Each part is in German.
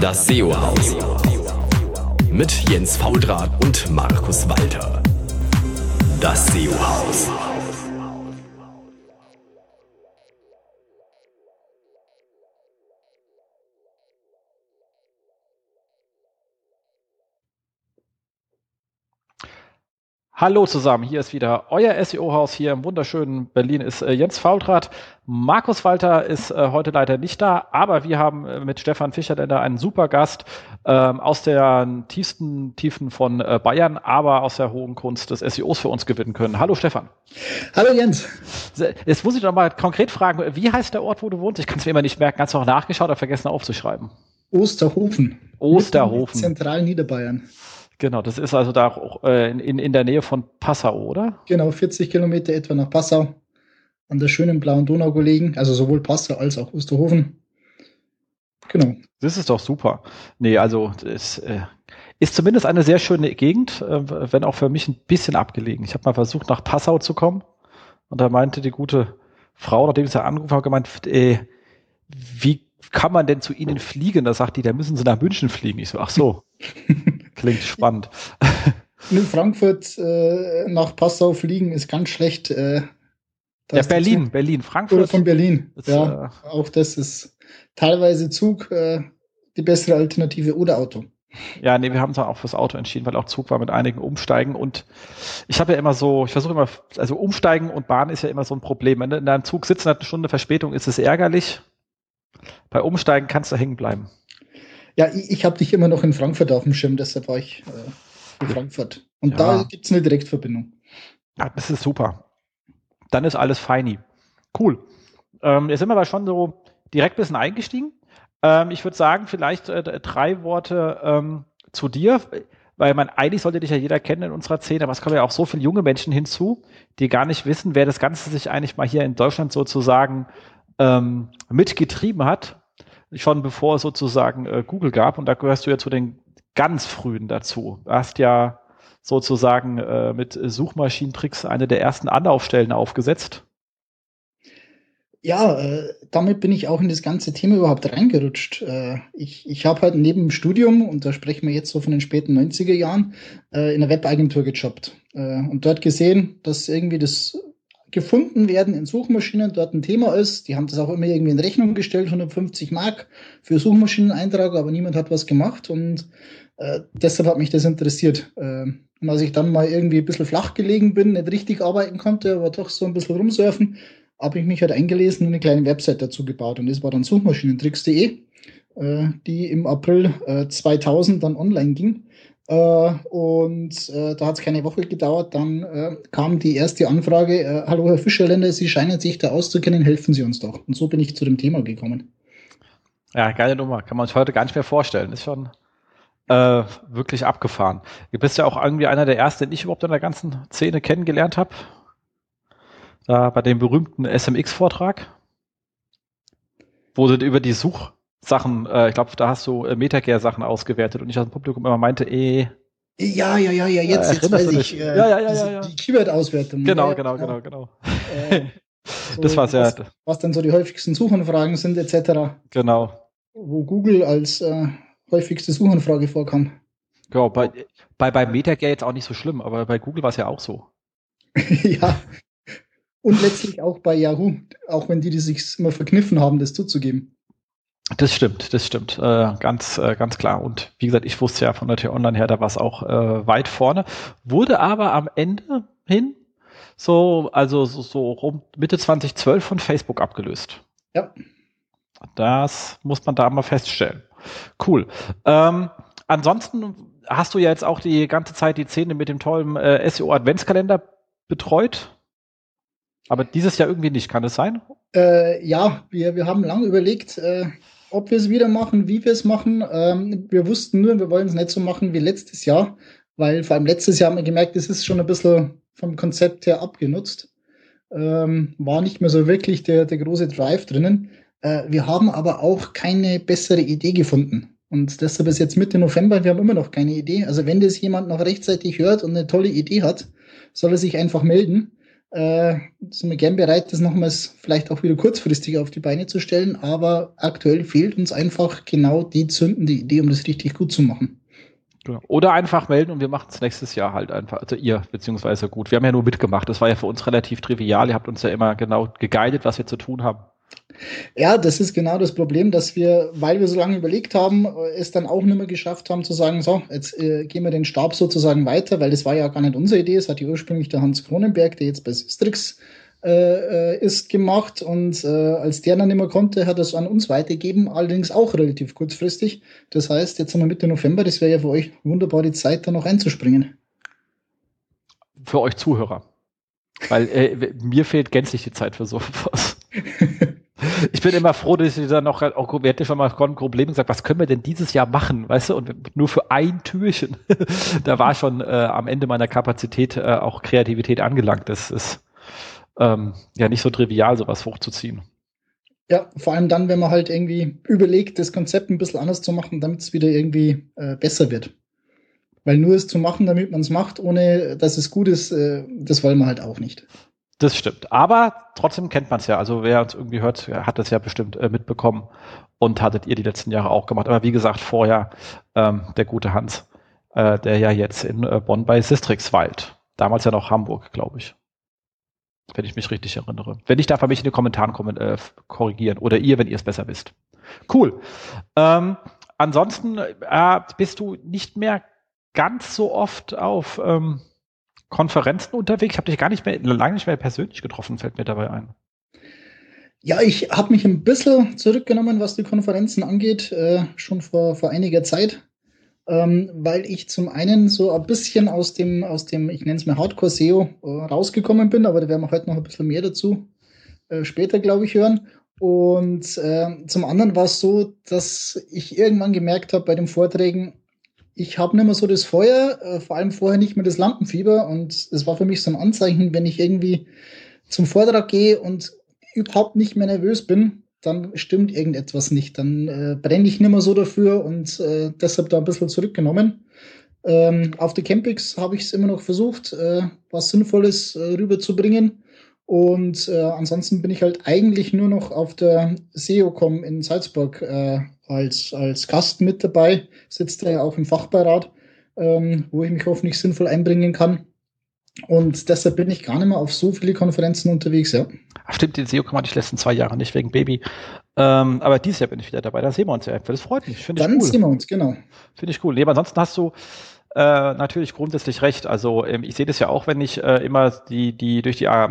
Das SEO-Haus. Mit Jens Faudrat und Markus Walter. Das SEO-Haus. Hallo zusammen, hier ist wieder euer SEO-Haus hier im wunderschönen Berlin ist äh, Jens Faultrat. Markus Walter ist äh, heute leider nicht da, aber wir haben äh, mit Stefan Fischerländer einen super Gast ähm, aus der tiefsten Tiefen von äh, Bayern, aber aus der hohen Kunst des SEOs für uns gewinnen können. Hallo Stefan. Hallo Jens. Jetzt muss ich noch mal konkret fragen, wie heißt der Ort, wo du wohnst? Ich kann es mir immer nicht merken, hast du auch nachgeschaut oder vergessen aufzuschreiben? Osterhofen. Osterhofen. Zentral Niederbayern. Genau, das ist also da auch äh, in, in der Nähe von Passau, oder? Genau, 40 Kilometer etwa nach Passau, an der schönen blauen Donau gelegen, also sowohl Passau als auch Osterhofen. Genau. Das ist doch super. Nee, also es äh, ist zumindest eine sehr schöne Gegend, äh, wenn auch für mich ein bisschen abgelegen. Ich habe mal versucht, nach Passau zu kommen und da meinte die gute Frau, nachdem sie angerufen hat, gemeint, äh, wie kann man denn zu Ihnen fliegen? Da sagt die, da müssen Sie nach München fliegen. Ich so, ach so, klingt spannend. In Frankfurt äh, nach Passau fliegen ist ganz schlecht. Äh, ja, Berlin, Zug, Berlin, Frankfurt. Oder von Berlin. Ist, ja, äh, auch das ist teilweise Zug äh, die bessere Alternative oder Auto. Ja, nee, wir haben uns auch fürs Auto entschieden, weil auch Zug war mit einigen Umsteigen und ich habe ja immer so, ich versuche immer, also Umsteigen und Bahn ist ja immer so ein Problem. Wenn du in deinem Zug sitzt und hat eine Stunde Verspätung, ist es ärgerlich. Bei Umsteigen kannst du hängen bleiben. Ja, ich, ich habe dich immer noch in Frankfurt auf dem Schirm, deshalb war ich äh, in Frankfurt. Und ja. da gibt es eine Direktverbindung. Ja, das ist super. Dann ist alles feini. Cool. Ähm, jetzt sind wir aber schon so direkt ein bisschen eingestiegen. Ähm, ich würde sagen, vielleicht äh, drei Worte ähm, zu dir, weil man eigentlich sollte dich ja jeder kennen in unserer Szene, aber es kommen ja auch so viele junge Menschen hinzu, die gar nicht wissen, wer das Ganze sich eigentlich mal hier in Deutschland sozusagen ähm, mitgetrieben hat, schon bevor es sozusagen äh, Google gab. Und da gehörst du ja zu den ganz frühen dazu. Du hast ja sozusagen äh, mit Suchmaschinentricks eine der ersten Anlaufstellen aufgesetzt. Ja, äh, damit bin ich auch in das ganze Thema überhaupt reingerutscht. Äh, ich ich habe halt neben dem Studium, und da sprechen wir jetzt so von den späten 90er Jahren, äh, in einer Webagentur gejobbt. Und dort gesehen, dass irgendwie das gefunden werden in Suchmaschinen dort ein Thema ist. Die haben das auch immer irgendwie in Rechnung gestellt, 150 Mark für Suchmaschineneintrag, aber niemand hat was gemacht und äh, deshalb hat mich das interessiert. Äh, und als ich dann mal irgendwie ein bisschen flach gelegen bin, nicht richtig arbeiten konnte, aber doch so ein bisschen rumsurfen, habe ich mich halt eingelesen und eine kleine Website dazu gebaut und das war dann suchmaschinentricks.de, äh, die im April äh, 2000 dann online ging. Äh, und äh, da hat es keine Woche gedauert, dann äh, kam die erste Anfrage, äh, hallo Herr Fischerländer, Sie scheinen sich da auszukennen, helfen Sie uns doch. Und so bin ich zu dem Thema gekommen. Ja, geile Nummer, kann man sich heute gar nicht mehr vorstellen. Ist schon äh, wirklich abgefahren. Du bist ja auch irgendwie einer der ersten, den ich überhaupt in der ganzen Szene kennengelernt habe. Da bei dem berühmten SMX-Vortrag, wo du über die Such Sachen, äh, ich glaube, da hast du äh, Metacare-Sachen ausgewertet und ich aus dem Publikum immer meinte, eh. Ja, ja, ja, ja, jetzt, jetzt weiß ich. Äh, ja, ja, ja, ja, ja. Die Keyword-Auswertung. Genau, genau, genau, genau. Äh, so, das war sehr. Was, was, dann so die häufigsten Suchanfragen sind, etc. Genau. Wo Google als äh, häufigste Suchanfrage vorkam. Genau, bei, bei, bei Metacare jetzt auch nicht so schlimm, aber bei Google war es ja auch so. ja. Und letztlich auch bei Yahoo, auch wenn die, die sich immer verkniffen haben, das zuzugeben. Das stimmt, das stimmt, äh, ganz, äh, ganz klar. Und wie gesagt, ich wusste ja von der T-Online her, da war es auch äh, weit vorne, wurde aber am Ende hin so, also so, so rum Mitte 2012 von Facebook abgelöst. Ja. Das muss man da mal feststellen. Cool. Ähm, ansonsten hast du ja jetzt auch die ganze Zeit die Szene mit dem tollen äh, SEO-Adventskalender betreut. Aber dieses Jahr irgendwie nicht, kann es sein? Äh, ja, wir, wir haben lange überlegt, äh, ob wir es wieder machen, wie wir es machen. Ähm, wir wussten nur, wir wollen es nicht so machen wie letztes Jahr, weil vor allem letztes Jahr haben wir gemerkt, es ist schon ein bisschen vom Konzept her abgenutzt. Ähm, war nicht mehr so wirklich der, der große Drive drinnen. Äh, wir haben aber auch keine bessere Idee gefunden. Und deshalb ist jetzt Mitte November, wir haben immer noch keine Idee. Also wenn das jemand noch rechtzeitig hört und eine tolle Idee hat, soll er sich einfach melden. Äh, sind wir gern bereit, das nochmals vielleicht auch wieder kurzfristig auf die Beine zu stellen, aber aktuell fehlt uns einfach genau die zündende Idee, um das richtig gut zu machen. Genau. Oder einfach melden und wir machen es nächstes Jahr halt einfach. Also ihr, beziehungsweise gut. Wir haben ja nur mitgemacht. Das war ja für uns relativ trivial. Ihr habt uns ja immer genau geguidet, was wir zu tun haben. Ja, das ist genau das Problem, dass wir, weil wir so lange überlegt haben, es dann auch nicht mehr geschafft haben zu sagen, so, jetzt äh, gehen wir den Stab sozusagen weiter, weil das war ja gar nicht unsere Idee. Es hat ja ursprünglich der Hans Kronenberg, der jetzt bei Sistrix äh, äh, ist, gemacht und äh, als der dann nicht mehr konnte, hat er es an uns weitergegeben, allerdings auch relativ kurzfristig. Das heißt, jetzt haben wir Mitte November, das wäre ja für euch wunderbar die Zeit, da noch einzuspringen. Für euch Zuhörer. Weil äh, mir fehlt gänzlich die Zeit für sowas. ich bin immer froh, dass ich dann noch, oh, wir hätten schon mal ein Problem gesagt, was können wir denn dieses Jahr machen, weißt du, und nur für ein Türchen. da war schon äh, am Ende meiner Kapazität äh, auch Kreativität angelangt. Das ist ähm, ja nicht so trivial, sowas hochzuziehen. Ja, vor allem dann, wenn man halt irgendwie überlegt, das Konzept ein bisschen anders zu machen, damit es wieder irgendwie äh, besser wird. Weil nur es zu machen, damit man es macht, ohne dass es gut ist, äh, das wollen wir halt auch nicht. Das stimmt. Aber trotzdem kennt man es ja. Also wer uns irgendwie hört, hat das ja bestimmt äh, mitbekommen und hattet ihr die letzten Jahre auch gemacht. Aber wie gesagt, vorher ähm, der gute Hans, äh, der ja jetzt in äh, Bonn bei Sistrix weilt. Damals ja noch Hamburg, glaube ich. Wenn ich mich richtig erinnere. Wenn nicht, darf er mich in den Kommentaren äh, korrigieren. Oder ihr, wenn ihr es besser wisst. Cool. Ähm, ansonsten äh, bist du nicht mehr ganz so oft auf ähm, Konferenzen unterwegs. Ich habe dich gar nicht mehr, lange nicht mehr persönlich getroffen, fällt mir dabei ein. Ja, ich habe mich ein bisschen zurückgenommen, was die Konferenzen angeht, äh, schon vor, vor einiger Zeit, ähm, weil ich zum einen so ein bisschen aus dem, aus dem ich nenne es mal Hardcore SEO, äh, rausgekommen bin, aber da werden wir heute noch ein bisschen mehr dazu äh, später, glaube ich, hören. Und äh, zum anderen war es so, dass ich irgendwann gemerkt habe bei den Vorträgen, ich habe nicht mehr so das Feuer, äh, vor allem vorher nicht mehr das Lampenfieber. Und es war für mich so ein Anzeichen, wenn ich irgendwie zum Vortrag gehe und überhaupt nicht mehr nervös bin, dann stimmt irgendetwas nicht. Dann äh, brenne ich nicht mehr so dafür und äh, deshalb da ein bisschen zurückgenommen. Ähm, auf der Campix habe ich es immer noch versucht, äh, was Sinnvolles äh, rüberzubringen. Und ansonsten bin ich halt eigentlich nur noch auf der SEOCom in Salzburg als, als Gast mit dabei, sitzt er ja auch im Fachbeirat, ähm, wo ich mich hoffentlich sinnvoll einbringen kann. Und deshalb bin ich gar nicht mehr auf so viele Konferenzen unterwegs, ja. Ach, stimmt, den SEO-Com hatte ich letzten zwei Jahre nicht wegen Baby. Ähm, aber dieses Jahr bin ich wieder dabei. Da sehen wir uns ja. Das freut mich. Finde ich Dann cool. sehen wir uns, genau. Finde ich cool. Nee, aber ansonsten hast du äh, natürlich grundsätzlich recht. Also ähm, ich sehe das ja auch, wenn ich äh, immer die, die durch die äh,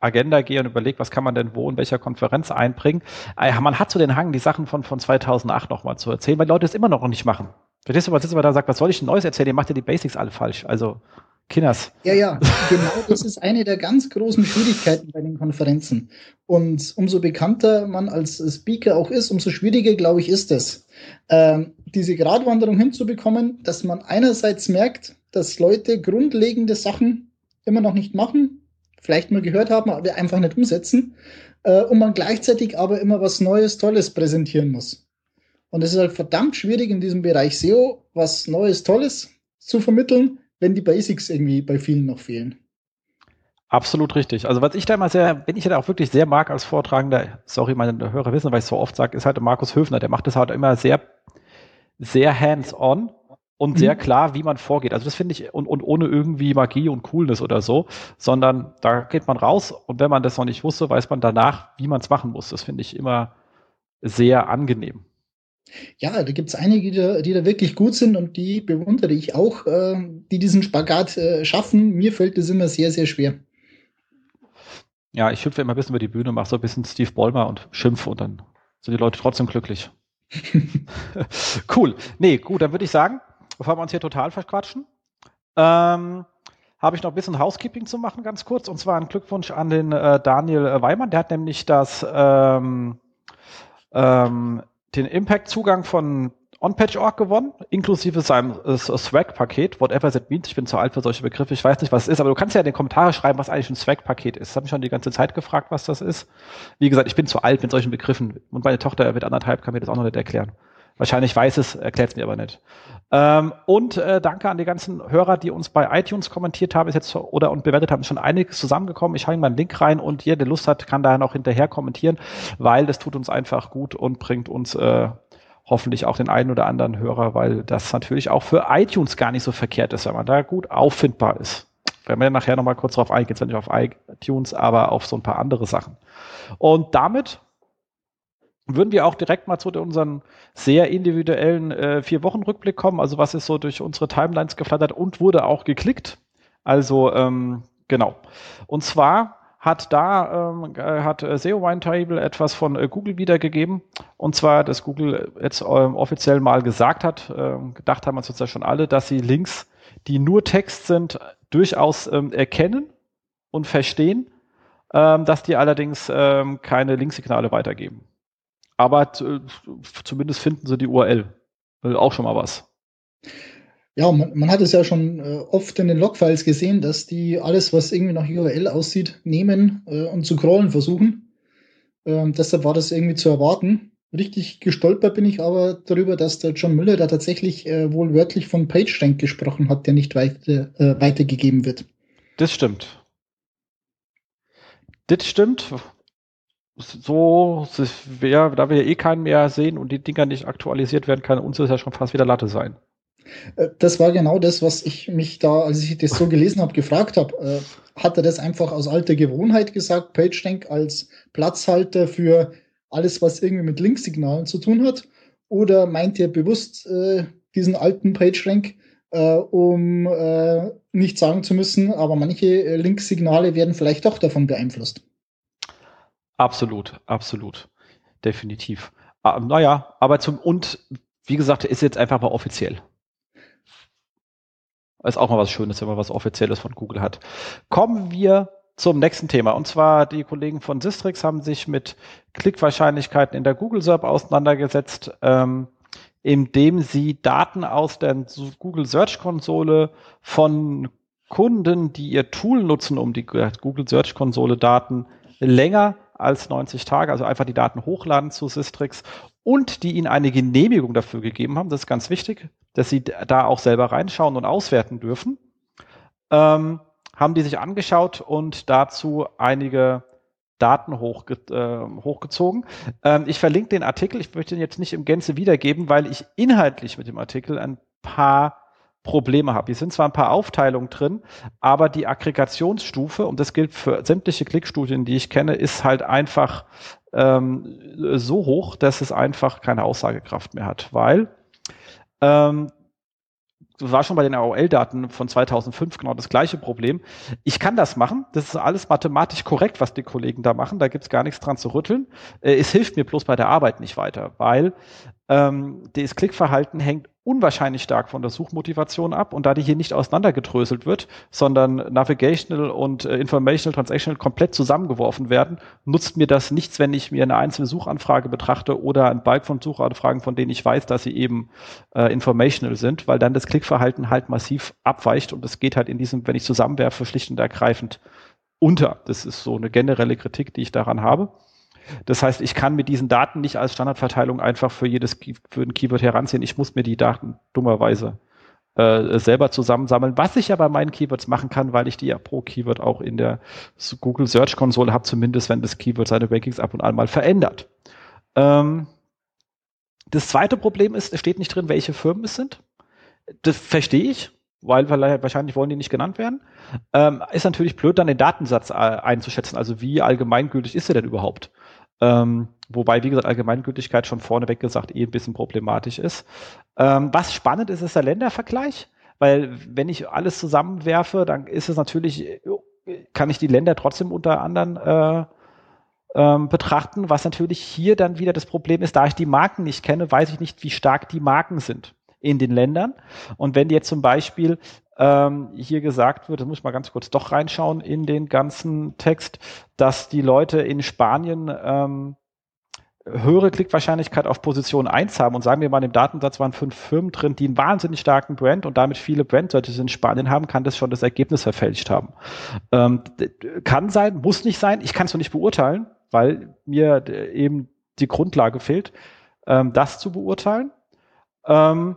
Agenda gehe und überlege, was kann man denn wo in welcher Konferenz einbringen. Äh, man hat so den Hang, die Sachen von, von 2008 nochmal zu erzählen, weil Leute es immer noch nicht machen. Verstehst du, was ist aber da sagt, was soll ich denn Neues erzählen? Ihr macht ja die Basics alle falsch. Also, Kinders. Ja, ja, genau das ist eine der ganz großen Schwierigkeiten bei den Konferenzen. Und umso bekannter man als Speaker auch ist, umso schwieriger, glaube ich, ist es, ähm, diese Gratwanderung hinzubekommen, dass man einerseits merkt, dass Leute grundlegende Sachen immer noch nicht machen, vielleicht mal gehört haben, aber einfach nicht umsetzen. Äh, und man gleichzeitig aber immer was Neues, Tolles präsentieren muss. Und es ist halt verdammt schwierig in diesem Bereich SEO was Neues, Tolles zu vermitteln, wenn die Basics irgendwie bei vielen noch fehlen. Absolut richtig. Also was ich da immer sehr, wenn ich da auch wirklich sehr mag als Vortragender, sorry, meine Hörer wissen, weil ich so oft sage, ist halt Markus Höfner, der macht das halt immer sehr, sehr hands-on und mhm. sehr klar, wie man vorgeht. Also das finde ich, und, und ohne irgendwie Magie und Coolness oder so, sondern da geht man raus und wenn man das noch nicht wusste, weiß man danach, wie man es machen muss. Das finde ich immer sehr angenehm. Ja, da gibt es einige, die da, die da, wirklich gut sind und die bewundere ich auch, äh, die diesen Spagat äh, schaffen. Mir fällt das immer sehr, sehr schwer. Ja, ich hüpfe immer ein bisschen über die Bühne, mache so ein bisschen Steve Ballmer und schimpfe und dann sind die Leute trotzdem glücklich. cool. Nee, gut, dann würde ich sagen, bevor wir uns hier total verquatschen, ähm, habe ich noch ein bisschen Housekeeping zu machen, ganz kurz. Und zwar ein Glückwunsch an den äh, Daniel äh, Weimann. Der hat nämlich das, ähm, ähm, den Impact-Zugang von OnPatch.org gewonnen, inklusive seinem äh, Swag-Paket, whatever that means. Ich bin zu alt für solche Begriffe, ich weiß nicht, was es ist, aber du kannst ja in den Kommentaren schreiben, was eigentlich ein Swag-Paket ist. Ich habe mich schon die ganze Zeit gefragt, was das ist. Wie gesagt, ich bin zu alt mit solchen Begriffen und meine Tochter wird anderthalb, kann mir das auch noch nicht erklären. Wahrscheinlich weiß es, erklärt es mir aber nicht. Ähm, und äh, danke an die ganzen Hörer, die uns bei iTunes kommentiert haben, ist jetzt oder und bewertet haben, ist schon einiges zusammengekommen. Ich hänge mal einen Link rein und jeder, der Lust hat, kann da noch hinterher kommentieren, weil das tut uns einfach gut und bringt uns äh, hoffentlich auch den einen oder anderen Hörer, weil das natürlich auch für iTunes gar nicht so verkehrt ist, wenn man da gut auffindbar ist. Wenn wir nachher nochmal kurz drauf eingehen, zwar nicht auf iTunes, aber auf so ein paar andere Sachen. Und damit würden wir auch direkt mal zu unseren sehr individuellen äh, Vier-Wochen-Rückblick kommen. Also was ist so durch unsere Timelines geflattert und wurde auch geklickt. Also ähm, genau. Und zwar hat da ähm, äh, hat äh, SEO Table etwas von äh, Google wiedergegeben. Und zwar, dass Google jetzt ähm, offiziell mal gesagt hat, äh, gedacht haben wir uns jetzt ja schon alle, dass sie Links, die nur Text sind, durchaus ähm, erkennen und verstehen, ähm, dass die allerdings ähm, keine Linksignale weitergeben. Aber zumindest finden sie die URL. Auch schon mal was. Ja, man, man hat es ja schon äh, oft in den Logfiles gesehen, dass die alles, was irgendwie nach URL aussieht, nehmen äh, und zu crawlen versuchen. Ähm, deshalb war das irgendwie zu erwarten. Richtig gestolpert bin ich aber darüber, dass der John Müller da tatsächlich äh, wohl wörtlich von PageRank gesprochen hat, der nicht weiter, äh, weitergegeben wird. Das stimmt. Das stimmt so, ja, da wir ja eh keinen mehr sehen und die Dinger nicht aktualisiert werden, kann uns das ja schon fast wieder Latte sein. Äh, das war genau das, was ich mich da, als ich das so gelesen habe, gefragt habe. Äh, hat er das einfach aus alter Gewohnheit gesagt, PageRank als Platzhalter für alles, was irgendwie mit Linksignalen zu tun hat? Oder meint er bewusst äh, diesen alten PageRank, äh, um äh, nicht sagen zu müssen, aber manche äh, Linksignale werden vielleicht doch davon beeinflusst? Absolut, absolut. Definitiv. Ah, naja, aber zum, und wie gesagt, ist jetzt einfach mal offiziell. Ist auch mal was Schönes, wenn man was Offizielles von Google hat. Kommen wir zum nächsten Thema. Und zwar die Kollegen von Sistrix haben sich mit Klickwahrscheinlichkeiten in der Google SERP auseinandergesetzt, ähm, indem sie Daten aus der Google Search Konsole von Kunden, die ihr Tool nutzen, um die Google Search Konsole Daten länger als 90 Tage, also einfach die Daten hochladen zu Sistrix und die ihnen eine Genehmigung dafür gegeben haben. Das ist ganz wichtig, dass sie da auch selber reinschauen und auswerten dürfen. Ähm, haben die sich angeschaut und dazu einige Daten hochge äh, hochgezogen. Ähm, ich verlinke den Artikel. Ich möchte ihn jetzt nicht im Gänze wiedergeben, weil ich inhaltlich mit dem Artikel ein paar Probleme habe. Hier sind zwar ein paar Aufteilungen drin, aber die Aggregationsstufe, und das gilt für sämtliche Klickstudien, die ich kenne, ist halt einfach ähm, so hoch, dass es einfach keine Aussagekraft mehr hat, weil ähm, war schon bei den AOL-Daten von 2005 genau das gleiche Problem. Ich kann das machen. Das ist alles mathematisch korrekt, was die Kollegen da machen. Da gibt's gar nichts dran zu rütteln. Äh, es hilft mir bloß bei der Arbeit nicht weiter, weil ähm, das Klickverhalten hängt unwahrscheinlich stark von der Suchmotivation ab und da die hier nicht auseinandergedröselt wird, sondern Navigational und äh, Informational Transactional komplett zusammengeworfen werden, nutzt mir das nichts, wenn ich mir eine einzelne Suchanfrage betrachte oder ein Balk von Suchanfragen, von denen ich weiß, dass sie eben äh, informational sind, weil dann das Klickverhalten halt massiv abweicht und es geht halt in diesem, wenn ich zusammenwerfe, schlicht und ergreifend unter. Das ist so eine generelle Kritik, die ich daran habe. Das heißt, ich kann mit diesen Daten nicht als Standardverteilung einfach für jedes für ein Keyword heranziehen. Ich muss mir die Daten dummerweise äh, selber zusammensammeln, was ich ja bei meinen Keywords machen kann, weil ich die ja pro Keyword auch in der Google Search Konsole habe, zumindest wenn das Keyword seine Rankings ab und an mal verändert. Ähm, das zweite Problem ist, es steht nicht drin, welche Firmen es sind. Das verstehe ich, weil wahrscheinlich wollen die nicht genannt werden. Ähm, ist natürlich blöd, dann den Datensatz äh, einzuschätzen. Also wie allgemeingültig ist er denn überhaupt? Ähm, wobei, wie gesagt, Allgemeingültigkeit schon vorneweg gesagt eh ein bisschen problematisch ist. Ähm, was spannend ist, ist der Ländervergleich, weil wenn ich alles zusammenwerfe, dann ist es natürlich, kann ich die Länder trotzdem unter anderem äh, ähm, betrachten, was natürlich hier dann wieder das Problem ist, da ich die Marken nicht kenne, weiß ich nicht, wie stark die Marken sind in den Ländern. Und wenn jetzt zum Beispiel ähm, hier gesagt wird, das muss ich mal ganz kurz doch reinschauen in den ganzen Text, dass die Leute in Spanien ähm, höhere Klickwahrscheinlichkeit auf Position 1 haben und sagen wir mal, im Datensatz waren fünf Firmen drin, die einen wahnsinnig starken Brand und damit viele Brand-Searches in Spanien haben, kann das schon das Ergebnis verfälscht haben. Ähm, kann sein, muss nicht sein. Ich kann es noch nicht beurteilen, weil mir eben die Grundlage fehlt, ähm, das zu beurteilen. Ähm,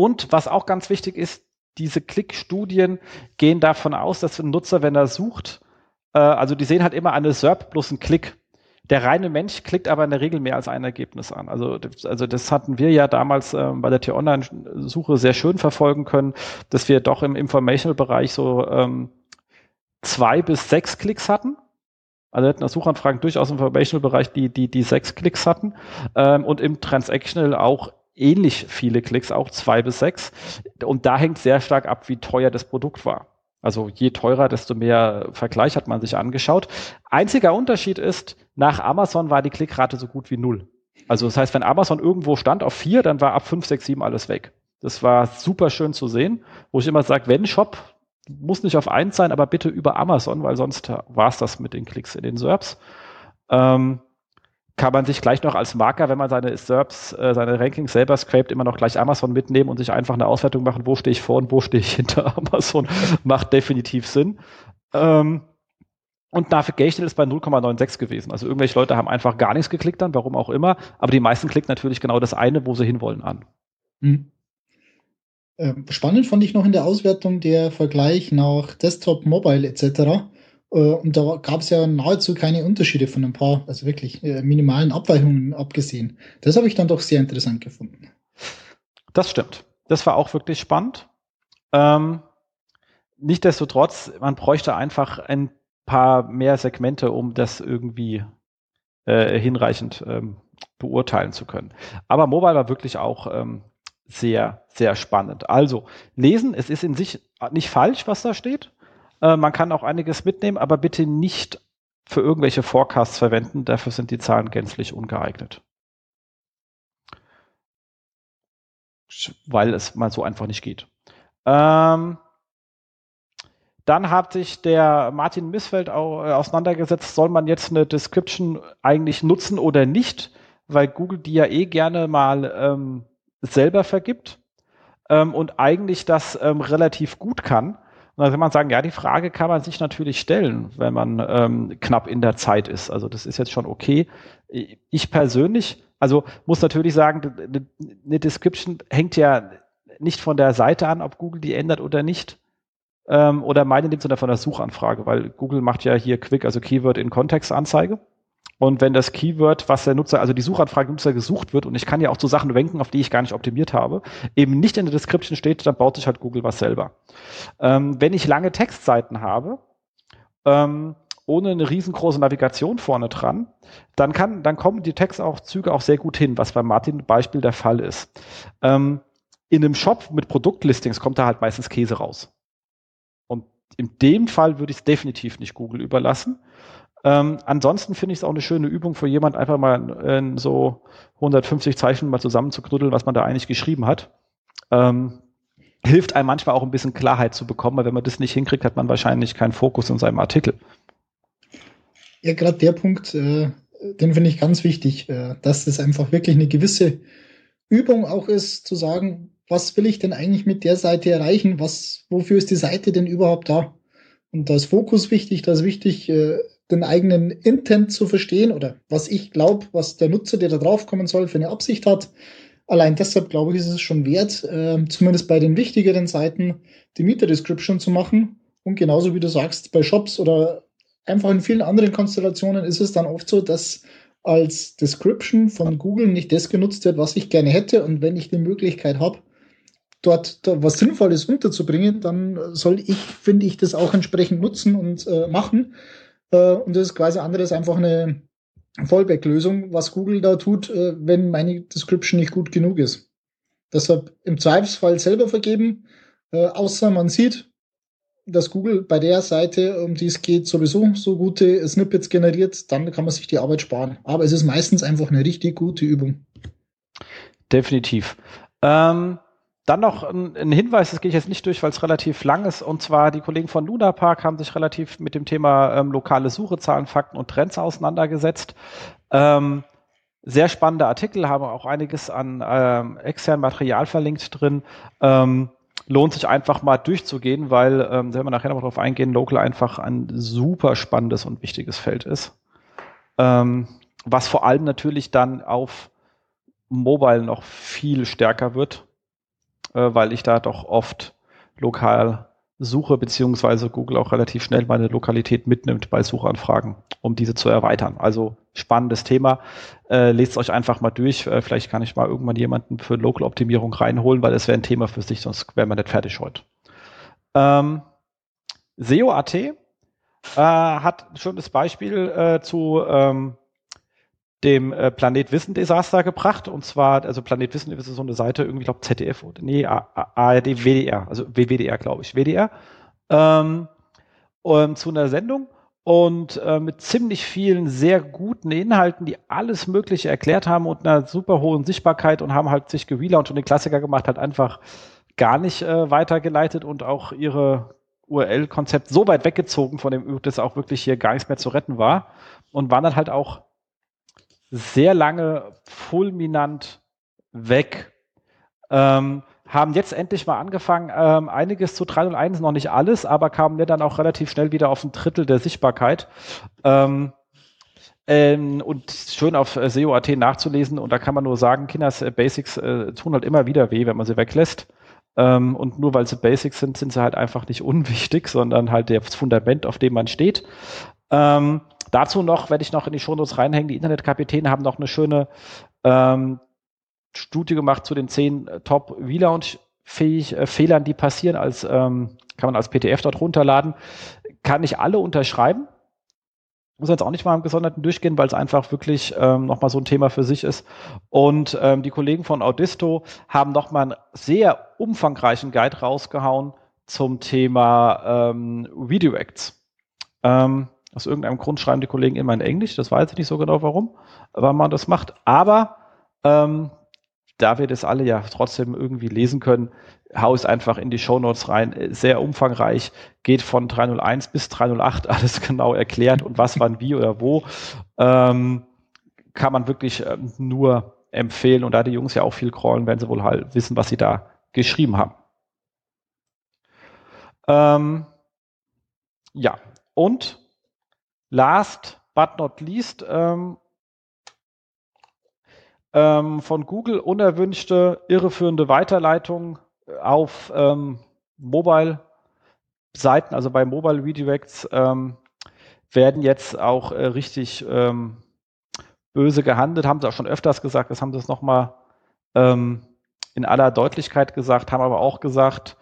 und was auch ganz wichtig ist, diese Klickstudien gehen davon aus, dass ein Nutzer, wenn er sucht, äh, also die sehen halt immer eine SERP plus einen Klick. Der reine Mensch klickt aber in der Regel mehr als ein Ergebnis an. Also, also das hatten wir ja damals äh, bei der T-Online-Suche sehr schön verfolgen können, dass wir doch im Informational-Bereich so ähm, zwei bis sechs Klicks hatten. Also wir hatten nach Suchanfragen durchaus im Informational-Bereich, die, die, die sechs Klicks hatten. Ähm, und im Transactional auch ähnlich viele Klicks, auch zwei bis sechs. Und da hängt sehr stark ab, wie teuer das Produkt war. Also je teurer, desto mehr Vergleich hat man sich angeschaut. Einziger Unterschied ist, nach Amazon war die Klickrate so gut wie null. Also das heißt, wenn Amazon irgendwo stand auf vier, dann war ab fünf, sechs, sieben alles weg. Das war super schön zu sehen, wo ich immer sage, wenn Shop, muss nicht auf eins sein, aber bitte über Amazon, weil sonst war es das mit den Klicks in den SERPs. Ähm, kann man sich gleich noch als Marker, wenn man seine SERPs, äh, seine Rankings selber scrapt, immer noch gleich Amazon mitnehmen und sich einfach eine Auswertung machen, wo stehe ich vor und wo stehe ich hinter Amazon, macht definitiv Sinn. Ähm, und Navigation ist bei 0,96 gewesen. Also irgendwelche Leute haben einfach gar nichts geklickt dann, warum auch immer. Aber die meisten klicken natürlich genau das eine, wo sie hinwollen, an. Mhm. Spannend fand ich noch in der Auswertung der Vergleich nach Desktop, Mobile etc. Äh, und da gab es ja nahezu keine Unterschiede von ein paar, also wirklich äh, minimalen Abweichungen abgesehen. Das habe ich dann doch sehr interessant gefunden. Das stimmt. Das war auch wirklich spannend. Ähm, Nichtsdestotrotz, man bräuchte einfach ein paar mehr Segmente, um das irgendwie äh, hinreichend ähm, beurteilen zu können. Aber Mobile war wirklich auch ähm, sehr, sehr spannend. Also lesen, es ist in sich nicht falsch, was da steht. Äh, man kann auch einiges mitnehmen, aber bitte nicht für irgendwelche Forecasts verwenden. Dafür sind die Zahlen gänzlich ungeeignet. Weil es mal so einfach nicht geht. Ähm, dann hat sich der Martin Missfeld auch äh, auseinandergesetzt, soll man jetzt eine Description eigentlich nutzen oder nicht, weil Google die ja eh gerne mal ähm, selber vergibt ähm, und eigentlich das ähm, relativ gut kann. Und dann kann man sagen, ja, die Frage kann man sich natürlich stellen, wenn man ähm, knapp in der Zeit ist. Also das ist jetzt schon okay. Ich persönlich, also muss natürlich sagen, eine Description hängt ja nicht von der Seite an, ob Google die ändert oder nicht. Ähm, oder meine nimmt sondern von der Suchanfrage, weil Google macht ja hier Quick, also Keyword in Kontextanzeige. Und wenn das Keyword, was der Nutzer, also die Suchanfrage Nutzer gesucht wird, und ich kann ja auch zu Sachen wenken, auf die ich gar nicht optimiert habe, eben nicht in der Description steht, dann baut sich halt Google was selber. Ähm, wenn ich lange Textseiten habe, ähm, ohne eine riesengroße Navigation vorne dran, dann kann, dann kommen die Textaufzüge auch sehr gut hin, was bei Martin Beispiel der Fall ist. Ähm, in einem Shop mit Produktlistings kommt da halt meistens Käse raus. Und in dem Fall würde ich es definitiv nicht Google überlassen. Ähm, ansonsten finde ich es auch eine schöne Übung für jemand, einfach mal in so 150 Zeichen mal zusammenzuknuddeln, was man da eigentlich geschrieben hat. Ähm, hilft einem manchmal auch ein bisschen Klarheit zu bekommen, weil wenn man das nicht hinkriegt, hat man wahrscheinlich keinen Fokus in seinem Artikel. Ja, gerade der Punkt, äh, den finde ich ganz wichtig, äh, dass das einfach wirklich eine gewisse Übung auch ist, zu sagen, was will ich denn eigentlich mit der Seite erreichen? Was, wofür ist die Seite denn überhaupt da? Und da ist Fokus wichtig, da ist wichtig, äh, den eigenen Intent zu verstehen oder was ich glaube, was der Nutzer, der da drauf kommen soll, für eine Absicht hat. Allein deshalb glaube ich, ist es schon wert, äh, zumindest bei den wichtigeren Seiten die Mieter-Description zu machen. Und genauso wie du sagst, bei Shops oder einfach in vielen anderen Konstellationen ist es dann oft so, dass als Description von Google nicht das genutzt wird, was ich gerne hätte. Und wenn ich die Möglichkeit habe, dort was Sinnvolles unterzubringen, dann soll ich, finde ich, das auch entsprechend nutzen und äh, machen. Äh, und das ist quasi anderes einfach eine Fallback-Lösung, was Google da tut, äh, wenn meine Description nicht gut genug ist. Deshalb im Zweifelsfall selber vergeben, äh, außer man sieht, dass Google bei der Seite, um die es geht, sowieso so gute Snippets generiert, dann kann man sich die Arbeit sparen. Aber es ist meistens einfach eine richtig gute Übung. Definitiv. Ähm, dann noch ein, ein, Hinweis, das gehe ich jetzt nicht durch, weil es relativ lang ist, und zwar die Kollegen von Luna Park haben sich relativ mit dem Thema ähm, lokale Suche, Zahlen, Fakten und Trends auseinandergesetzt. Ähm, sehr spannende Artikel, haben auch einiges an ähm, externem Material verlinkt drin. Ähm, lohnt sich einfach mal durchzugehen, weil, ähm, wenn wir nachher noch darauf eingehen, Local einfach ein super spannendes und wichtiges Feld ist. Ähm, was vor allem natürlich dann auf Mobile noch viel stärker wird, äh, weil ich da doch oft lokal suche, beziehungsweise Google auch relativ schnell meine Lokalität mitnimmt bei Suchanfragen, um diese zu erweitern. Also spannendes Thema. Äh, lest euch einfach mal durch. Äh, vielleicht kann ich mal irgendwann jemanden für Local-Optimierung reinholen, weil das wäre ein Thema für sich, sonst wären wir nicht fertig heute. Ähm, SEO.at äh, hat ein schönes Beispiel äh, zu ähm, dem äh, Planet Wissen Desaster gebracht. Und zwar, also Planet Wissen ist so eine Seite, irgendwie, glaube ZDF oder nee, ARD, WDR, also WWDR, glaube ich, WDR, ähm, um, zu einer Sendung und äh, mit ziemlich vielen sehr guten Inhalten, die alles Mögliche erklärt haben und einer super hohen Sichtbarkeit und haben halt sich gewielernt und den Klassiker gemacht, hat einfach gar nicht äh, weitergeleitet und auch ihre URL-Konzept so weit weggezogen von dem, dass auch wirklich hier gar nichts mehr zu retten war und waren dann halt auch sehr lange fulminant weg. Ähm, haben jetzt endlich mal angefangen, ähm, einiges zu 301, noch nicht alles, aber kamen dann auch relativ schnell wieder auf ein Drittel der Sichtbarkeit. Ähm, ähm, und schön auf äh, SEO.at nachzulesen. Und da kann man nur sagen, Kinders äh, Basics äh, tun halt immer wieder weh, wenn man sie weglässt. Ähm, und nur weil sie Basics sind, sind sie halt einfach nicht unwichtig, sondern halt das Fundament, auf dem man steht. Ähm, dazu noch, werde ich noch in die Shownotes reinhängen, die Internetkapitäne haben noch eine schöne ähm, Studie gemacht zu den zehn äh, Top V-Launch-Fehlern, die passieren, als ähm, kann man als PDF dort runterladen. Kann ich alle unterschreiben. Muss jetzt auch nicht mal im Gesonderten durchgehen, weil es einfach wirklich ähm, nochmal so ein Thema für sich ist. Und ähm, die Kollegen von Audisto haben nochmal einen sehr umfangreichen Guide rausgehauen zum Thema ähm, Video Acts. Ähm, aus irgendeinem Grund schreiben die Kollegen immer in Englisch, das weiß ich nicht so genau warum, wann man das macht. Aber ähm, da wir das alle ja trotzdem irgendwie lesen können, hau es einfach in die Show Notes rein. Sehr umfangreich, geht von 301 bis 308, alles genau erklärt und was, wann, wie oder wo. Ähm, kann man wirklich ähm, nur empfehlen. Und da die Jungs ja auch viel crawlen, werden sie wohl halt wissen, was sie da geschrieben haben. Ähm, ja, und last but not least, ähm, ähm, von Google unerwünschte, irreführende Weiterleitung auf ähm, Mobile-Seiten, also bei Mobile Redirects, ähm, werden jetzt auch äh, richtig ähm, böse gehandelt, haben sie auch schon öfters gesagt, das haben sie es nochmal ähm, in aller Deutlichkeit gesagt, haben aber auch gesagt,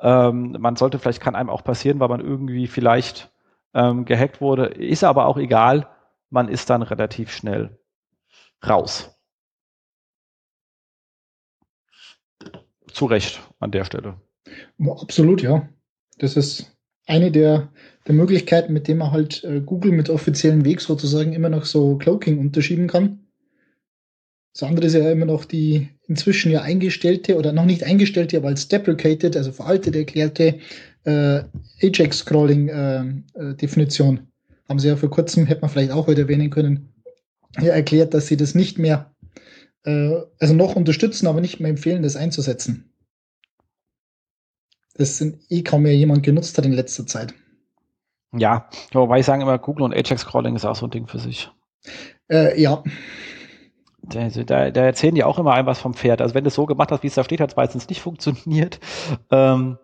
ähm, man sollte, vielleicht kann einem auch passieren, weil man irgendwie vielleicht ähm, gehackt wurde, ist aber auch egal, man ist dann relativ schnell raus. zu Recht an der Stelle. Absolut, ja. Das ist eine der, der Möglichkeiten, mit dem man halt äh, Google mit offiziellen Weg sozusagen immer noch so Cloaking unterschieben kann. Das andere ist ja immer noch die inzwischen ja eingestellte oder noch nicht eingestellte, aber als deprecated, also veraltet erklärte äh, Ajax-Scrolling-Definition. Äh, äh, Haben sie ja vor kurzem, hätte man vielleicht auch heute erwähnen können, ja, erklärt, dass sie das nicht mehr äh, also noch unterstützen, aber nicht mehr empfehlen, das einzusetzen. Das sind eh kaum mehr jemand genutzt hat in letzter Zeit. Ja, wobei ich sagen immer, Google und Ajax Crawling ist auch so ein Ding für sich. Äh, ja. Da, da, da, erzählen die auch immer ein was vom Pferd. Also wenn du es so gemacht hast, wie es da steht, hat es meistens nicht funktioniert. Ähm,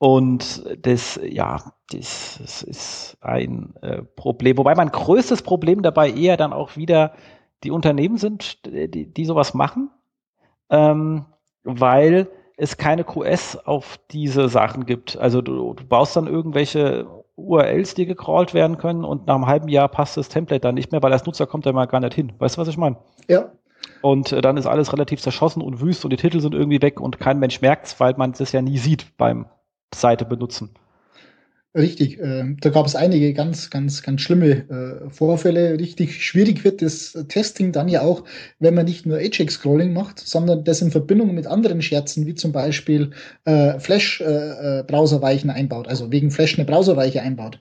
und das, ja, das, das ist ein äh, Problem. Wobei mein größtes Problem dabei eher dann auch wieder die Unternehmen sind, die, die sowas machen, ähm, weil es keine QS auf diese Sachen gibt. Also du, du baust dann irgendwelche URLs, die gecrawlt werden können und nach einem halben Jahr passt das Template dann nicht mehr, weil als Nutzer kommt er mal gar nicht hin. Weißt du, was ich meine? Ja. Und äh, dann ist alles relativ zerschossen und wüst und die Titel sind irgendwie weg und kein Mensch merkt es, weil man es ja nie sieht beim Seite benutzen. Richtig, äh, da gab es einige ganz, ganz, ganz schlimme äh, Vorfälle. Richtig schwierig wird das Testing dann ja auch, wenn man nicht nur Ajax-Scrolling macht, sondern das in Verbindung mit anderen Scherzen, wie zum Beispiel äh, Flash-Browserweichen äh, einbaut, also wegen Flash eine Browserweiche einbaut.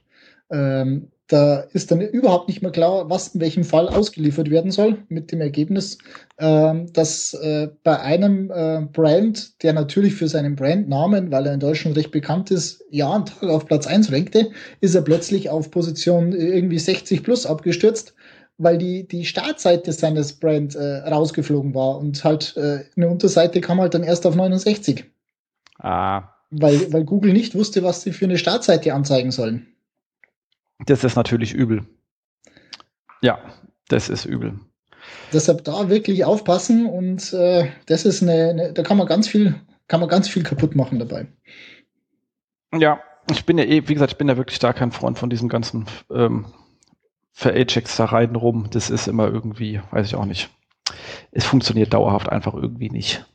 Ähm, da ist dann überhaupt nicht mehr klar, was in welchem Fall ausgeliefert werden soll, mit dem Ergebnis, ähm, dass äh, bei einem äh, Brand, der natürlich für seinen Brandnamen, weil er in Deutschland recht bekannt ist, Jahr und Tag auf Platz 1 rankte, ist er plötzlich auf Position irgendwie 60 plus abgestürzt weil die, die Startseite seines Brand äh, rausgeflogen war und halt äh, eine Unterseite kam halt dann erst auf 69. Ah. Weil, weil Google nicht wusste, was sie für eine Startseite anzeigen sollen. Das ist natürlich übel. Ja, das ist übel. Deshalb da wirklich aufpassen und äh, das ist eine, eine, da kann man ganz viel, kann man ganz viel kaputt machen dabei. Ja, ich bin ja eh, wie gesagt, ich bin ja wirklich da kein Freund von diesem ganzen ähm, Ver-Ajax da rein rum. Das ist immer irgendwie, weiß ich auch nicht. Es funktioniert dauerhaft einfach irgendwie nicht.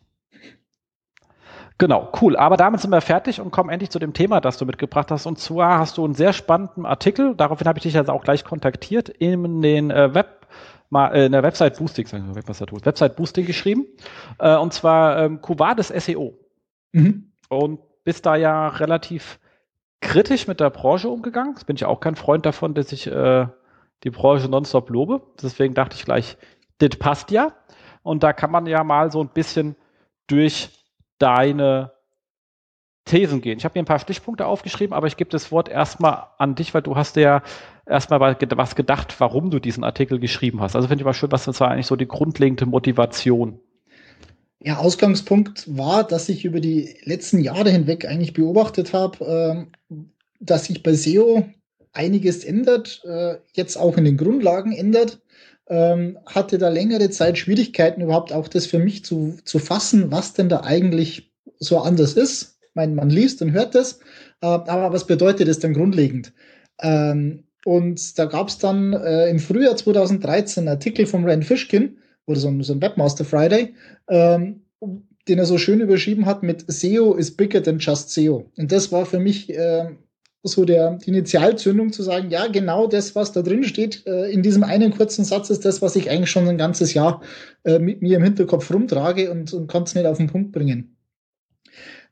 Genau, cool. Aber damit sind wir fertig und kommen endlich zu dem Thema, das du mitgebracht hast. Und zwar hast du einen sehr spannenden Artikel, daraufhin habe ich dich also auch gleich kontaktiert, in den äh, Web, mal, äh, in der Website Boosting, was da tut, Website Boosting geschrieben. Äh, und zwar ähm, Cuvades SEO. Mhm. Und bist da ja relativ kritisch mit der Branche umgegangen. Das bin ich auch kein Freund davon, dass ich äh, die Branche nonstop lobe. Deswegen dachte ich gleich, das passt ja. Und da kann man ja mal so ein bisschen durch deine Thesen gehen. Ich habe mir ein paar Stichpunkte aufgeschrieben, aber ich gebe das Wort erstmal an dich, weil du hast ja erstmal was gedacht, warum du diesen Artikel geschrieben hast. Also finde ich mal schön, was das war eigentlich so die grundlegende Motivation. Ja, Ausgangspunkt war, dass ich über die letzten Jahre hinweg eigentlich beobachtet habe, äh, dass sich bei SEO einiges ändert, äh, jetzt auch in den Grundlagen ändert. Ähm, hatte da längere Zeit Schwierigkeiten, überhaupt auch das für mich zu, zu fassen, was denn da eigentlich so anders ist. Ich meine, man liest und hört das, äh, aber was bedeutet das dann grundlegend? Ähm, und da gab es dann äh, im Frühjahr 2013 einen Artikel vom Rand Fishkin, oder so ein, so ein Webmaster Friday, ähm, den er so schön überschrieben hat mit SEO is bigger than just SEO. Und das war für mich äh, so der die Initialzündung zu sagen, ja, genau das, was da drin steht, äh, in diesem einen kurzen Satz ist das, was ich eigentlich schon ein ganzes Jahr äh, mit mir im Hinterkopf rumtrage und, und kann es nicht auf den Punkt bringen.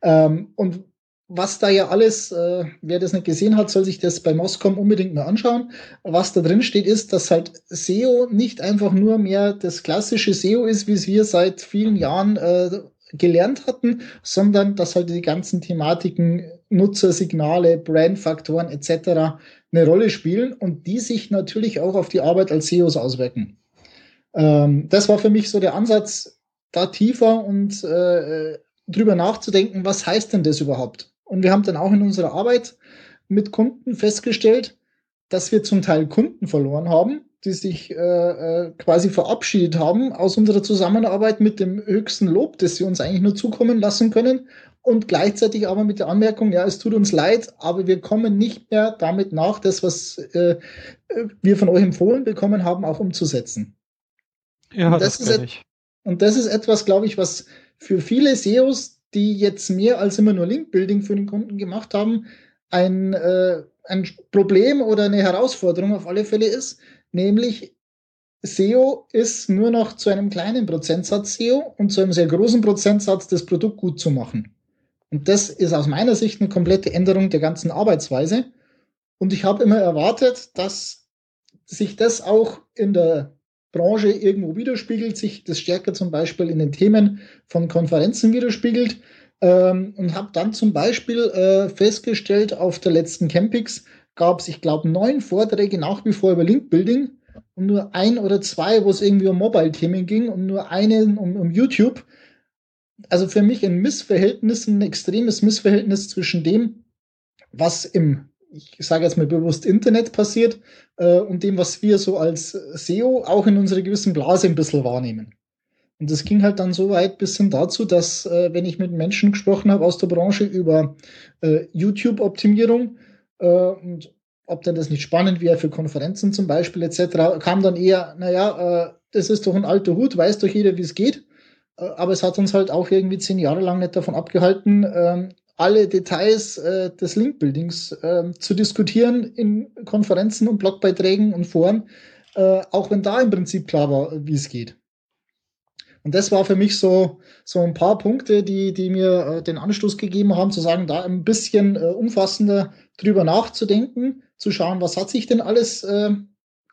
Ähm, und was da ja alles, äh, wer das nicht gesehen hat, soll sich das bei Moscom unbedingt mal anschauen. Was da drin steht, ist, dass halt SEO nicht einfach nur mehr das klassische SEO ist, wie es wir seit vielen Jahren äh, gelernt hatten, sondern dass halt die ganzen Thematiken, Nutzersignale, Brandfaktoren etc. eine Rolle spielen und die sich natürlich auch auf die Arbeit als SEOs auswirken. Ähm, das war für mich so der Ansatz, da tiefer und äh, drüber nachzudenken, was heißt denn das überhaupt? Und wir haben dann auch in unserer Arbeit mit Kunden festgestellt, dass wir zum Teil Kunden verloren haben, die sich äh, äh, quasi verabschiedet haben aus unserer Zusammenarbeit mit dem höchsten Lob, das sie uns eigentlich nur zukommen lassen können und gleichzeitig aber mit der Anmerkung, ja, es tut uns leid, aber wir kommen nicht mehr damit nach, das, was äh, wir von euch empfohlen bekommen haben, auch umzusetzen. Ja, und das, das ist ich. Und das ist etwas, glaube ich, was für viele SEOs, die jetzt mehr als immer nur Link-Building für den Kunden gemacht haben, ein, äh, ein Problem oder eine Herausforderung auf alle Fälle ist, Nämlich SEO ist nur noch zu einem kleinen Prozentsatz SEO und zu einem sehr großen Prozentsatz das Produkt gut zu machen. Und das ist aus meiner Sicht eine komplette Änderung der ganzen Arbeitsweise. Und ich habe immer erwartet, dass sich das auch in der Branche irgendwo widerspiegelt, sich das stärker zum Beispiel in den Themen von Konferenzen widerspiegelt. Ähm, und habe dann zum Beispiel äh, festgestellt auf der letzten Campix, gab es, ich glaube, neun Vorträge nach wie vor über Link-Building und nur ein oder zwei, wo es irgendwie um Mobile-Themen ging und nur einen um, um YouTube. Also für mich ein Missverhältnis, ein extremes Missverhältnis zwischen dem, was im, ich sage jetzt mal bewusst Internet passiert äh, und dem, was wir so als SEO auch in unserer gewissen Blase ein bisschen wahrnehmen. Und das ging halt dann so weit bis hin dazu, dass, äh, wenn ich mit Menschen gesprochen habe aus der Branche über äh, YouTube-Optimierung, äh, und ob denn das nicht spannend wäre für Konferenzen zum Beispiel etc., kam dann eher, naja, äh, das ist doch ein alter Hut, weiß doch jeder, wie es geht. Äh, aber es hat uns halt auch irgendwie zehn Jahre lang nicht davon abgehalten, ähm, alle Details äh, des Link-Buildings äh, zu diskutieren in Konferenzen und Blogbeiträgen und Foren, äh, auch wenn da im Prinzip klar war, wie es geht. Und das war für mich so, so ein paar Punkte, die, die mir äh, den Anstoß gegeben haben, zu sagen, da ein bisschen äh, umfassender drüber nachzudenken, zu schauen, was hat sich denn alles äh,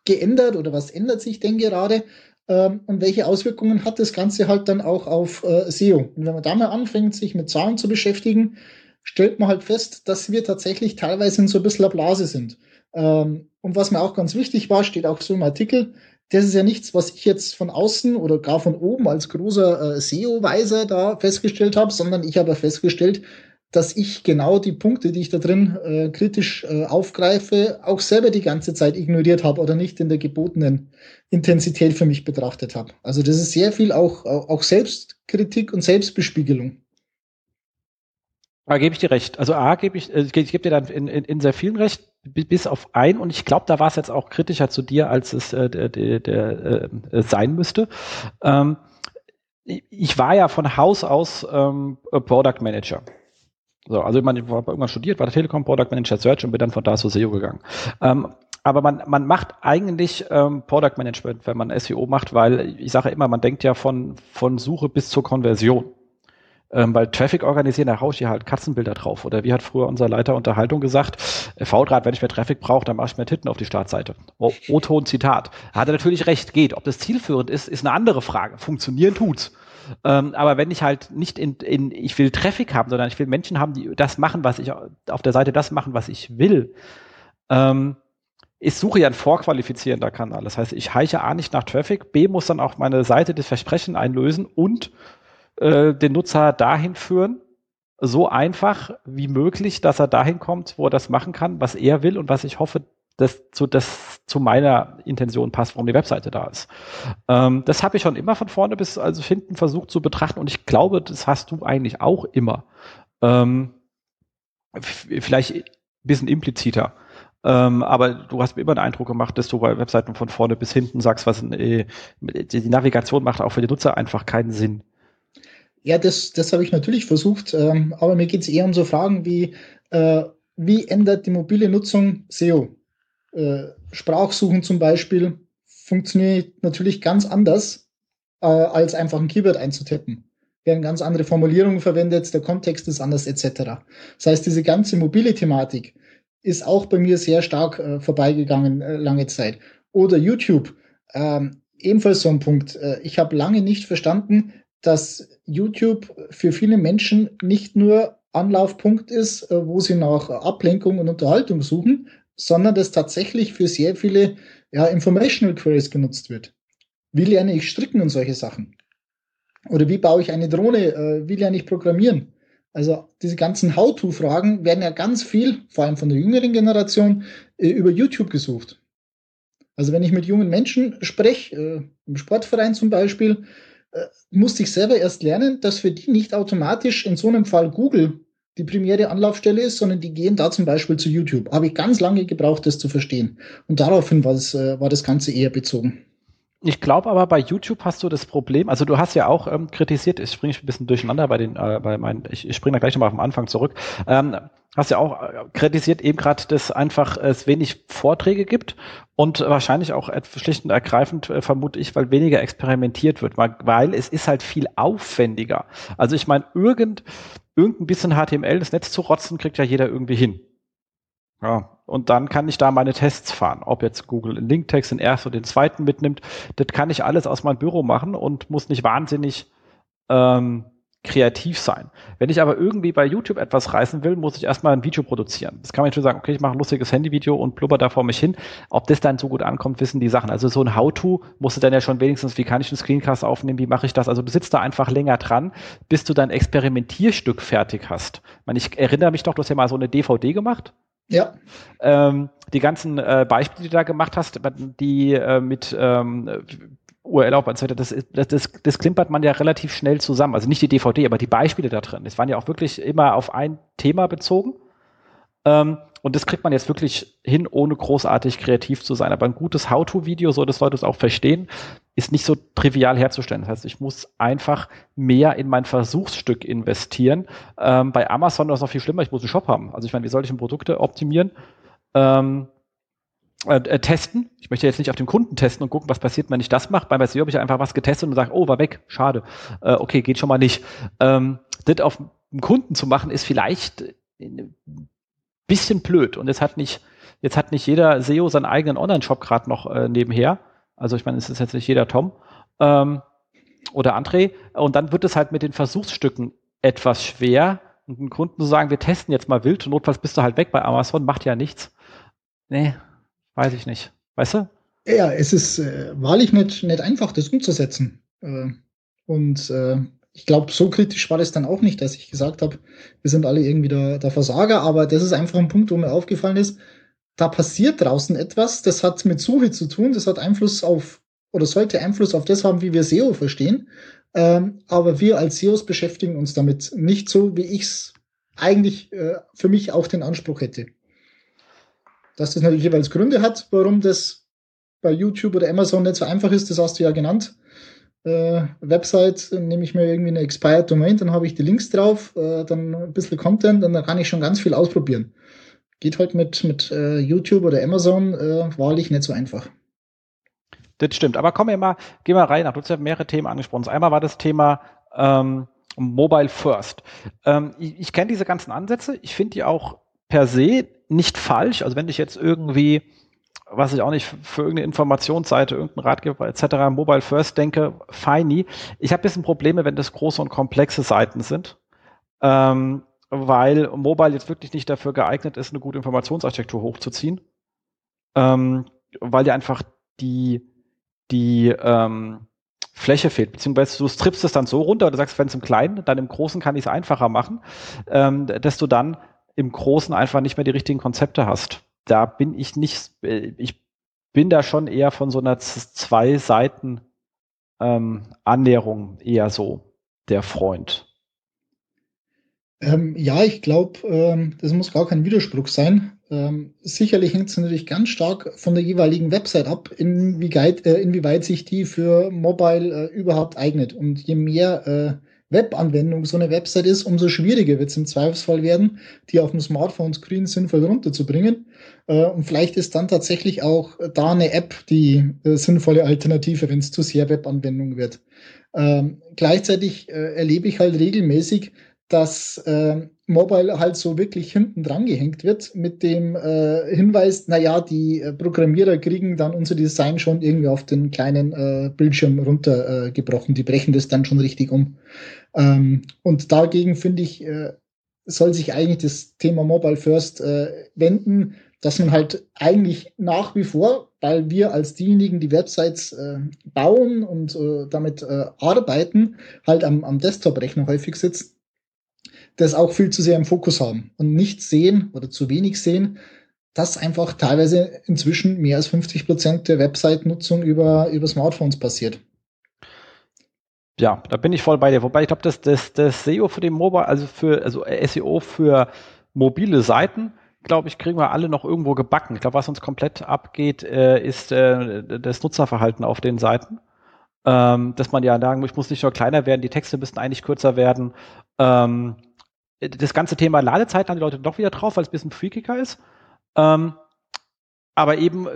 geändert oder was ändert sich denn gerade ähm, und welche Auswirkungen hat das Ganze halt dann auch auf äh, SEO. Und wenn man da mal anfängt, sich mit Zahlen zu beschäftigen, stellt man halt fest, dass wir tatsächlich teilweise in so ein bisschen Blase sind. Ähm, und was mir auch ganz wichtig war, steht auch so im Artikel, das ist ja nichts, was ich jetzt von außen oder gar von oben als großer äh, SEO-Weiser da festgestellt habe, sondern ich habe festgestellt, dass ich genau die Punkte, die ich da drin äh, kritisch äh, aufgreife, auch selber die ganze Zeit ignoriert habe oder nicht in der gebotenen Intensität für mich betrachtet habe. Also das ist sehr viel auch, auch Selbstkritik und Selbstbespiegelung. Da gebe ich dir recht. Also A gebe ich, äh, ich gebe dir dann in, in, in sehr vielen recht, bis auf ein, und ich glaube, da war es jetzt auch kritischer zu dir, als es äh, der, der, der äh, sein müsste. Ähm, ich war ja von Haus aus ähm, Product Manager. So, also ich, meine, ich habe irgendwann studiert, war der Telekom Product Manager Search und bin dann von da zu SEO gegangen. Ähm, aber man, man macht eigentlich ähm, Product Management, wenn man SEO macht, weil ich sage immer, man denkt ja von, von Suche bis zur Konversion. Ähm, weil Traffic organisieren, da ich hier halt Katzenbilder drauf. Oder wie hat früher unser Leiter Unterhaltung gesagt, äh, V-Draht, wenn ich mehr Traffic brauche, dann mache ich mehr Titten auf die Startseite. O-Ton Zitat. Hat er natürlich recht, geht. Ob das zielführend ist, ist eine andere Frage. Funktionieren tut's. Ähm, aber wenn ich halt nicht in, in, ich will Traffic haben, sondern ich will Menschen haben, die das machen, was ich auf der Seite das machen, was ich will, ähm, ich suche ja ein vorqualifizierender Kanal. Das heißt, ich heiche A nicht nach Traffic, B muss dann auch meine Seite das Versprechen einlösen und äh, den Nutzer dahin führen, so einfach wie möglich, dass er dahin kommt, wo er das machen kann, was er will und was ich hoffe, das zu, das zu meiner Intention passt, warum die Webseite da ist. Ähm, das habe ich schon immer von vorne bis also hinten versucht zu betrachten und ich glaube, das hast du eigentlich auch immer. Ähm, vielleicht ein bisschen impliziter. Ähm, aber du hast mir immer den Eindruck gemacht, dass du bei Webseiten von vorne bis hinten sagst, was äh, die Navigation macht auch für die Nutzer einfach keinen Sinn. Ja, das, das habe ich natürlich versucht, ähm, aber mir geht es eher um so Fragen wie, äh, wie ändert die mobile Nutzung SEO? Äh, Sprachsuchen zum Beispiel funktioniert natürlich ganz anders, äh, als einfach ein Keyword einzutippen. Werden ganz andere Formulierungen verwendet, der Kontext ist anders etc. Das heißt, diese ganze mobile Thematik ist auch bei mir sehr stark äh, vorbeigegangen äh, lange Zeit. Oder YouTube, ähm, ebenfalls so ein Punkt. Äh, ich habe lange nicht verstanden, dass YouTube für viele Menschen nicht nur Anlaufpunkt ist, äh, wo sie nach Ablenkung und Unterhaltung suchen, sondern das tatsächlich für sehr viele ja, Informational Queries genutzt wird. Wie lerne ich stricken und solche Sachen? Oder wie baue ich eine Drohne? Äh, wie lerne ich programmieren? Also diese ganzen How-to-Fragen werden ja ganz viel, vor allem von der jüngeren Generation, äh, über YouTube gesucht. Also wenn ich mit jungen Menschen spreche, im Sportverein zum Beispiel, musste ich selber erst lernen, dass für die nicht automatisch in so einem Fall Google die primäre Anlaufstelle ist, sondern die gehen da zum Beispiel zu YouTube. Habe ich ganz lange gebraucht, das zu verstehen. Und daraufhin war das, äh, war das Ganze eher bezogen. Ich glaube aber bei YouTube hast du das Problem, also du hast ja auch ähm, kritisiert, ich springe ein bisschen durcheinander bei den, äh, bei meinen, ich, ich springe da gleich nochmal den Anfang zurück, ähm, hast ja auch äh, kritisiert eben gerade, dass einfach es wenig Vorträge gibt und wahrscheinlich auch schlicht und ergreifend, äh, vermute ich, weil weniger experimentiert wird, weil, es ist halt viel aufwendiger. Also ich meine, irgend, irgendein bisschen HTML das Netz zu rotzen, kriegt ja jeder irgendwie hin. Ja, und dann kann ich da meine Tests fahren. Ob jetzt Google einen Linktext den ersten oder den zweiten mitnimmt, das kann ich alles aus meinem Büro machen und muss nicht wahnsinnig ähm, kreativ sein. Wenn ich aber irgendwie bei YouTube etwas reißen will, muss ich erstmal ein Video produzieren. Das kann man natürlich sagen, okay, ich mache ein lustiges Handyvideo und blubber da vor mich hin. Ob das dann so gut ankommt, wissen die Sachen. Also so ein How-To musst du dann ja schon wenigstens, wie kann ich einen Screencast aufnehmen, wie mache ich das? Also du sitzt da einfach länger dran, bis du dein Experimentierstück fertig hast. Ich, meine, ich erinnere mich doch, du hast ja mal so eine DVD gemacht. Ja. Ähm, die ganzen äh, Beispiele, die du da gemacht hast, die äh, mit ähm, URL auf das, das, das, das klimpert man ja relativ schnell zusammen. Also nicht die DVD, aber die Beispiele da drin. Das waren ja auch wirklich immer auf ein Thema bezogen. Ähm, und das kriegt man jetzt wirklich hin, ohne großartig kreativ zu sein. Aber ein gutes How-To-Video, so dass Leute es auch verstehen, ist nicht so trivial herzustellen. Das heißt, ich muss einfach mehr in mein Versuchsstück investieren. Ähm, bei Amazon ist es noch viel schlimmer, ich muss einen Shop haben. Also ich meine, wie soll ich denn Produkte optimieren? Ähm, äh, äh, testen. Ich möchte jetzt nicht auf den Kunden testen und gucken, was passiert, wenn ich das mache. Beim SEO habe ich einfach was getestet und sage, oh, war weg, schade. Äh, okay, geht schon mal nicht. Ähm, das auf einen Kunden zu machen, ist vielleicht ein bisschen blöd. Und jetzt hat nicht, jetzt hat nicht jeder SEO seinen eigenen Online-Shop gerade noch äh, nebenher. Also ich meine, es ist jetzt nicht jeder Tom ähm, oder André. Und dann wird es halt mit den Versuchsstücken etwas schwer, und einen Kunden zu sagen, wir testen jetzt mal wild notfalls bist du halt weg bei Amazon, macht ja nichts. Nee, Weiß ich nicht. Weißt du? Ja, es ist äh, wahrlich nicht, nicht einfach, das umzusetzen. Äh, und äh, ich glaube, so kritisch war das dann auch nicht, dass ich gesagt habe, wir sind alle irgendwie der, der Versager, aber das ist einfach ein Punkt, wo mir aufgefallen ist, da passiert draußen etwas, das hat mit Suche zu tun, das hat Einfluss auf oder sollte Einfluss auf das haben, wie wir SEO verstehen. Ähm, aber wir als SEOs beschäftigen uns damit nicht so, wie ich es eigentlich äh, für mich auch den Anspruch hätte. Dass das natürlich jeweils Gründe hat, warum das bei YouTube oder Amazon nicht so einfach ist, das hast du ja genannt äh, Website, nehme ich mir irgendwie eine Expired Domain, dann habe ich die Links drauf, äh, dann ein bisschen Content und dann kann ich schon ganz viel ausprobieren. Geht halt mit, mit äh, YouTube oder Amazon äh, wahrlich nicht so einfach. Das stimmt, aber komm wir mal, geh mal rein. Du hast ja mehrere Themen angesprochen. Einmal war das Thema ähm, Mobile First. Ähm, ich, ich kenne diese ganzen Ansätze. Ich finde die auch per se nicht falsch. Also wenn ich jetzt irgendwie was ich auch nicht für irgendeine Informationsseite, irgendein Ratgeber etc. Mobile First denke, feini. Ich habe ein bisschen Probleme, wenn das große und komplexe Seiten sind, ähm, weil Mobile jetzt wirklich nicht dafür geeignet ist, eine gute Informationsarchitektur hochzuziehen, ähm, weil dir einfach die, die ähm, Fläche fehlt, beziehungsweise du strippst es dann so runter, du sagst, wenn es im Kleinen, dann im Großen kann ich es einfacher machen, ähm, dass du dann im Großen einfach nicht mehr die richtigen Konzepte hast da bin ich nicht, äh, ich bin da schon eher von so einer zwei Seiten ähm, Annäherung eher so der Freund. Ähm, ja, ich glaube, ähm, das muss gar kein Widerspruch sein. Ähm, sicherlich hängt es natürlich ganz stark von der jeweiligen Website ab, inwieweit, äh, inwieweit sich die für Mobile äh, überhaupt eignet. Und je mehr äh, Webanwendung so eine Website ist, umso schwieriger wird es im Zweifelsfall werden, die auf dem Smartphone-Screen sinnvoll runterzubringen. Äh, und vielleicht ist dann tatsächlich auch da eine App die äh, sinnvolle Alternative, wenn es zu sehr Webanwendung wird. Ähm, gleichzeitig äh, erlebe ich halt regelmäßig, dass äh, Mobile halt so wirklich hinten dran gehängt wird mit dem äh, Hinweis, naja, die äh, Programmierer kriegen dann unser Design schon irgendwie auf den kleinen äh, Bildschirm runtergebrochen. Die brechen das dann schon richtig um. Ähm, und dagegen finde ich, äh, soll sich eigentlich das Thema Mobile First äh, wenden, dass man halt eigentlich nach wie vor, weil wir als diejenigen, die Websites äh, bauen und äh, damit äh, arbeiten, halt am, am Desktop-Rechner häufig sitzt, das auch viel zu sehr im Fokus haben und nicht sehen oder zu wenig sehen, dass einfach teilweise inzwischen mehr als 50 Prozent der Website-Nutzung über, über Smartphones passiert. Ja, da bin ich voll bei dir. Wobei ich glaube, dass das, das SEO für den Mobile, also für also SEO für mobile Seiten, glaube ich, kriegen wir alle noch irgendwo gebacken. Ich glaube, was uns komplett abgeht, äh, ist äh, das Nutzerverhalten auf den Seiten. Ähm, dass man ja sagen muss, ich muss nicht nur kleiner werden, die Texte müssten eigentlich kürzer werden. Ähm, das ganze Thema Ladezeit haben die Leute doch wieder drauf, weil es ein bisschen freakiger ist. Ähm, aber eben,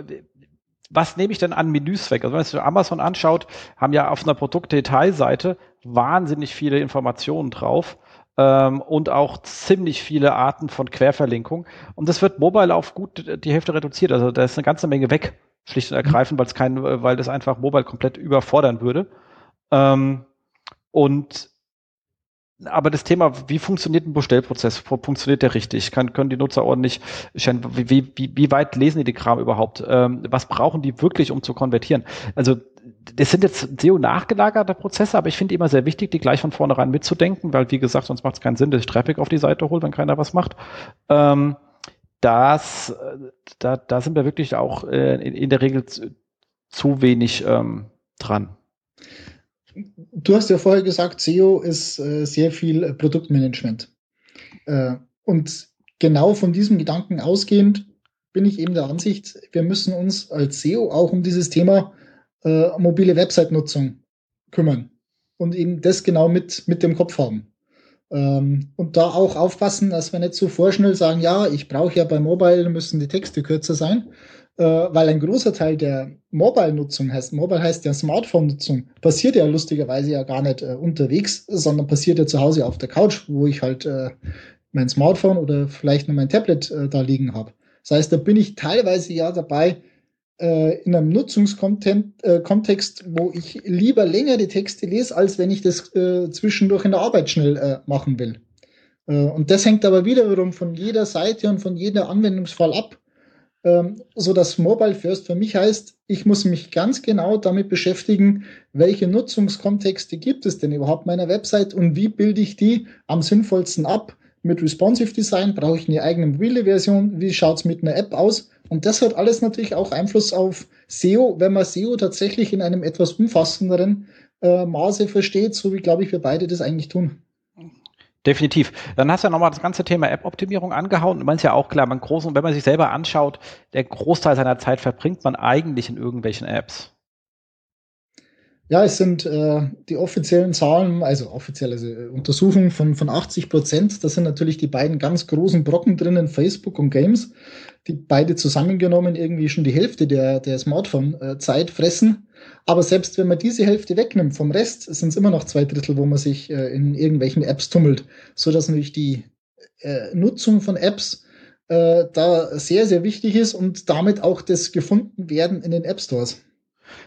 was nehme ich denn an Menüs weg? Also wenn man sich Amazon anschaut, haben ja auf einer Produktdetailseite wahnsinnig viele Informationen drauf ähm, und auch ziemlich viele Arten von Querverlinkung. Und das wird mobile auf gut die Hälfte reduziert. Also da ist eine ganze Menge weg, schlicht und ergreifend, weil es kein, weil das einfach mobile komplett überfordern würde. Ähm, und aber das Thema, wie funktioniert ein Bestellprozess? Funktioniert der richtig? Kann, können die Nutzer ordentlich, wie, wie, wie weit lesen die den Kram überhaupt? Ähm, was brauchen die wirklich, um zu konvertieren? Also, das sind jetzt SEO nachgelagerte Prozesse, aber ich finde immer sehr wichtig, die gleich von vornherein mitzudenken, weil, wie gesagt, sonst macht es keinen Sinn, dass ich Traffic auf die Seite hole, wenn keiner was macht. Ähm, das, da, da sind wir wirklich auch äh, in, in der Regel zu, zu wenig ähm, dran. Du hast ja vorher gesagt, SEO ist äh, sehr viel äh, Produktmanagement. Äh, und genau von diesem Gedanken ausgehend bin ich eben der Ansicht, wir müssen uns als SEO auch um dieses Thema mobile Website-Nutzung kümmern und eben das genau mit, mit dem Kopf haben. Ähm, und da auch aufpassen, dass wir nicht so vorschnell sagen, ja, ich brauche ja bei Mobile müssen die Texte kürzer sein, äh, weil ein großer Teil der Mobile-Nutzung heißt, Mobile heißt ja Smartphone-Nutzung, passiert ja lustigerweise ja gar nicht äh, unterwegs, sondern passiert ja zu Hause auf der Couch, wo ich halt äh, mein Smartphone oder vielleicht nur mein Tablet äh, da liegen habe. Das heißt, da bin ich teilweise ja dabei, äh, in einem Nutzungskontext, äh, wo ich lieber längere Texte lese, als wenn ich das zwischendurch in der Arbeit schnell machen will. Und das hängt aber wiederum von jeder Seite und von jeder Anwendungsfall ab ähm, so dass Mobile First für mich heißt, ich muss mich ganz genau damit beschäftigen, welche Nutzungskontexte gibt es denn überhaupt meiner Website und wie bilde ich die am sinnvollsten ab. Mit Responsive Design brauche ich eine eigene mobile Version. Wie schaut's mit einer App aus? Und das hat alles natürlich auch Einfluss auf SEO, wenn man SEO tatsächlich in einem etwas umfassenderen äh, Maße versteht, so wie, glaube ich, wir beide das eigentlich tun. Definitiv. Dann hast du ja nochmal das ganze Thema App-Optimierung angehauen. Du meinst ja auch klar, man groß, und wenn man sich selber anschaut, der Großteil seiner Zeit verbringt man eigentlich in irgendwelchen Apps. Ja, es sind äh, die offiziellen Zahlen, also offizielle also äh, Untersuchungen von, von 80 Prozent. Das sind natürlich die beiden ganz großen Brocken drinnen, Facebook und Games, die beide zusammengenommen irgendwie schon die Hälfte der, der Smartphone-Zeit fressen. Aber selbst wenn man diese Hälfte wegnimmt vom Rest, sind es immer noch zwei Drittel, wo man sich äh, in irgendwelchen Apps tummelt, so dass natürlich die äh, Nutzung von Apps äh, da sehr, sehr wichtig ist und damit auch das gefunden werden in den App Stores.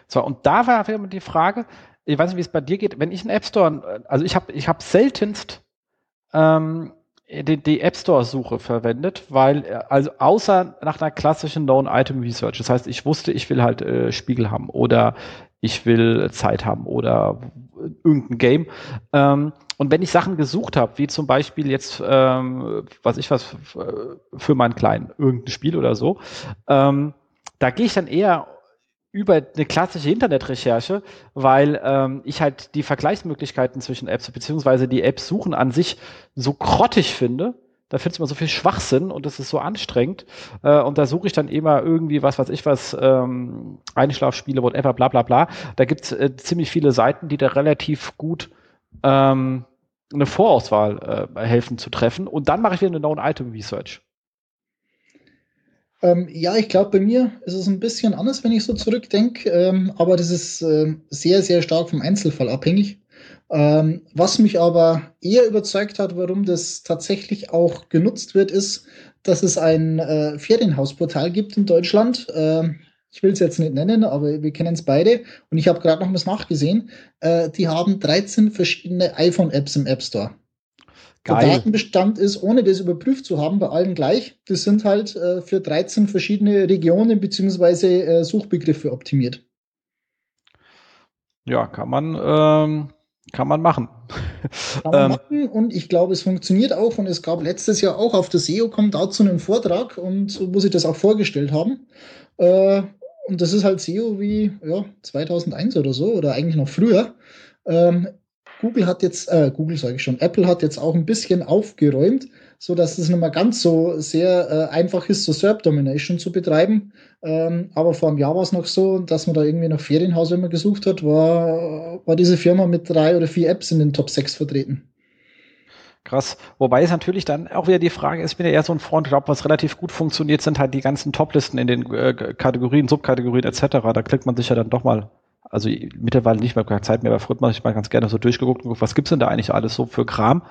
So, und da war wieder die Frage, ich weiß nicht, wie es bei dir geht, wenn ich einen App Store, also ich habe ich hab seltenst ähm, die, die App Store-Suche verwendet, weil, also außer nach einer klassischen Known-Item-Research. Das heißt, ich wusste, ich will halt äh, Spiegel haben oder ich will Zeit haben oder irgendein Game. Ähm, und wenn ich Sachen gesucht habe, wie zum Beispiel jetzt, ähm, was ich was für meinen Kleinen, irgendein Spiel oder so, ähm, da gehe ich dann eher über eine klassische Internetrecherche, weil ähm, ich halt die Vergleichsmöglichkeiten zwischen Apps beziehungsweise die Apps suchen an sich so grottig finde. Da findest du immer so viel Schwachsinn und es ist so anstrengend. Äh, und da suche ich dann immer irgendwie was, was ich was, ähm, Einschlafspiele, whatever, bla bla bla. Da gibt es äh, ziemlich viele Seiten, die da relativ gut ähm, eine Vorauswahl äh, helfen zu treffen. Und dann mache ich wieder eine Known-Item-Research. Ähm, ja, ich glaube, bei mir ist es ein bisschen anders, wenn ich so zurückdenke, ähm, aber das ist äh, sehr, sehr stark vom Einzelfall abhängig. Ähm, was mich aber eher überzeugt hat, warum das tatsächlich auch genutzt wird, ist, dass es ein äh, Ferienhausportal gibt in Deutschland. Äh, ich will es jetzt nicht nennen, aber wir kennen es beide. Und ich habe gerade noch was nachgesehen. Äh, die haben 13 verschiedene iPhone-Apps im App Store. Geil. Der Datenbestand ist, ohne das überprüft zu haben, bei allen gleich. Das sind halt äh, für 13 verschiedene Regionen beziehungsweise äh, Suchbegriffe optimiert. Ja, kann man, ähm, kann man machen. Kann man ähm, machen und ich glaube, es funktioniert auch und es gab letztes Jahr auch auf der SEO-Com dazu einen Vortrag und wo sie das auch vorgestellt haben. Äh, und das ist halt SEO wie ja, 2001 oder so oder eigentlich noch früher. Ähm, Google hat jetzt, äh, Google sage ich schon, Apple hat jetzt auch ein bisschen aufgeräumt, so dass es nicht mehr ganz so sehr äh, einfach ist, so SERP Domination zu betreiben. Ähm, aber vor einem Jahr war es noch so, dass man da irgendwie nach Ferienhaus, man gesucht hat, war, war diese Firma mit drei oder vier Apps in den Top 6 vertreten. Krass. Wobei es natürlich dann auch wieder die Frage ist, ich bin ja eher so ein Freund, glaube, was relativ gut funktioniert, sind halt die ganzen Toplisten in den äh, Kategorien, Subkategorien etc. Da klickt man sich ja dann doch mal also mittlerweile nicht mehr keine Zeit mehr, aber früher habe ich mal ganz gerne so durchgeguckt und geguckt, was gibt's denn da eigentlich alles so für Kram.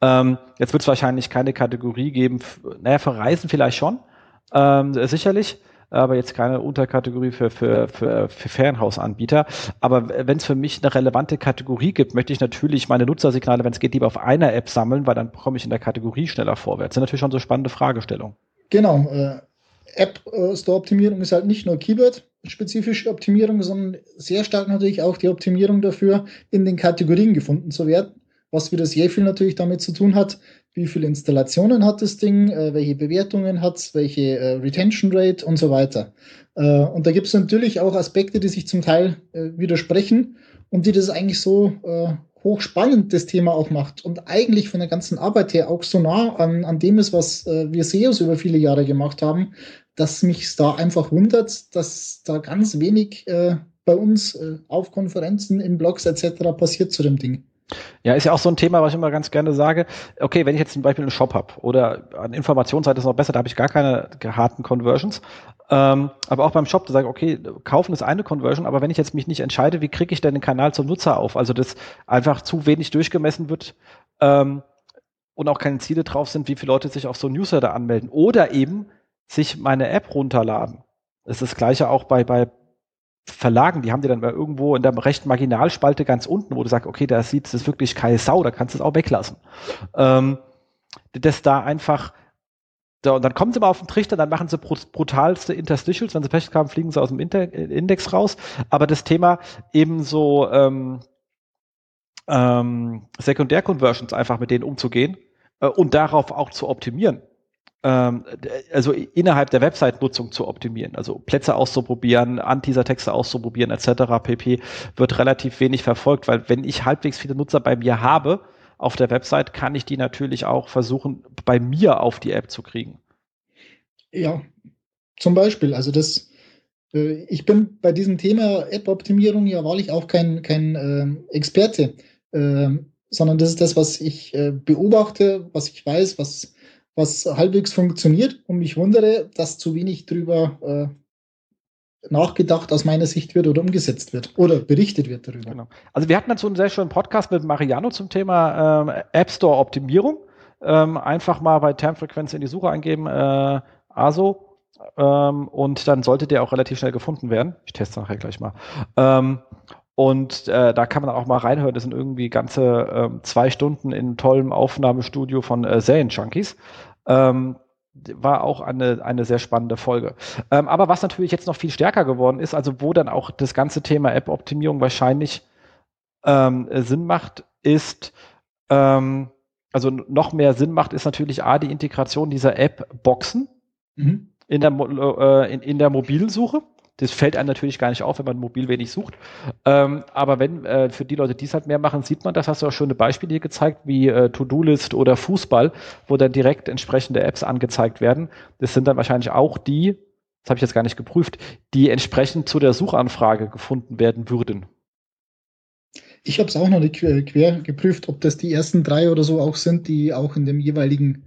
Ähm, jetzt wird es wahrscheinlich keine Kategorie geben, naja, für Reisen vielleicht schon, ähm, sicherlich, aber jetzt keine Unterkategorie für, für, für, für Ferienhausanbieter. Aber wenn es für mich eine relevante Kategorie gibt, möchte ich natürlich meine Nutzersignale, wenn es geht, lieber auf einer App sammeln, weil dann komme ich in der Kategorie schneller vorwärts. Das sind natürlich schon so spannende Fragestellungen. Genau. Äh, App äh, Store Optimierung ist halt nicht nur Keyword, spezifische Optimierung, sondern sehr stark natürlich auch die Optimierung dafür, in den Kategorien gefunden zu werden, was wieder sehr viel natürlich damit zu tun hat, wie viele Installationen hat das Ding, äh, welche Bewertungen hat es, welche äh, Retention Rate und so weiter. Äh, und da gibt es natürlich auch Aspekte, die sich zum Teil widersprechen und die das eigentlich so hochspannend das Thema auch macht und eigentlich von der ganzen Arbeit her auch so nah an, an dem ist, was äh, wir SEOs über viele Jahre gemacht haben, dass mich da einfach wundert, dass da ganz wenig äh, bei uns äh, auf Konferenzen, in Blogs etc. passiert zu dem Ding. Ja, ist ja auch so ein Thema, was ich immer ganz gerne sage. Okay, wenn ich jetzt zum Beispiel einen Shop habe oder an Informationsseite ist noch besser, da habe ich gar keine harten Conversions. Ähm, aber auch beim Shop, da sage ich, okay, kaufen ist eine Conversion, aber wenn ich jetzt mich nicht entscheide, wie kriege ich denn den Kanal zum Nutzer auf? Also das einfach zu wenig durchgemessen wird ähm, und auch keine Ziele drauf sind, wie viele Leute sich auf so ein Newsletter anmelden. Oder eben sich meine App runterladen. Das ist das gleiche auch bei, bei Verlagen, die haben dir dann mal irgendwo in der rechten Marginalspalte ganz unten, wo du sagst, okay, da sieht es wirklich keine Sau, da kannst du es auch weglassen. Ähm, dass da einfach So, und dann kommen sie mal auf den Trichter, dann machen sie brutalste Interstitials. Wenn sie Pech haben, fliegen sie aus dem Inter Index raus. Aber das Thema eben so ähm, ähm, Sekundärconversions einfach mit denen umzugehen äh, und darauf auch zu optimieren. Ähm, also innerhalb der Website-Nutzung zu optimieren, also Plätze auszuprobieren, Anteaser-Texte auszuprobieren, etc. pp. wird relativ wenig verfolgt, weil wenn ich halbwegs viele Nutzer bei mir habe, auf der Website kann ich die natürlich auch versuchen, bei mir auf die App zu kriegen. Ja, zum Beispiel. Also das, äh, ich bin bei diesem Thema App-Optimierung ja wahrlich auch kein, kein äh, Experte, äh, sondern das ist das, was ich äh, beobachte, was ich weiß, was, was halbwegs funktioniert und mich wundere, dass zu wenig drüber äh, nachgedacht aus meiner Sicht wird oder umgesetzt wird oder berichtet wird darüber. Genau. Also wir hatten dazu einen sehr schönen Podcast mit Mariano zum Thema ähm, App Store Optimierung. Ähm, einfach mal bei Termfrequenz in die Suche eingeben, äh, ASO, ähm, und dann sollte der auch relativ schnell gefunden werden. Ich teste nachher gleich mal. Ähm, und äh, da kann man auch mal reinhören. Das sind irgendwie ganze äh, zwei Stunden in tollem Aufnahmestudio von äh, Serien-Junkies. Ähm, war auch eine, eine sehr spannende Folge. Ähm, aber was natürlich jetzt noch viel stärker geworden ist, also wo dann auch das ganze Thema App-Optimierung wahrscheinlich ähm, Sinn macht, ist, ähm, also noch mehr Sinn macht, ist natürlich A, die Integration dieser App-Boxen mhm. in, der, äh, in, in der Mobilsuche. Das fällt einem natürlich gar nicht auf, wenn man mobil wenig sucht. Ähm, aber wenn äh, für die Leute, die es halt mehr machen, sieht man, das hast du auch schöne Beispiele hier gezeigt, wie äh, To-Do-List oder Fußball, wo dann direkt entsprechende Apps angezeigt werden. Das sind dann wahrscheinlich auch die, das habe ich jetzt gar nicht geprüft, die entsprechend zu der Suchanfrage gefunden werden würden. Ich habe es auch noch nicht quer geprüft, ob das die ersten drei oder so auch sind, die auch in dem jeweiligen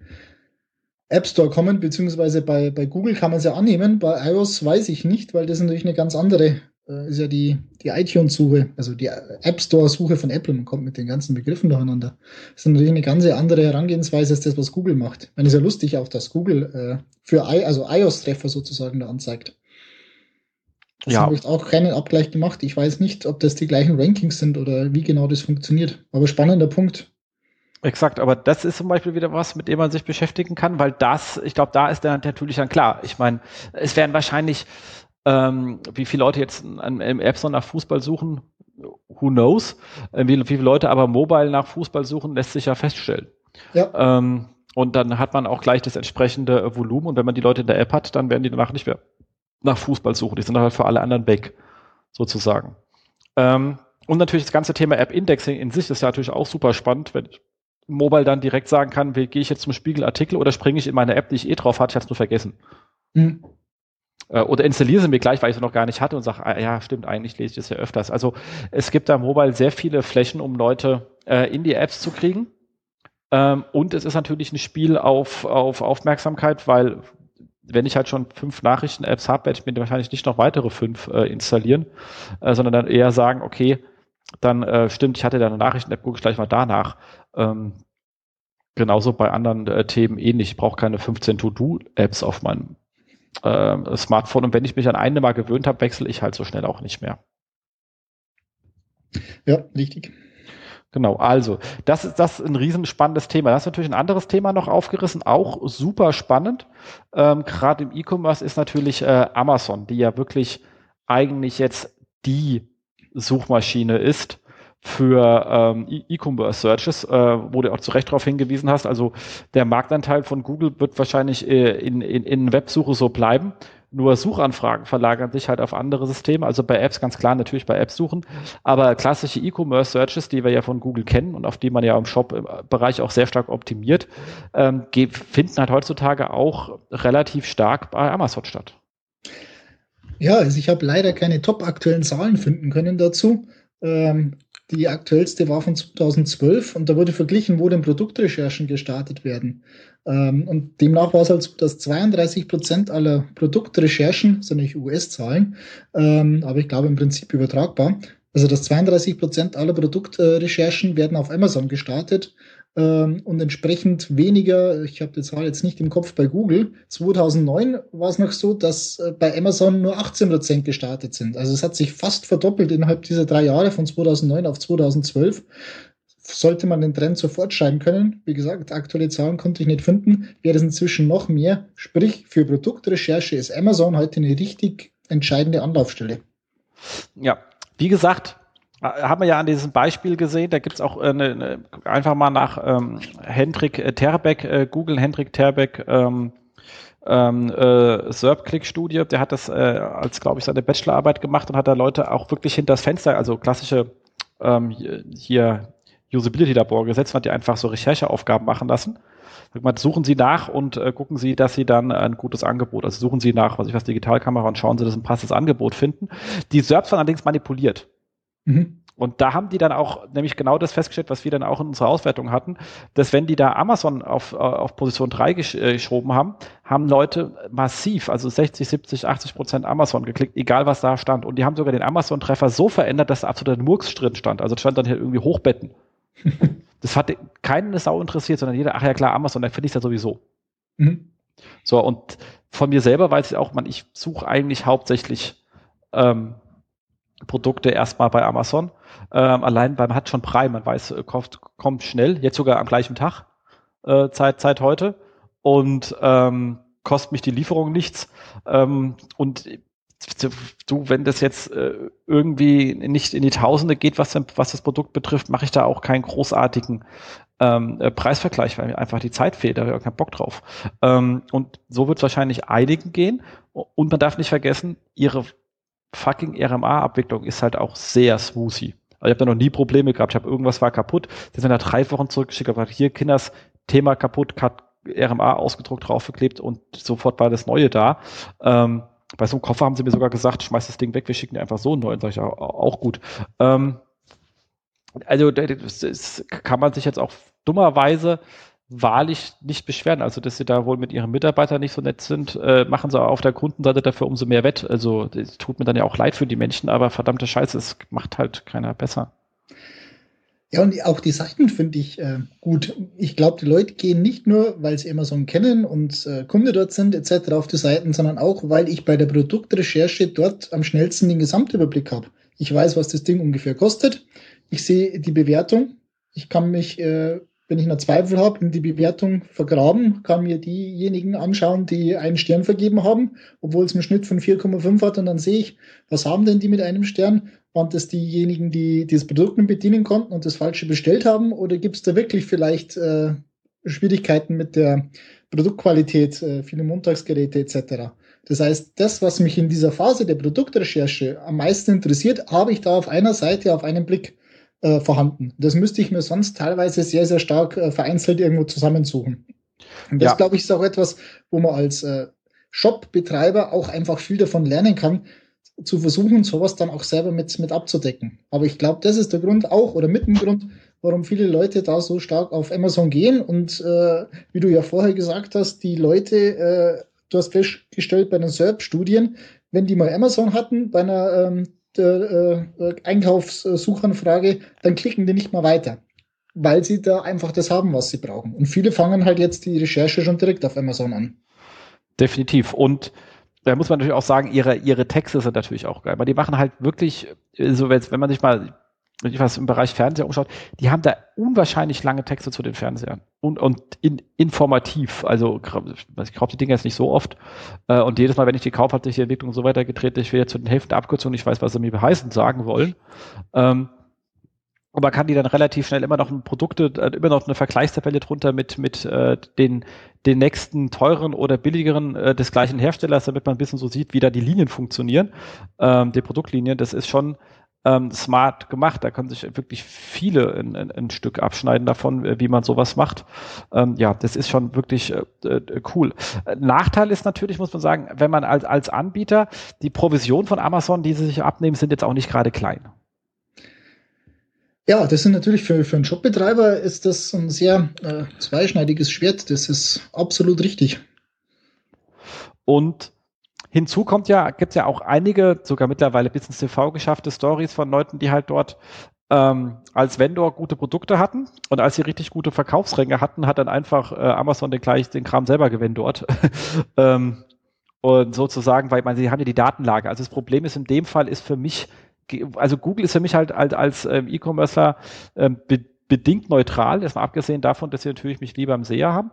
App Store kommen, beziehungsweise bei, bei Google kann man es ja annehmen, bei iOS weiß ich nicht, weil das natürlich eine ganz andere, äh, ist ja die, die iTunes-Suche, also die App Store-Suche von Apple, man kommt mit den ganzen Begriffen durcheinander. Das ist natürlich eine ganz andere Herangehensweise als das, was Google macht. Man ist ja lustig auch, dass Google äh, für I, also iOS-Treffer sozusagen da anzeigt. Das ja. habe ich auch keinen Abgleich gemacht. Ich weiß nicht, ob das die gleichen Rankings sind oder wie genau das funktioniert. Aber spannender Punkt. Exakt, aber das ist zum Beispiel wieder was, mit dem man sich beschäftigen kann, weil das, ich glaube, da ist dann natürlich dann klar. Ich meine, es werden wahrscheinlich, ähm, wie viele Leute jetzt an, im App Store nach Fußball suchen, who knows? Äh, wie, wie, viele Leute aber mobile nach Fußball suchen, lässt sich ja feststellen. Ja. Ähm, und dann hat man auch gleich das entsprechende Volumen und wenn man die Leute in der App hat, dann werden die danach nicht mehr nach Fußball suchen. Die sind halt für alle anderen weg, sozusagen. Ähm, und natürlich das ganze Thema App-Indexing in sich ist ja natürlich auch super spannend, wenn ich Mobile dann direkt sagen kann, wie gehe ich jetzt zum Spiegelartikel oder springe ich in meine App, die ich eh drauf hatte, ich hatte es nur vergessen. Mhm. Äh, oder installiere sie mir gleich, weil ich sie noch gar nicht hatte und sage, ah, ja, stimmt, eigentlich lese ich das ja öfters. Also es gibt da Mobile sehr viele Flächen, um Leute äh, in die Apps zu kriegen. Ähm, und es ist natürlich ein Spiel auf, auf Aufmerksamkeit, weil wenn ich halt schon fünf Nachrichten-Apps habe, werde ich mir wahrscheinlich nicht noch weitere fünf äh, installieren, äh, sondern dann eher sagen, okay, dann äh, stimmt, ich hatte da eine Nachrichten-App, gucke ich gleich mal danach. Ähm, genauso bei anderen äh, Themen ähnlich. Ich brauche keine 15 To-Do-Apps auf meinem äh, Smartphone. Und wenn ich mich an eine mal gewöhnt habe, wechsle ich halt so schnell auch nicht mehr. Ja, richtig. Genau, also das ist das ist ein riesenspannendes Thema. Das ist natürlich ein anderes Thema noch aufgerissen, auch super spannend. Ähm, Gerade im E-Commerce ist natürlich äh, Amazon, die ja wirklich eigentlich jetzt die Suchmaschine ist für ähm, e- E-Commerce-Searches, äh, wo du auch zu Recht darauf hingewiesen hast. Also der Marktanteil von Google wird wahrscheinlich äh, in, in, in Websuche so bleiben. Nur Suchanfragen verlagern sich halt auf andere Systeme. Also bei Apps ganz klar natürlich bei Apps suchen. Aber klassische E-Commerce-Searches, die wir ja von Google kennen und auf die man ja im Shop-Bereich auch sehr stark optimiert, ähm, finden halt heutzutage auch relativ stark bei Amazon statt. Ja, also ich habe leider keine top aktuellen Zahlen finden können dazu. Ähm, die aktuellste war von 2012 und da wurde verglichen, wo denn Produktrecherchen gestartet werden. Ähm, und demnach war es halt so, dass 32 Prozent aller Produktrecherchen, das sind nicht US-Zahlen, ähm, aber ich glaube im Prinzip übertragbar, also dass 32 Prozent aller Produktrecherchen werden auf Amazon gestartet ähm, und entsprechend weniger, ich habe die Zahl jetzt nicht im Kopf bei Google, 2009 war es noch so, dass äh, bei Amazon nur 18 Prozent gestartet sind. Also es hat sich fast verdoppelt innerhalb dieser drei Jahre von 2009 auf 2012 sollte man den Trend sofort schreiben können. Wie gesagt, aktuelle Zahlen konnte ich nicht finden. Wäre es inzwischen noch mehr. Sprich, für Produktrecherche ist Amazon heute eine richtig entscheidende Anlaufstelle. Ja, wie gesagt, haben wir ja an diesem Beispiel gesehen, da gibt es auch eine, eine, einfach mal nach ähm, Hendrik äh, Terbeck, äh, Google Hendrik Terbeck, ähm, ähm, äh, SERP-Click-Studie, der hat das äh, als, glaube ich, seine Bachelorarbeit gemacht und hat da Leute auch wirklich hinter das Fenster, also klassische ähm, hier Usability-Labor gesetzt und hat die einfach so Rechercheaufgaben machen lassen. Suchen Sie nach und äh, gucken Sie, dass Sie dann ein gutes Angebot, also suchen Sie nach, was ich was Digitalkamera und schauen Sie, dass Sie ein passendes Angebot finden. Die SERPs waren allerdings manipuliert. Mhm. Und da haben die dann auch nämlich genau das festgestellt, was wir dann auch in unserer Auswertung hatten, dass wenn die da Amazon auf, äh, auf Position 3 gesch äh, geschoben haben, haben Leute massiv, also 60, 70, 80 Prozent Amazon geklickt, egal was da stand. Und die haben sogar den Amazon-Treffer so verändert, dass da absoluter Murks drin stand. Also stand dann hier irgendwie Hochbetten. das hat keinen Sau interessiert, sondern jeder, ach ja klar, Amazon, da finde ich ja sowieso. Mhm. So, und von mir selber weiß ich auch, man, ich suche eigentlich hauptsächlich ähm, Produkte erstmal bei Amazon. Ähm, allein, man hat schon Prime, man weiß, äh, kommt, kommt schnell, jetzt sogar am gleichen Tag, äh, Zeit, Zeit heute. Und ähm, kostet mich die Lieferung nichts. Ähm, und du, wenn das jetzt äh, irgendwie nicht in die Tausende geht, was, was das Produkt betrifft, mache ich da auch keinen großartigen ähm, äh, Preisvergleich, weil mir einfach die Zeit fehlt, da habe ich auch keinen Bock drauf. Ähm, und so wird es wahrscheinlich einigen gehen. Und man darf nicht vergessen, ihre fucking RMA-Abwicklung ist halt auch sehr smoothie. Also ich habe da noch nie Probleme gehabt. Ich habe irgendwas war kaputt. Die sind da drei Wochen zurückgeschickt, aber hier Kinders Thema kaputt, hat RMA ausgedruckt, draufgeklebt und sofort war das Neue da. Ähm, bei so einem Koffer haben sie mir sogar gesagt, schmeiß das Ding weg, wir schicken dir einfach so einen neuen. Sag ich, auch, auch gut. Ähm, also das, das kann man sich jetzt auch dummerweise wahrlich nicht beschweren. Also, dass sie da wohl mit ihren Mitarbeitern nicht so nett sind, äh, machen sie auf der Kundenseite dafür umso mehr wett. Also, das tut mir dann ja auch leid für die Menschen, aber verdammte Scheiße, es macht halt keiner besser. Ja, und auch die Seiten finde ich äh, gut. Ich glaube, die Leute gehen nicht nur, weil sie Amazon kennen und äh, Kunde dort sind etc. auf die Seiten, sondern auch, weil ich bei der Produktrecherche dort am schnellsten den Gesamtüberblick habe. Ich weiß, was das Ding ungefähr kostet. Ich sehe die Bewertung. Ich kann mich äh, wenn ich noch Zweifel habe, in die Bewertung vergraben, kann mir diejenigen anschauen, die einen Stern vergeben haben, obwohl es einen Schnitt von 4,5 hat und dann sehe ich, was haben denn die mit einem Stern? Waren das diejenigen, die dieses Produkt nicht bedienen konnten und das Falsche bestellt haben? Oder gibt es da wirklich vielleicht äh, Schwierigkeiten mit der Produktqualität, äh, viele Montagsgeräte etc.? Das heißt, das, was mich in dieser Phase der Produktrecherche am meisten interessiert, habe ich da auf einer Seite auf einen Blick äh, vorhanden. Das müsste ich mir sonst teilweise sehr, sehr stark äh, vereinzelt irgendwo zusammensuchen. Und das, ja. glaube ich, ist auch etwas, wo man als äh, Shop-Betreiber auch einfach viel davon lernen kann, zu versuchen, sowas dann auch selber mit, mit abzudecken. Aber ich glaube, das ist der Grund auch oder mit dem Grund, warum viele Leute da so stark auf Amazon gehen. Und äh, wie du ja vorher gesagt hast, die Leute, äh, du hast festgestellt bei den SERP-Studien, wenn die mal Amazon hatten, bei einer ähm, äh, äh, Einkaufssuchanfrage, dann klicken die nicht mehr weiter, weil sie da einfach das haben, was sie brauchen. Und viele fangen halt jetzt die Recherche schon direkt auf Amazon an. Definitiv. Und da muss man natürlich auch sagen, ihre, ihre Texte sind natürlich auch geil, weil die machen halt wirklich, so wenn man sich mal wenn ich was im Bereich Fernseher umschaut, die haben da unwahrscheinlich lange Texte zu den Fernsehern und, und in, informativ. Also ich kaufe die Dinger jetzt nicht so oft äh, und jedes Mal, wenn ich die kaufe, hat sich die Entwicklung so weitergetreten, ich will jetzt zu den Hälften der Abkürzungen nicht weiß, was sie mir heißen sagen wollen. Ähm, und man kann die dann relativ schnell immer noch Produkte, äh, immer noch eine Vergleichstabelle drunter mit, mit äh, den, den nächsten teuren oder billigeren äh, des gleichen Herstellers, damit man ein bisschen so sieht, wie da die Linien funktionieren, ähm, die Produktlinien. Das ist schon ähm, smart gemacht. Da können sich wirklich viele ein, ein, ein Stück abschneiden davon, äh, wie man sowas macht. Ähm, ja, das ist schon wirklich äh, äh, cool. Nachteil ist natürlich, muss man sagen, wenn man als, als Anbieter die Provision von Amazon, die sie sich abnehmen, sind jetzt auch nicht gerade klein. Ja, das sind natürlich für, für einen Shopbetreiber ist das ein sehr äh, zweischneidiges Schwert. Das ist absolut richtig. Und Hinzu kommt ja, gibt es ja auch einige, sogar mittlerweile bis ins TV geschaffte Stories von Leuten, die halt dort ähm, als Vendor gute Produkte hatten und als sie richtig gute Verkaufsränge hatten, hat dann einfach äh, Amazon den gleich den Kram selber gewendort. ähm, und sozusagen, weil man, sie haben ja die Datenlage. Also das Problem ist in dem Fall ist für mich, also Google ist für mich halt als, als ähm, E-Commercer ähm, bedingt neutral, erstmal abgesehen davon, dass sie natürlich mich lieber im SEA haben.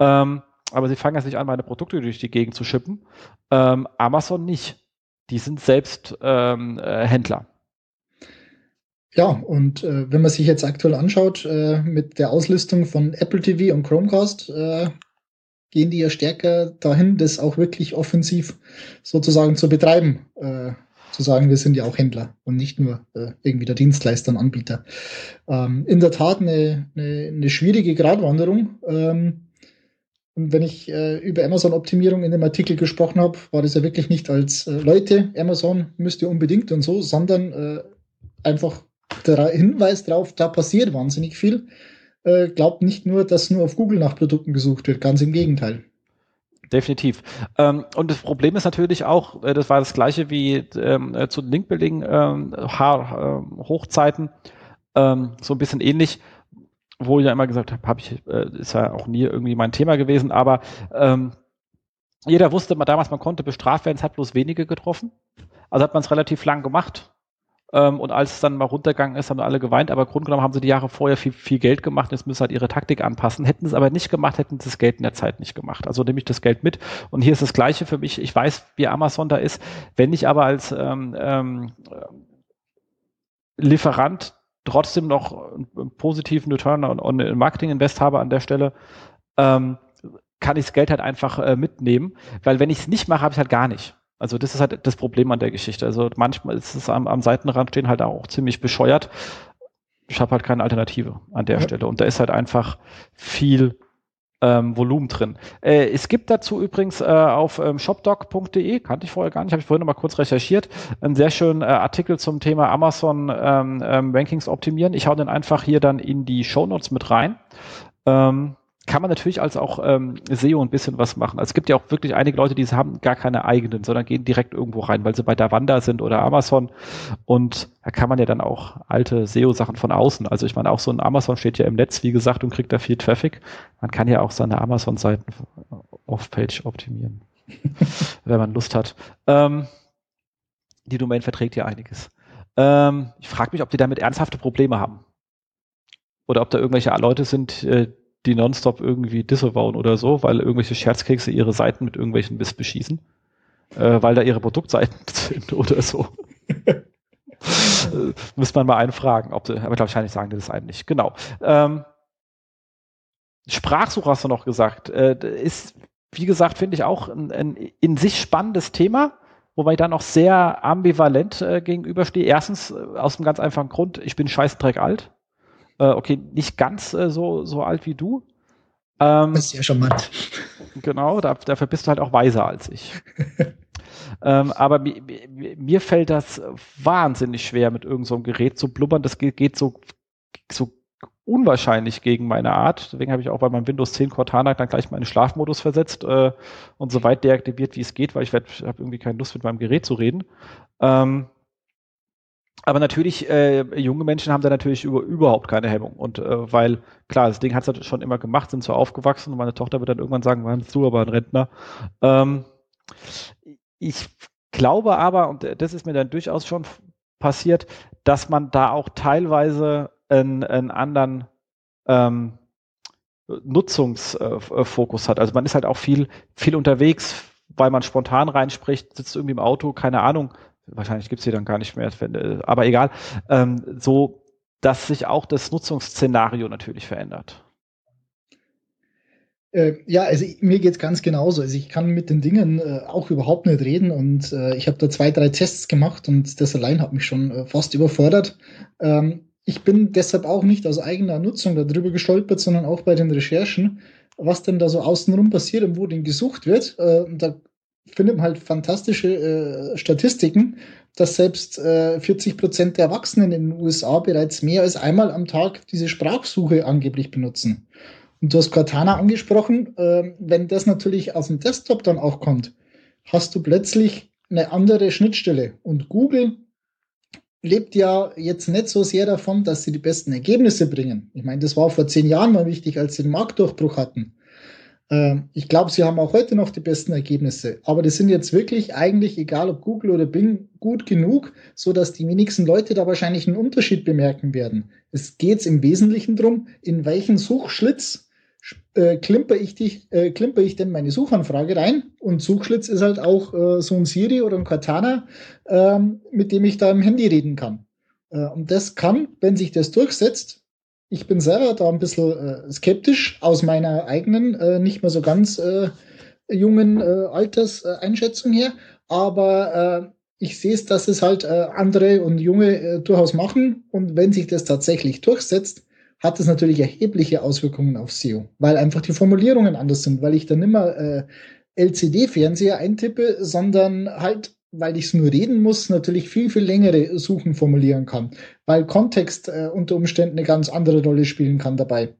Ähm, aber sie fangen jetzt nicht an, meine Produkte durch die Gegend zu schippen. Ähm, Amazon nicht. Die sind selbst ähm, äh, Händler. Ja, und äh, wenn man sich jetzt aktuell anschaut, äh, mit der Auslistung von Apple TV und Chromecast, äh, gehen die ja stärker dahin, das auch wirklich offensiv sozusagen zu betreiben. Äh, zu sagen, wir sind ja auch Händler und nicht nur äh, irgendwie der Dienstleister und Anbieter. Ähm, in der Tat eine, eine, eine schwierige Gratwanderung. Ähm, wenn ich äh, über Amazon-Optimierung in dem Artikel gesprochen habe, war das ja wirklich nicht als äh, Leute, Amazon müsst ihr unbedingt und so, sondern äh, einfach der Hinweis darauf, da passiert wahnsinnig viel. Äh, glaubt nicht nur, dass nur auf Google nach Produkten gesucht wird, ganz im Gegenteil. Definitiv. Ähm, und das Problem ist natürlich auch, äh, das war das gleiche wie ähm, äh, zu Linkbuilding ähm, äh, Hochzeiten, ähm, so ein bisschen ähnlich, wo ich ja immer gesagt habe, hab ich, äh, ist ja auch nie irgendwie mein Thema gewesen, aber ähm, jeder wusste mal damals, man konnte bestraft werden, es hat bloß wenige getroffen. Also hat man es relativ lang gemacht ähm, und als es dann mal runtergegangen ist, haben alle geweint. Aber Grund genommen haben sie die Jahre vorher viel, viel Geld gemacht. Jetzt müssen sie halt ihre Taktik anpassen. Hätten es aber nicht gemacht, hätten sie das Geld in der Zeit nicht gemacht. Also nehme ich das Geld mit. Und hier ist das Gleiche für mich. Ich weiß, wie Amazon da ist. Wenn ich aber als ähm, ähm, Lieferant trotzdem noch einen positiven Return on, on Marketing Invest habe an der Stelle, ähm, kann ich das Geld halt einfach äh, mitnehmen. Weil wenn ich es nicht mache, habe ich halt gar nicht. Also das ist halt das Problem an der Geschichte. Also manchmal ist es am, am Seitenrand stehen halt auch ziemlich bescheuert. Ich habe halt keine Alternative an der ja. Stelle. Und da ist halt einfach viel ähm, Volumen drin. Äh, es gibt dazu übrigens äh, auf ähm, shopdoc.de, kannte ich vorher gar nicht, habe ich vorhin noch mal kurz recherchiert, einen sehr schönen äh, Artikel zum Thema Amazon ähm, ähm, Rankings optimieren. Ich hau den einfach hier dann in die Show Notes mit rein. Ähm, kann man natürlich als auch ähm, SEO ein bisschen was machen. Also es gibt ja auch wirklich einige Leute, die haben gar keine eigenen, sondern gehen direkt irgendwo rein, weil sie bei Davanda sind oder Amazon. Und da kann man ja dann auch alte SEO-Sachen von außen. Also ich meine, auch so ein Amazon steht ja im Netz, wie gesagt, und kriegt da viel Traffic. Man kann ja auch seine Amazon-Seiten off-page optimieren, wenn man Lust hat. Ähm, die Domain verträgt ja einiges. Ähm, ich frage mich, ob die damit ernsthafte Probleme haben. Oder ob da irgendwelche Leute sind, äh, die nonstop irgendwie disavowen oder so, weil irgendwelche Scherzkekse ihre Seiten mit irgendwelchen Mist beschießen, äh, weil da ihre Produktseiten sind oder so. äh, müsste man mal einen fragen, ob aber wahrscheinlich sagen die das einem nicht. Genau. Ähm, Sprachsuche hast du noch gesagt. Äh, ist, wie gesagt, finde ich auch ein, ein, in sich spannendes Thema, wobei ich dann auch sehr ambivalent äh, gegenüberstehe. Erstens, äh, aus einem ganz einfachen Grund, ich bin scheißdreck alt. Äh, okay, nicht ganz äh, so, so alt wie du. Ähm, das ist ja schon matt. Genau, da, dafür bist du halt auch weiser als ich. ähm, aber mir, mir, fällt das wahnsinnig schwer, mit irgendeinem so Gerät zu blubbern. Das geht, geht so, so unwahrscheinlich gegen meine Art. Deswegen habe ich auch bei meinem Windows 10 Cortana dann gleich meinen Schlafmodus versetzt äh, und so weit deaktiviert, wie es geht, weil ich habe irgendwie keine Lust, mit meinem Gerät zu reden. Ähm, aber natürlich, äh, junge Menschen haben da natürlich über, überhaupt keine Hemmung. Und äh, weil, klar, das Ding hat es schon immer gemacht, sind so aufgewachsen und meine Tochter wird dann irgendwann sagen, wann bist du aber ein Rentner? Ähm, ich glaube aber, und das ist mir dann durchaus schon passiert, dass man da auch teilweise einen, einen anderen ähm, Nutzungsfokus hat. Also man ist halt auch viel, viel unterwegs, weil man spontan reinspricht, sitzt irgendwie im Auto, keine Ahnung, wahrscheinlich gibt es sie dann gar nicht mehr, äh, aber egal, ähm, so dass sich auch das Nutzungsszenario natürlich verändert. Äh, ja, also mir geht es ganz genauso. Also ich kann mit den Dingen äh, auch überhaupt nicht reden und äh, ich habe da zwei, drei Tests gemacht und das allein hat mich schon äh, fast überfordert. Ähm, ich bin deshalb auch nicht aus eigener Nutzung darüber gestolpert, sondern auch bei den Recherchen, was denn da so außenrum passiert und wo denn gesucht wird. Äh, da findet man halt fantastische äh, Statistiken, dass selbst äh, 40 Prozent der Erwachsenen in den USA bereits mehr als einmal am Tag diese Sprachsuche angeblich benutzen. Und du hast Cortana angesprochen, äh, wenn das natürlich auf dem Desktop dann auch kommt, hast du plötzlich eine andere Schnittstelle. Und Google lebt ja jetzt nicht so sehr davon, dass sie die besten Ergebnisse bringen. Ich meine, das war vor zehn Jahren mal wichtig, als sie den Marktdurchbruch hatten. Ähm, ich glaube, sie haben auch heute noch die besten Ergebnisse, aber die sind jetzt wirklich eigentlich, egal ob Google oder Bing, gut genug, so dass die wenigsten Leute da wahrscheinlich einen Unterschied bemerken werden. Es geht im Wesentlichen darum, in welchen Suchschlitz äh, klimper, ich dich, äh, klimper ich denn meine Suchanfrage rein und Suchschlitz ist halt auch äh, so ein Siri oder ein Cortana, ähm, mit dem ich da im Handy reden kann. Äh, und das kann, wenn sich das durchsetzt, ich bin selber da ein bisschen äh, skeptisch aus meiner eigenen, äh, nicht mehr so ganz äh, jungen Alterseinschätzung her. Aber ich sehe es, dass es halt andere und junge durchaus machen. Und wenn sich das tatsächlich durchsetzt, hat es natürlich erhebliche Auswirkungen auf SEO, weil einfach die Formulierungen anders sind, weil ich dann immer äh, LCD-Fernseher eintippe, sondern halt weil ich es nur reden muss, natürlich viel, viel längere Suchen formulieren kann, weil Kontext äh, unter Umständen eine ganz andere Rolle spielen kann dabei.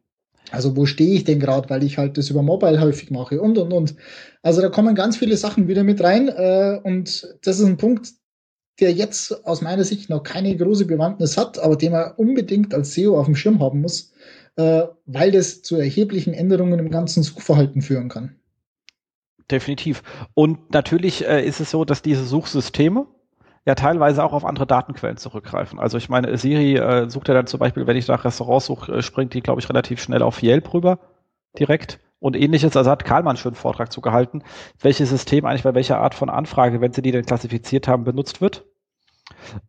Also wo stehe ich denn gerade, weil ich halt das über Mobile häufig mache und, und, und. Also da kommen ganz viele Sachen wieder mit rein äh, und das ist ein Punkt, der jetzt aus meiner Sicht noch keine große Bewandtnis hat, aber den man unbedingt als SEO auf dem Schirm haben muss, äh, weil das zu erheblichen Änderungen im ganzen Suchverhalten führen kann definitiv. Und natürlich äh, ist es so, dass diese Suchsysteme ja teilweise auch auf andere Datenquellen zurückgreifen. Also ich meine, Siri äh, sucht ja dann zum Beispiel, wenn ich nach Restaurants suche, äh, springt die, glaube ich, relativ schnell auf Yelp rüber, direkt. Und ähnliches, also hat Karlmann schon einen Vortrag zu gehalten, welches System eigentlich bei welcher Art von Anfrage, wenn sie die denn klassifiziert haben, benutzt wird.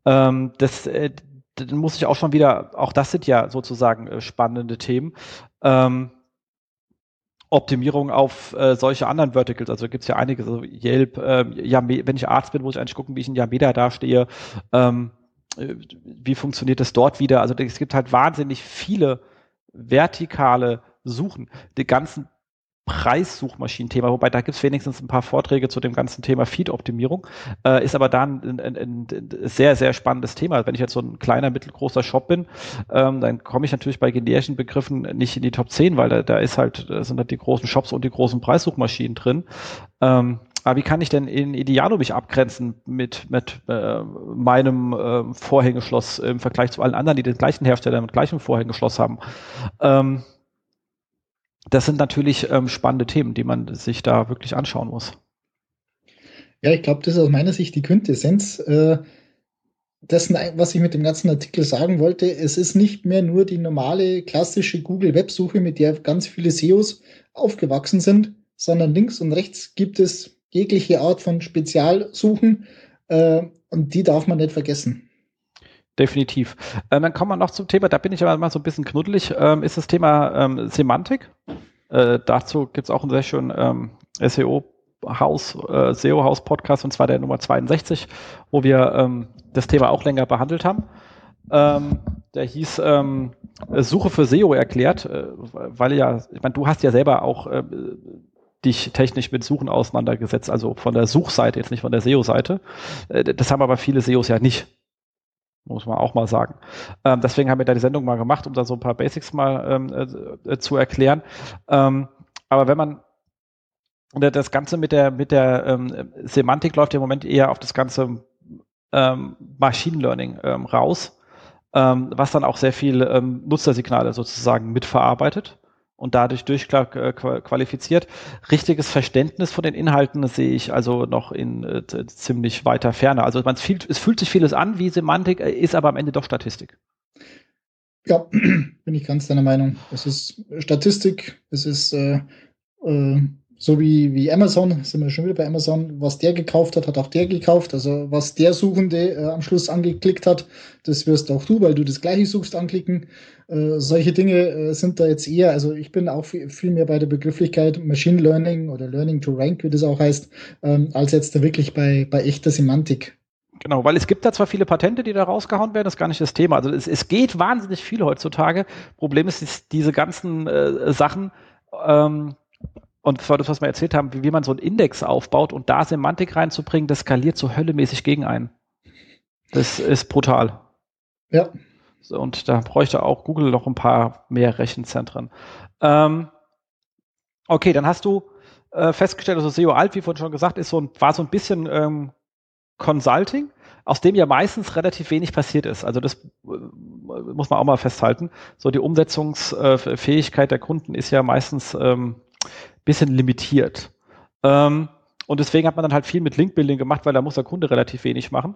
Ähm, das, äh, dann muss ich auch schon wieder, auch das sind ja sozusagen äh, spannende Themen. Ähm, Optimierung auf äh, solche anderen Verticals. Also gibt es ja einige, so Yelp, äh, ja, wenn ich Arzt bin, muss ich eigentlich gucken, wie ich in Yameda dastehe. Ähm, äh, wie funktioniert das dort wieder? Also es gibt halt wahnsinnig viele vertikale Suchen. Die ganzen Preissuchmaschinenthema, wobei da gibt es wenigstens ein paar Vorträge zu dem ganzen Thema Feed-Optimierung, äh, ist aber da ein, ein, ein, sehr, sehr spannendes Thema. Wenn ich jetzt so ein kleiner, mittelgroßer Shop bin, ähm, dann komme ich natürlich bei generischen Begriffen nicht in die Top 10, weil da, da ist halt, da sind halt die großen Shops und die großen Preissuchmaschinen drin. Ähm, aber wie kann ich denn in Idealo mich abgrenzen mit, mit äh, meinem äh, Vorhängeschloss im Vergleich zu allen anderen, die den gleichen Hersteller mit gleichem Vorhängeschloss haben? Ähm, das sind natürlich ähm, spannende Themen, die man sich da wirklich anschauen muss. Ja, ich glaube, das ist aus meiner Sicht die Quintessenz äh, dessen, was ich mit dem ganzen Artikel sagen wollte. Es ist nicht mehr nur die normale klassische Google-Websuche, mit der ganz viele SEOs aufgewachsen sind, sondern links und rechts gibt es jegliche Art von Spezialsuchen äh, und die darf man nicht vergessen. Definitiv. Äh, dann kommen wir noch zum Thema, da bin ich aber mal so ein bisschen knuddelig, ähm, ist das Thema ähm, Semantik. Äh, dazu gibt es auch einen sehr schönen ähm, SEO-Haus, äh, SEO-Haus-Podcast, und zwar der Nummer 62, wo wir ähm, das Thema auch länger behandelt haben. Ähm, der hieß ähm, Suche für SEO erklärt, äh, weil ja, ich meine, du hast ja selber auch äh, dich technisch mit Suchen auseinandergesetzt, also von der Suchseite, jetzt nicht von der SEO-Seite. Äh, das haben aber viele SEOs ja nicht muss man auch mal sagen. Ähm, deswegen haben wir da die Sendung mal gemacht, um da so ein paar Basics mal ähm, äh, zu erklären. Ähm, aber wenn man das Ganze mit der, mit der ähm, Semantik läuft im Moment eher auf das ganze ähm, Machine Learning ähm, raus, was dann auch sehr viel Nutzersignale sozusagen mitverarbeitet und dadurch durchqualifiziert. Richtiges Verständnis von den Inhalten sehe ich also noch in äh, ziemlich weiter Ferne. Also man fühlt, es fühlt sich vieles an wie Semantik, äh, ist aber am Ende doch Statistik. Ja, bin ich ganz deiner Meinung. Es ist Statistik, es ist äh, äh, so wie, wie Amazon, sind wir schon wieder bei Amazon, was der gekauft hat, hat auch der gekauft. Also was der Suchende äh, am Schluss angeklickt hat, das wirst auch du, weil du das gleiche suchst, anklicken. Äh, solche Dinge äh, sind da jetzt eher, also ich bin auch viel, viel, mehr bei der Begrifflichkeit Machine Learning oder Learning to Rank, wie das auch heißt, ähm, als jetzt da wirklich bei, bei echter Semantik. Genau, weil es gibt da zwar viele Patente, die da rausgehauen werden, das ist gar nicht das Thema. Also es, es geht wahnsinnig viel heutzutage. Problem ist, ist diese ganzen äh, Sachen, ähm, und für das, was wir erzählt haben, wie, wie man so einen Index aufbaut und da Semantik reinzubringen, das skaliert so höllemäßig gegen einen. Das ist brutal. Ja. So, und da bräuchte auch Google noch ein paar mehr Rechenzentren. Ähm, okay, dann hast du äh, festgestellt, also SEO Alt, wie vorhin schon gesagt, ist so ein, war so ein bisschen ähm, Consulting, aus dem ja meistens relativ wenig passiert ist. Also das äh, muss man auch mal festhalten. So die Umsetzungsfähigkeit der Kunden ist ja meistens ähm, bisschen limitiert. Ähm, und deswegen hat man dann halt viel mit Link-Building gemacht, weil da muss der Kunde relativ wenig machen.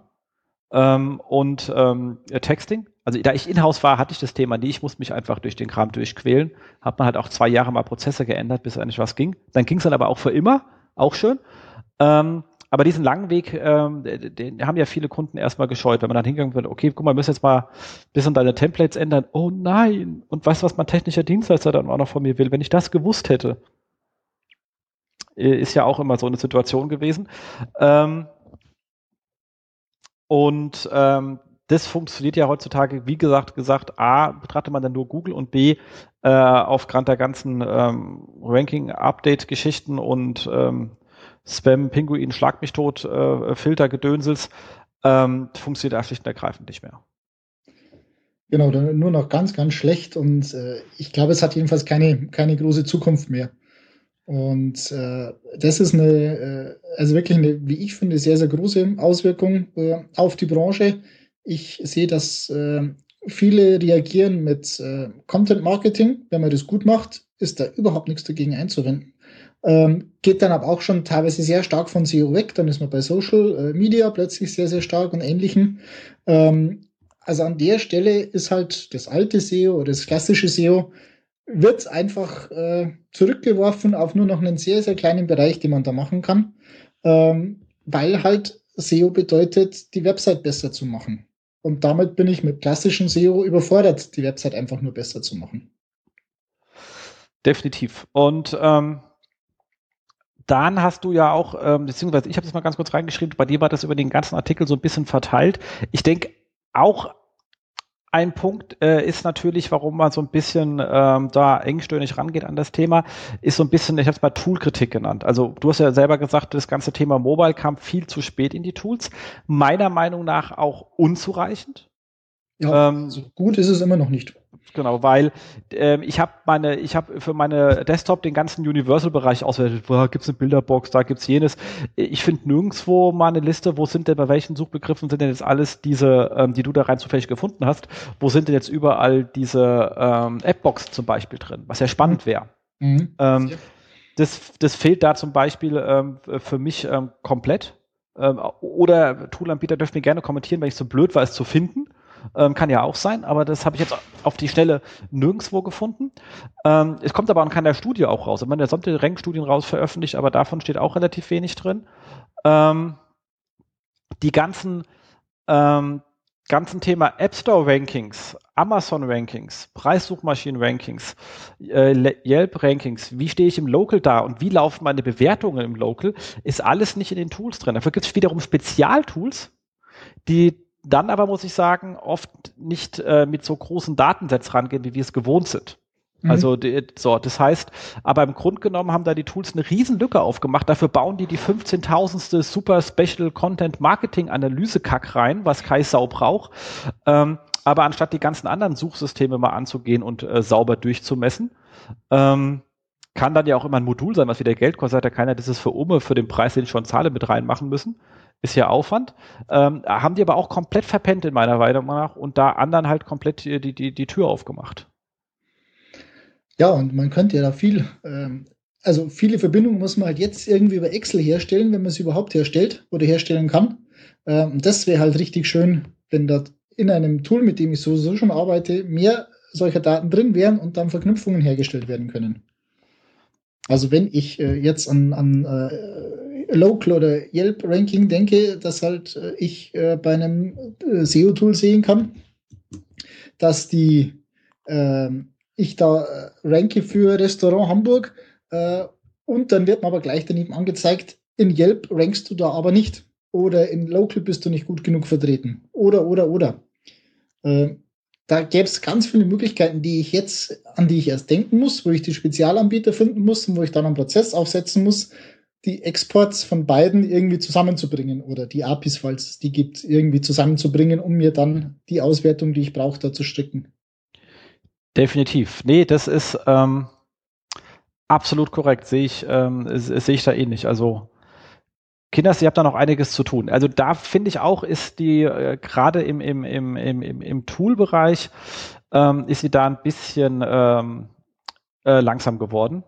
Ähm, und ähm, Texting. Also da ich in-house war, hatte ich das Thema nie. Ich musste mich einfach durch den Kram durchquälen. Hat man halt auch zwei Jahre mal Prozesse geändert, bis eigentlich was ging. Dann ging es dann aber auch für immer. Auch schön. Ähm, aber diesen langen Weg, ähm, den haben ja viele Kunden erstmal gescheut, wenn man dann hingegangen wird, okay, guck mal, wir müssen jetzt mal ein bisschen deine Templates ändern. Oh nein! Und weißt du, was mein technischer Dienstleister dann auch noch von mir will? Wenn ich das gewusst hätte, ist ja auch immer so eine Situation gewesen. Ähm, und ähm, das funktioniert ja heutzutage, wie gesagt, gesagt, A, betrachtet man dann nur Google und B, äh, aufgrund der ganzen ähm, Ranking-Update-Geschichten und ähm, Spam, Pinguin, Schlag mich tot, äh, Filter, Gedönsels, ähm, funktioniert das schlicht und ergreifend nicht mehr. Genau, nur noch ganz, ganz schlecht und äh, ich glaube, es hat jedenfalls keine, keine große Zukunft mehr. Und äh, das ist eine, äh, also wirklich eine, wie ich finde, sehr, sehr große Auswirkung äh, auf die Branche. Ich sehe, dass äh, viele reagieren mit äh, Content Marketing. Wenn man das gut macht, ist da überhaupt nichts dagegen einzuwenden. Ähm, geht dann aber auch schon teilweise sehr stark von SEO weg. Dann ist man bei Social äh, Media plötzlich sehr, sehr stark und ähnlichen. Ähm, also an der Stelle ist halt das alte SEO oder das klassische SEO wird einfach äh, zurückgeworfen auf nur noch einen sehr, sehr kleinen Bereich, den man da machen kann, ähm, weil halt SEO bedeutet, die Website besser zu machen. Und damit bin ich mit klassischem SEO überfordert, die Website einfach nur besser zu machen. Definitiv. Und ähm, dann hast du ja auch, ähm, beziehungsweise ich habe das mal ganz kurz reingeschrieben, bei dir war das über den ganzen Artikel so ein bisschen verteilt. Ich denke, auch ein Punkt äh, ist natürlich, warum man so ein bisschen ähm, da engstirnig rangeht an das Thema, ist so ein bisschen, ich habe es mal Toolkritik genannt. Also du hast ja selber gesagt, das ganze Thema Mobile kam viel zu spät in die Tools. Meiner Meinung nach auch unzureichend. Ja, ähm, so gut ist es immer noch nicht. Genau, weil ähm, ich habe meine, ich habe für meine Desktop den ganzen Universal-Bereich auswertet. Wo gibt's eine Bilderbox, da gibt's jenes. Ich finde nirgendwo mal eine Liste, wo sind denn bei welchen Suchbegriffen sind denn jetzt alles diese, ähm, die du da rein zufällig gefunden hast, wo sind denn jetzt überall diese ähm, Appbox zum Beispiel drin, was ja spannend wäre. Mhm. Ähm, das, das fehlt da zum Beispiel ähm, für mich ähm, komplett. Ähm, oder Toolanbieter dürfen mir gerne kommentieren, weil ich so blöd war, es zu finden. Ähm, kann ja auch sein, aber das habe ich jetzt auf die Stelle nirgendwo gefunden. Ähm, es kommt aber an keiner Studie auch raus. Man der sollte Rankstudien raus veröffentlicht, aber davon steht auch relativ wenig drin. Ähm, die ganzen ähm, ganzen Thema App Store Rankings, Amazon Rankings, Preissuchmaschinen Rankings, äh, Yelp Rankings, wie stehe ich im Local da und wie laufen meine Bewertungen im Local, ist alles nicht in den Tools drin. Dafür gibt es wiederum Spezialtools, die dann aber muss ich sagen, oft nicht äh, mit so großen Datensets rangehen, wie wir es gewohnt sind. Mhm. Also die, so, das heißt, aber im Grunde genommen haben da die Tools eine riesen Lücke aufgemacht. Dafür bauen die die 15.000ste Super Special Content Marketing Analyse Kack rein, was Kai Sau braucht. Ähm, aber anstatt die ganzen anderen Suchsysteme mal anzugehen und äh, sauber durchzumessen, ähm, kann dann ja auch immer ein Modul sein, was wieder Geld kostet. Hat ja keiner dieses für Ume für den Preis, den ich schon zahle, mit reinmachen müssen ist ja Aufwand. Ähm, haben die aber auch komplett verpennt in meiner Meinung nach und da anderen halt komplett die, die, die Tür aufgemacht. Ja, und man könnte ja da viel, ähm, also viele Verbindungen muss man halt jetzt irgendwie über Excel herstellen, wenn man sie überhaupt herstellt oder herstellen kann. Ähm, das wäre halt richtig schön, wenn da in einem Tool, mit dem ich sowieso schon arbeite, mehr solcher Daten drin wären und dann Verknüpfungen hergestellt werden können. Also wenn ich äh, jetzt an, an äh, Local oder Yelp Ranking denke, dass halt äh, ich äh, bei einem äh, SEO-Tool sehen kann, dass die ähm, ich da äh, ranke für Restaurant Hamburg äh, und dann wird mir aber gleich daneben angezeigt, in Yelp rankst du da aber nicht. Oder in Local bist du nicht gut genug vertreten. Oder, oder, oder. Äh, da gäbe es ganz viele Möglichkeiten, die ich jetzt, an die ich erst denken muss, wo ich die Spezialanbieter finden muss und wo ich dann einen Prozess aufsetzen muss, die Exports von beiden irgendwie zusammenzubringen oder die APIs, falls es die gibt, irgendwie zusammenzubringen, um mir dann die Auswertung, die ich brauche, da zu stricken. Definitiv. Nee, das ist ähm, absolut korrekt. Sehe ich, ähm, sehe ich da ähnlich. Also Kinders, ihr habt da noch einiges zu tun. Also da finde ich auch, ist die äh, gerade im, im, im, im, im Tool-Bereich ähm, ist sie da ein bisschen ähm, äh, langsam geworden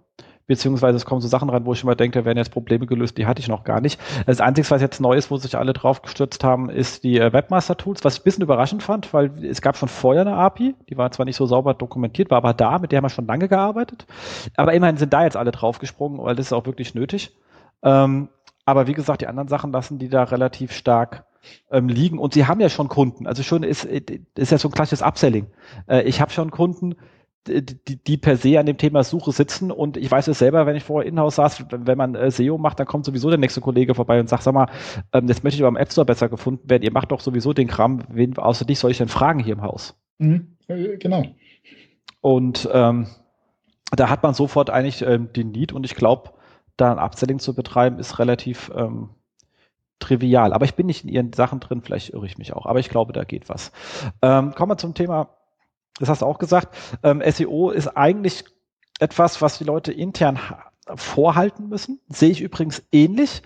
beziehungsweise es kommen so Sachen rein, wo ich immer denke, da werden jetzt Probleme gelöst, die hatte ich noch gar nicht. Das Einzige, was jetzt neu ist, wo sich alle drauf gestürzt haben, ist die äh, Webmaster-Tools, was ich ein bisschen überraschend fand, weil es gab schon vorher eine API, die war zwar nicht so sauber dokumentiert, war aber da, mit der haben wir schon lange gearbeitet. Aber immerhin sind da jetzt alle draufgesprungen, weil das ist auch wirklich nötig. Ähm, aber wie gesagt, die anderen Sachen lassen die da relativ stark ähm, liegen und sie haben ja schon Kunden. Also schon ist, ist ja so ein klassisches Upselling. Äh, ich habe schon Kunden, die, die per se an dem Thema Suche sitzen und ich weiß es selber, wenn ich vorher in-house saß, wenn man äh, SEO macht, dann kommt sowieso der nächste Kollege vorbei und sagt, sag mal, ähm, jetzt möchte ich aber im App Store besser gefunden werden, ihr macht doch sowieso den Kram, wen außer dich soll ich denn fragen hier im Haus? Mhm, äh, genau. Und ähm, da hat man sofort eigentlich ähm, den Need und ich glaube, da ein Upselling zu betreiben, ist relativ ähm, trivial. Aber ich bin nicht in ihren Sachen drin, vielleicht irre ich mich auch. Aber ich glaube, da geht was. Ähm, kommen wir zum Thema, das hast du auch gesagt, ähm, SEO ist eigentlich etwas, was die Leute intern vorhalten müssen. Sehe ich übrigens ähnlich.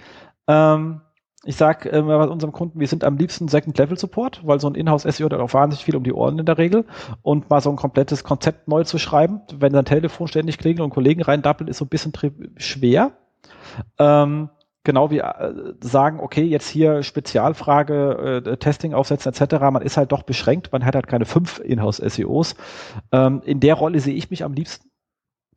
Ähm, ich sage äh, bei unserem Kunden, wir sind am liebsten Second-Level-Support, weil so ein Inhouse-SEO hat auch wahnsinnig viel um die Ohren in der Regel. Und mal so ein komplettes Konzept neu zu schreiben, wenn dein Telefon ständig klingelt und Kollegen reindappeln, ist so ein bisschen schwer. Ähm, genau wie äh, sagen, okay, jetzt hier Spezialfrage, äh, Testing aufsetzen etc. Man ist halt doch beschränkt, man hat halt keine fünf Inhouse-SEOs. Ähm, in der Rolle sehe ich mich am liebsten.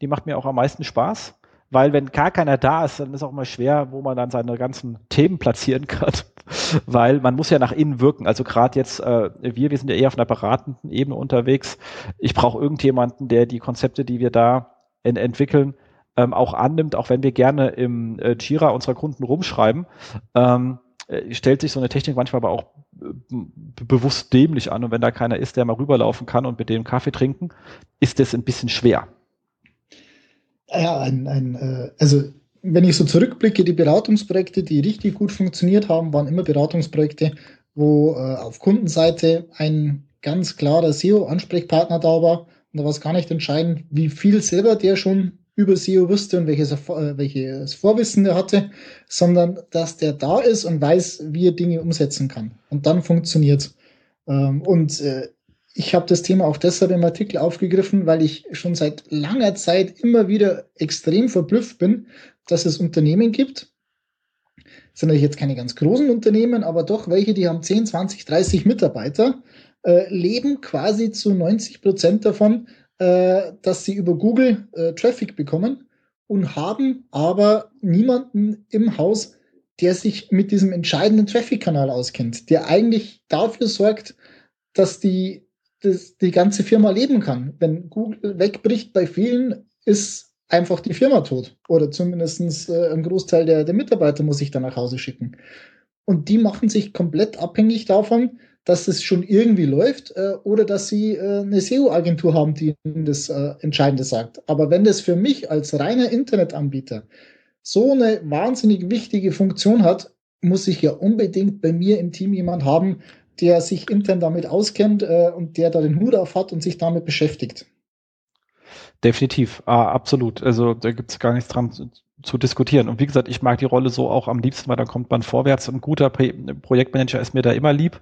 Die macht mir auch am meisten Spaß weil wenn gar keiner da ist, dann ist auch mal schwer, wo man dann seine ganzen Themen platzieren kann, weil man muss ja nach innen wirken. Also gerade jetzt äh, wir, wir sind ja eher auf einer beratenden Ebene unterwegs. Ich brauche irgendjemanden, der die Konzepte, die wir da entwickeln, ähm, auch annimmt, auch wenn wir gerne im äh, Jira unserer Kunden rumschreiben. Ähm, äh, stellt sich so eine Technik manchmal aber auch äh, bewusst dämlich an und wenn da keiner ist, der mal rüberlaufen kann und mit dem Kaffee trinken, ist das ein bisschen schwer ja, ein, ein äh, also wenn ich so zurückblicke, die Beratungsprojekte, die richtig gut funktioniert haben, waren immer Beratungsprojekte, wo äh, auf Kundenseite ein ganz klarer SEO-Ansprechpartner da war. Und da war es gar nicht entscheidend, wie viel selber der schon über SEO wusste und welches, äh, welches Vorwissen der hatte, sondern dass der da ist und weiß, wie er Dinge umsetzen kann. Und dann funktioniert ähm, Und äh, ich habe das Thema auch deshalb im Artikel aufgegriffen, weil ich schon seit langer Zeit immer wieder extrem verblüfft bin, dass es Unternehmen gibt. Das sind natürlich jetzt keine ganz großen Unternehmen, aber doch welche, die haben 10, 20, 30 Mitarbeiter, äh, leben quasi zu 90 Prozent davon, äh, dass sie über Google äh, Traffic bekommen und haben aber niemanden im Haus, der sich mit diesem entscheidenden Traffic-Kanal auskennt, der eigentlich dafür sorgt, dass die das, die ganze Firma leben kann. Wenn Google wegbricht bei vielen, ist einfach die Firma tot. Oder zumindest äh, ein Großteil der, der Mitarbeiter muss ich dann nach Hause schicken. Und die machen sich komplett abhängig davon, dass es schon irgendwie läuft äh, oder dass sie äh, eine SEO-Agentur haben, die ihnen das äh, Entscheidende sagt. Aber wenn das für mich als reiner Internetanbieter so eine wahnsinnig wichtige Funktion hat, muss ich ja unbedingt bei mir im Team jemand haben, der sich intern damit auskennt äh, und der da den Hut auf hat und sich damit beschäftigt. Definitiv, ah, absolut. Also da gibt es gar nichts dran zu, zu, diskutieren. Und wie gesagt, ich mag die Rolle so auch am liebsten, weil da kommt man vorwärts. Ein guter Pro Projektmanager ist mir da immer lieb.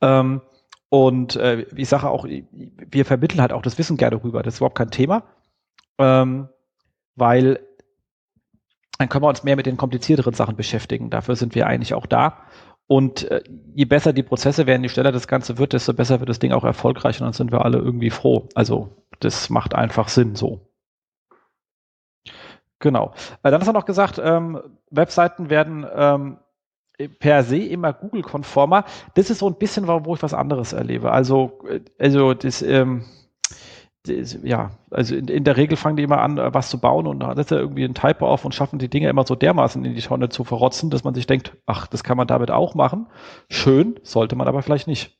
Ähm, und äh, ich sage auch, wir vermitteln halt auch das Wissen gerne rüber. Das ist überhaupt kein Thema. Ähm, weil dann können wir uns mehr mit den komplizierteren Sachen beschäftigen. Dafür sind wir eigentlich auch da. Und äh, je besser die Prozesse werden, je schneller das Ganze wird, desto besser wird das Ding auch erfolgreich und dann sind wir alle irgendwie froh. Also das macht einfach Sinn so. Genau. Dann hast du noch gesagt, ähm, Webseiten werden ähm, per se immer Google-konformer. Das ist so ein bisschen, wo ich was anderes erlebe. Also, äh, also das, ähm, ja, also in, in, der Regel fangen die immer an, äh, was zu bauen und dann setzt er irgendwie ein Typo auf und schaffen die Dinge immer so dermaßen in die Tonne zu verrotzen, dass man sich denkt, ach, das kann man damit auch machen. Schön, sollte man aber vielleicht nicht.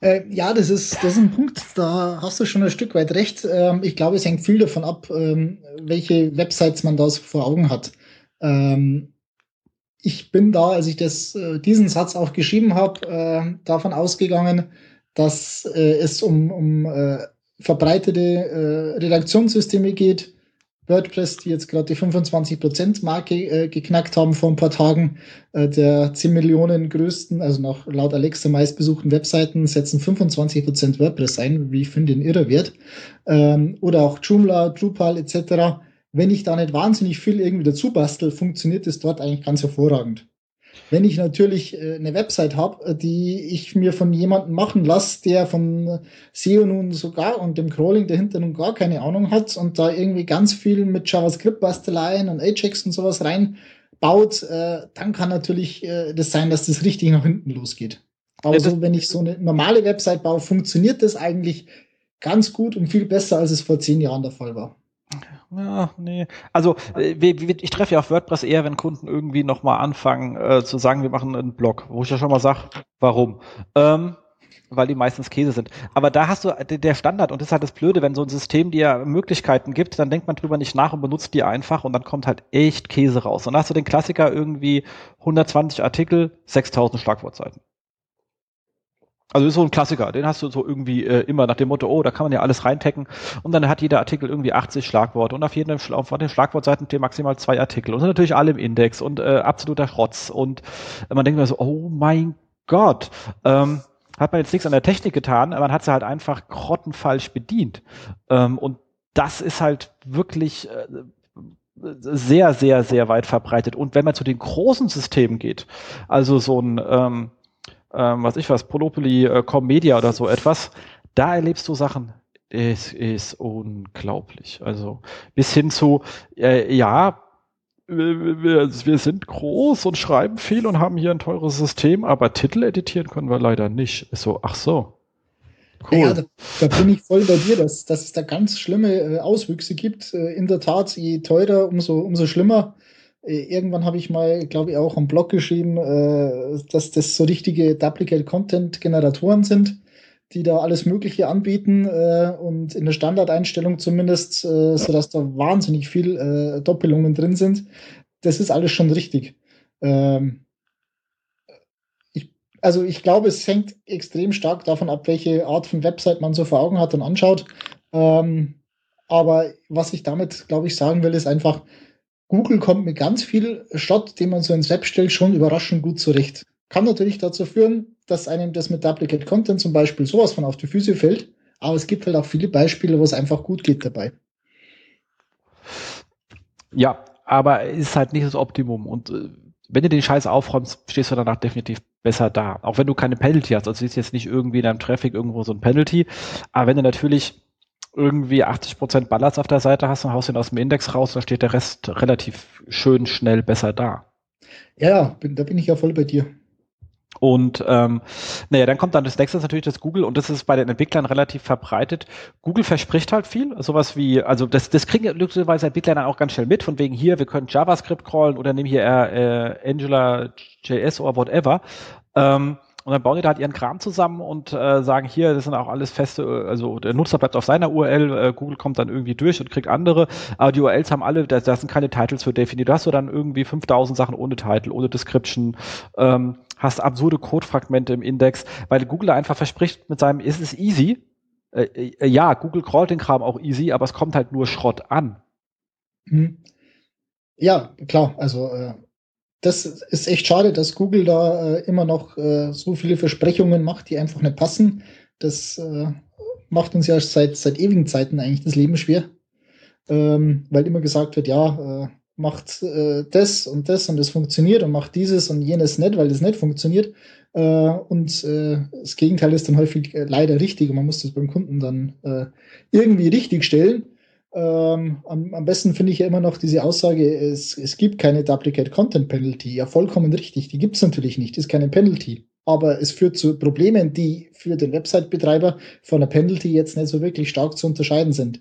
Äh, ja, das ist, das ist ein Punkt, da hast du schon ein Stück weit recht. Ähm, ich glaube, es hängt viel davon ab, ähm, welche Websites man da so vor Augen hat. Ähm, ich bin da, als ich das, äh, diesen Satz auch geschrieben habe, äh, davon ausgegangen, dass äh, es um, um äh, verbreitete äh, Redaktionssysteme geht, WordPress, die jetzt gerade die 25%-Marke äh, geknackt haben vor ein paar Tagen. Äh, der 10 Millionen größten, also nach laut Alexa meistbesuchten Webseiten, setzen 25% WordPress ein, wie ich finde, ein irrer Wert. Ähm, oder auch Joomla, Drupal etc. Wenn ich da nicht wahnsinnig viel irgendwie dazu bastel, funktioniert es dort eigentlich ganz hervorragend. Wenn ich natürlich äh, eine Website habe, äh, die ich mir von jemandem machen lasse, der von SEO nun sogar und dem Crawling dahinter nun gar keine Ahnung hat und da irgendwie ganz viel mit JavaScript-Basteleien und Ajax und sowas reinbaut, äh, dann kann natürlich äh, das sein, dass das richtig nach hinten losgeht. Aber so, wenn ich so eine normale Website baue, funktioniert das eigentlich ganz gut und viel besser, als es vor zehn Jahren der Fall war. Ja, nee. Also äh, ich treffe ja auf WordPress eher, wenn Kunden irgendwie nochmal anfangen äh, zu sagen, wir machen einen Blog, wo ich ja schon mal sage, warum? Ähm, weil die meistens Käse sind. Aber da hast du äh, der Standard und das ist halt das Blöde, wenn so ein System dir Möglichkeiten gibt, dann denkt man drüber nicht nach und benutzt die einfach und dann kommt halt echt Käse raus. Und dann hast du den Klassiker irgendwie 120 Artikel, 6000 Schlagwortseiten. Also ist so ein Klassiker, den hast du so irgendwie äh, immer nach dem Motto, oh, da kann man ja alles reintecken. Und dann hat jeder Artikel irgendwie 80 Schlagworte. Und auf jedem auf den Schlagwortseiten stehen maximal zwei Artikel. Und sind natürlich alle im Index und äh, absoluter Schrotz und äh, man denkt mir so, oh mein Gott, ähm, hat man jetzt nichts an der Technik getan, man hat sie halt einfach grottenfalsch bedient. Ähm, und das ist halt wirklich äh, sehr, sehr, sehr weit verbreitet. Und wenn man zu den großen Systemen geht, also so ein ähm, ähm, was ich was, Polopoly, äh, Commedia oder so etwas, da erlebst du Sachen. Es ist unglaublich. Also bis hin zu, äh, ja, wir, wir, sind groß und schreiben viel und haben hier ein teures System, aber Titel editieren können wir leider nicht. Ist so, ach so. Cool. Ja, da, da, bin ich voll bei dir, dass, dass es da ganz schlimme äh, Auswüchse gibt. Äh, in der Tat, je teurer, umso, umso schlimmer. Äh, irgendwann habe ich mal, glaube ich, auch am Blog geschrieben, äh, dass das so richtige Duplicate-Content-Generatoren sind, die da alles Mögliche anbieten äh, und in der Standardeinstellung zumindest, äh, sodass da wahnsinnig viel äh, Doppelungen drin sind. Das ist alles schon richtig. Ähm, ich, also ich glaube, es hängt extrem stark davon ab, welche Art von Website man so vor Augen hat und anschaut. Ähm, aber was ich damit, glaube ich, sagen will, ist einfach, Google kommt mit ganz viel Shot, den man so ins Web stellt, schon überraschend gut zurecht. Kann natürlich dazu führen, dass einem das mit Duplicate Content zum Beispiel sowas von auf die Füße fällt, aber es gibt halt auch viele Beispiele, wo es einfach gut geht dabei. Ja, aber es ist halt nicht das Optimum und äh, wenn du den Scheiß aufräumst, stehst du danach definitiv besser da. Auch wenn du keine Penalty hast. Also ist jetzt nicht irgendwie in deinem Traffic irgendwo so ein Penalty. Aber wenn du natürlich irgendwie 80 Prozent Ballast auf der Seite hast und haust ihn aus dem Index raus, dann steht der Rest relativ schön schnell besser da. Ja, bin, da bin ich ja voll bei dir. Und ähm, naja, dann kommt dann das nächste natürlich das Google und das ist bei den Entwicklern relativ verbreitet. Google verspricht halt viel, sowas wie, also das, das kriegen glücklicherweise Entwickler dann auch ganz schnell mit, von wegen hier, wir können JavaScript crawlen oder nehmen hier äh, Angular JS oder whatever. Ähm, und dann bauen die da halt ihren Kram zusammen und äh, sagen, hier, das sind auch alles feste, also der Nutzer bleibt auf seiner URL, äh, Google kommt dann irgendwie durch und kriegt andere, aber die URLs haben alle, da, da sind keine Titles für definiert. Du hast du dann irgendwie 5000 Sachen ohne Title, ohne Description, ähm, hast absurde Codefragmente im Index, weil Google einfach verspricht mit seinem, ist es easy? Äh, äh, ja, Google crawlt den Kram auch easy, aber es kommt halt nur Schrott an. Mhm. Ja, klar, also äh, das ist echt schade, dass Google da äh, immer noch äh, so viele Versprechungen macht, die einfach nicht passen. Das äh, macht uns ja seit, seit ewigen Zeiten eigentlich das Leben schwer, ähm, weil immer gesagt wird, ja, äh, macht äh, das und das und das funktioniert und macht dieses und jenes nicht, weil das nicht funktioniert. Äh, und das Gegenteil ist dann häufig leider richtig und man muss das beim Kunden dann irgendwie richtig stellen. Ähm, am, am, besten finde ich ja immer noch diese Aussage, es, es gibt keine Duplicate Content Penalty. Ja, vollkommen richtig. Die gibt es natürlich nicht. Ist keine Penalty. Aber es führt zu Problemen, die für den Website-Betreiber von der Penalty jetzt nicht so wirklich stark zu unterscheiden sind.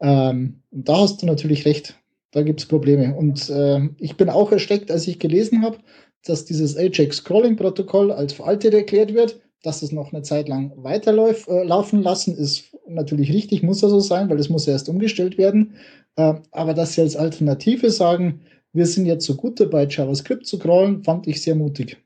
Ähm, und da hast du natürlich recht. Da gibt es Probleme. Und äh, ich bin auch ersteckt, als ich gelesen habe, dass dieses Ajax Scrolling Protokoll als veraltet erklärt wird dass es noch eine Zeit lang weiterlaufen äh, lassen, ist natürlich richtig, muss ja so sein, weil es muss erst umgestellt werden. Äh, aber dass sie als Alternative sagen, wir sind jetzt so gut dabei, JavaScript zu crawlen, fand ich sehr mutig.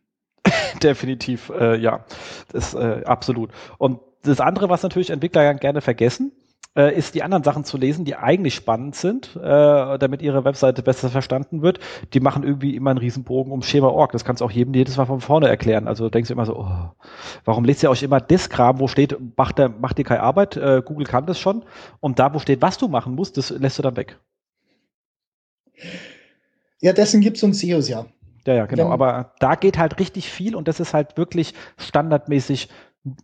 Definitiv, äh, ja, das äh, absolut. Und das andere, was natürlich Entwickler gerne vergessen, äh, ist die anderen Sachen zu lesen, die eigentlich spannend sind, äh, damit ihre Webseite besser verstanden wird. Die machen irgendwie immer einen Riesenbogen um Schema.org. Das kannst du auch jedem jedes Mal von vorne erklären. Also denkst du immer so, oh, warum lest ihr euch immer das Kram, wo steht, macht, der, macht dir keine Arbeit, äh, Google kann das schon. Und da, wo steht, was du machen musst, das lässt du dann weg. Ja, dessen gibt es uns SEOs ja. Ja, ja, genau. Wenn, Aber da geht halt richtig viel und das ist halt wirklich standardmäßig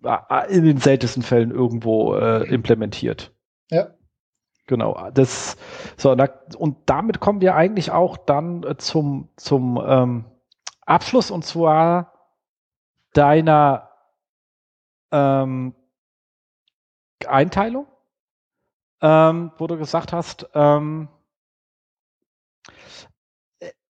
äh, in den seltensten Fällen irgendwo äh, implementiert. Ja. Genau, das so da, und damit kommen wir eigentlich auch dann äh, zum zum ähm, Abschluss und zwar deiner ähm, Einteilung, ähm, wo du gesagt hast, ähm,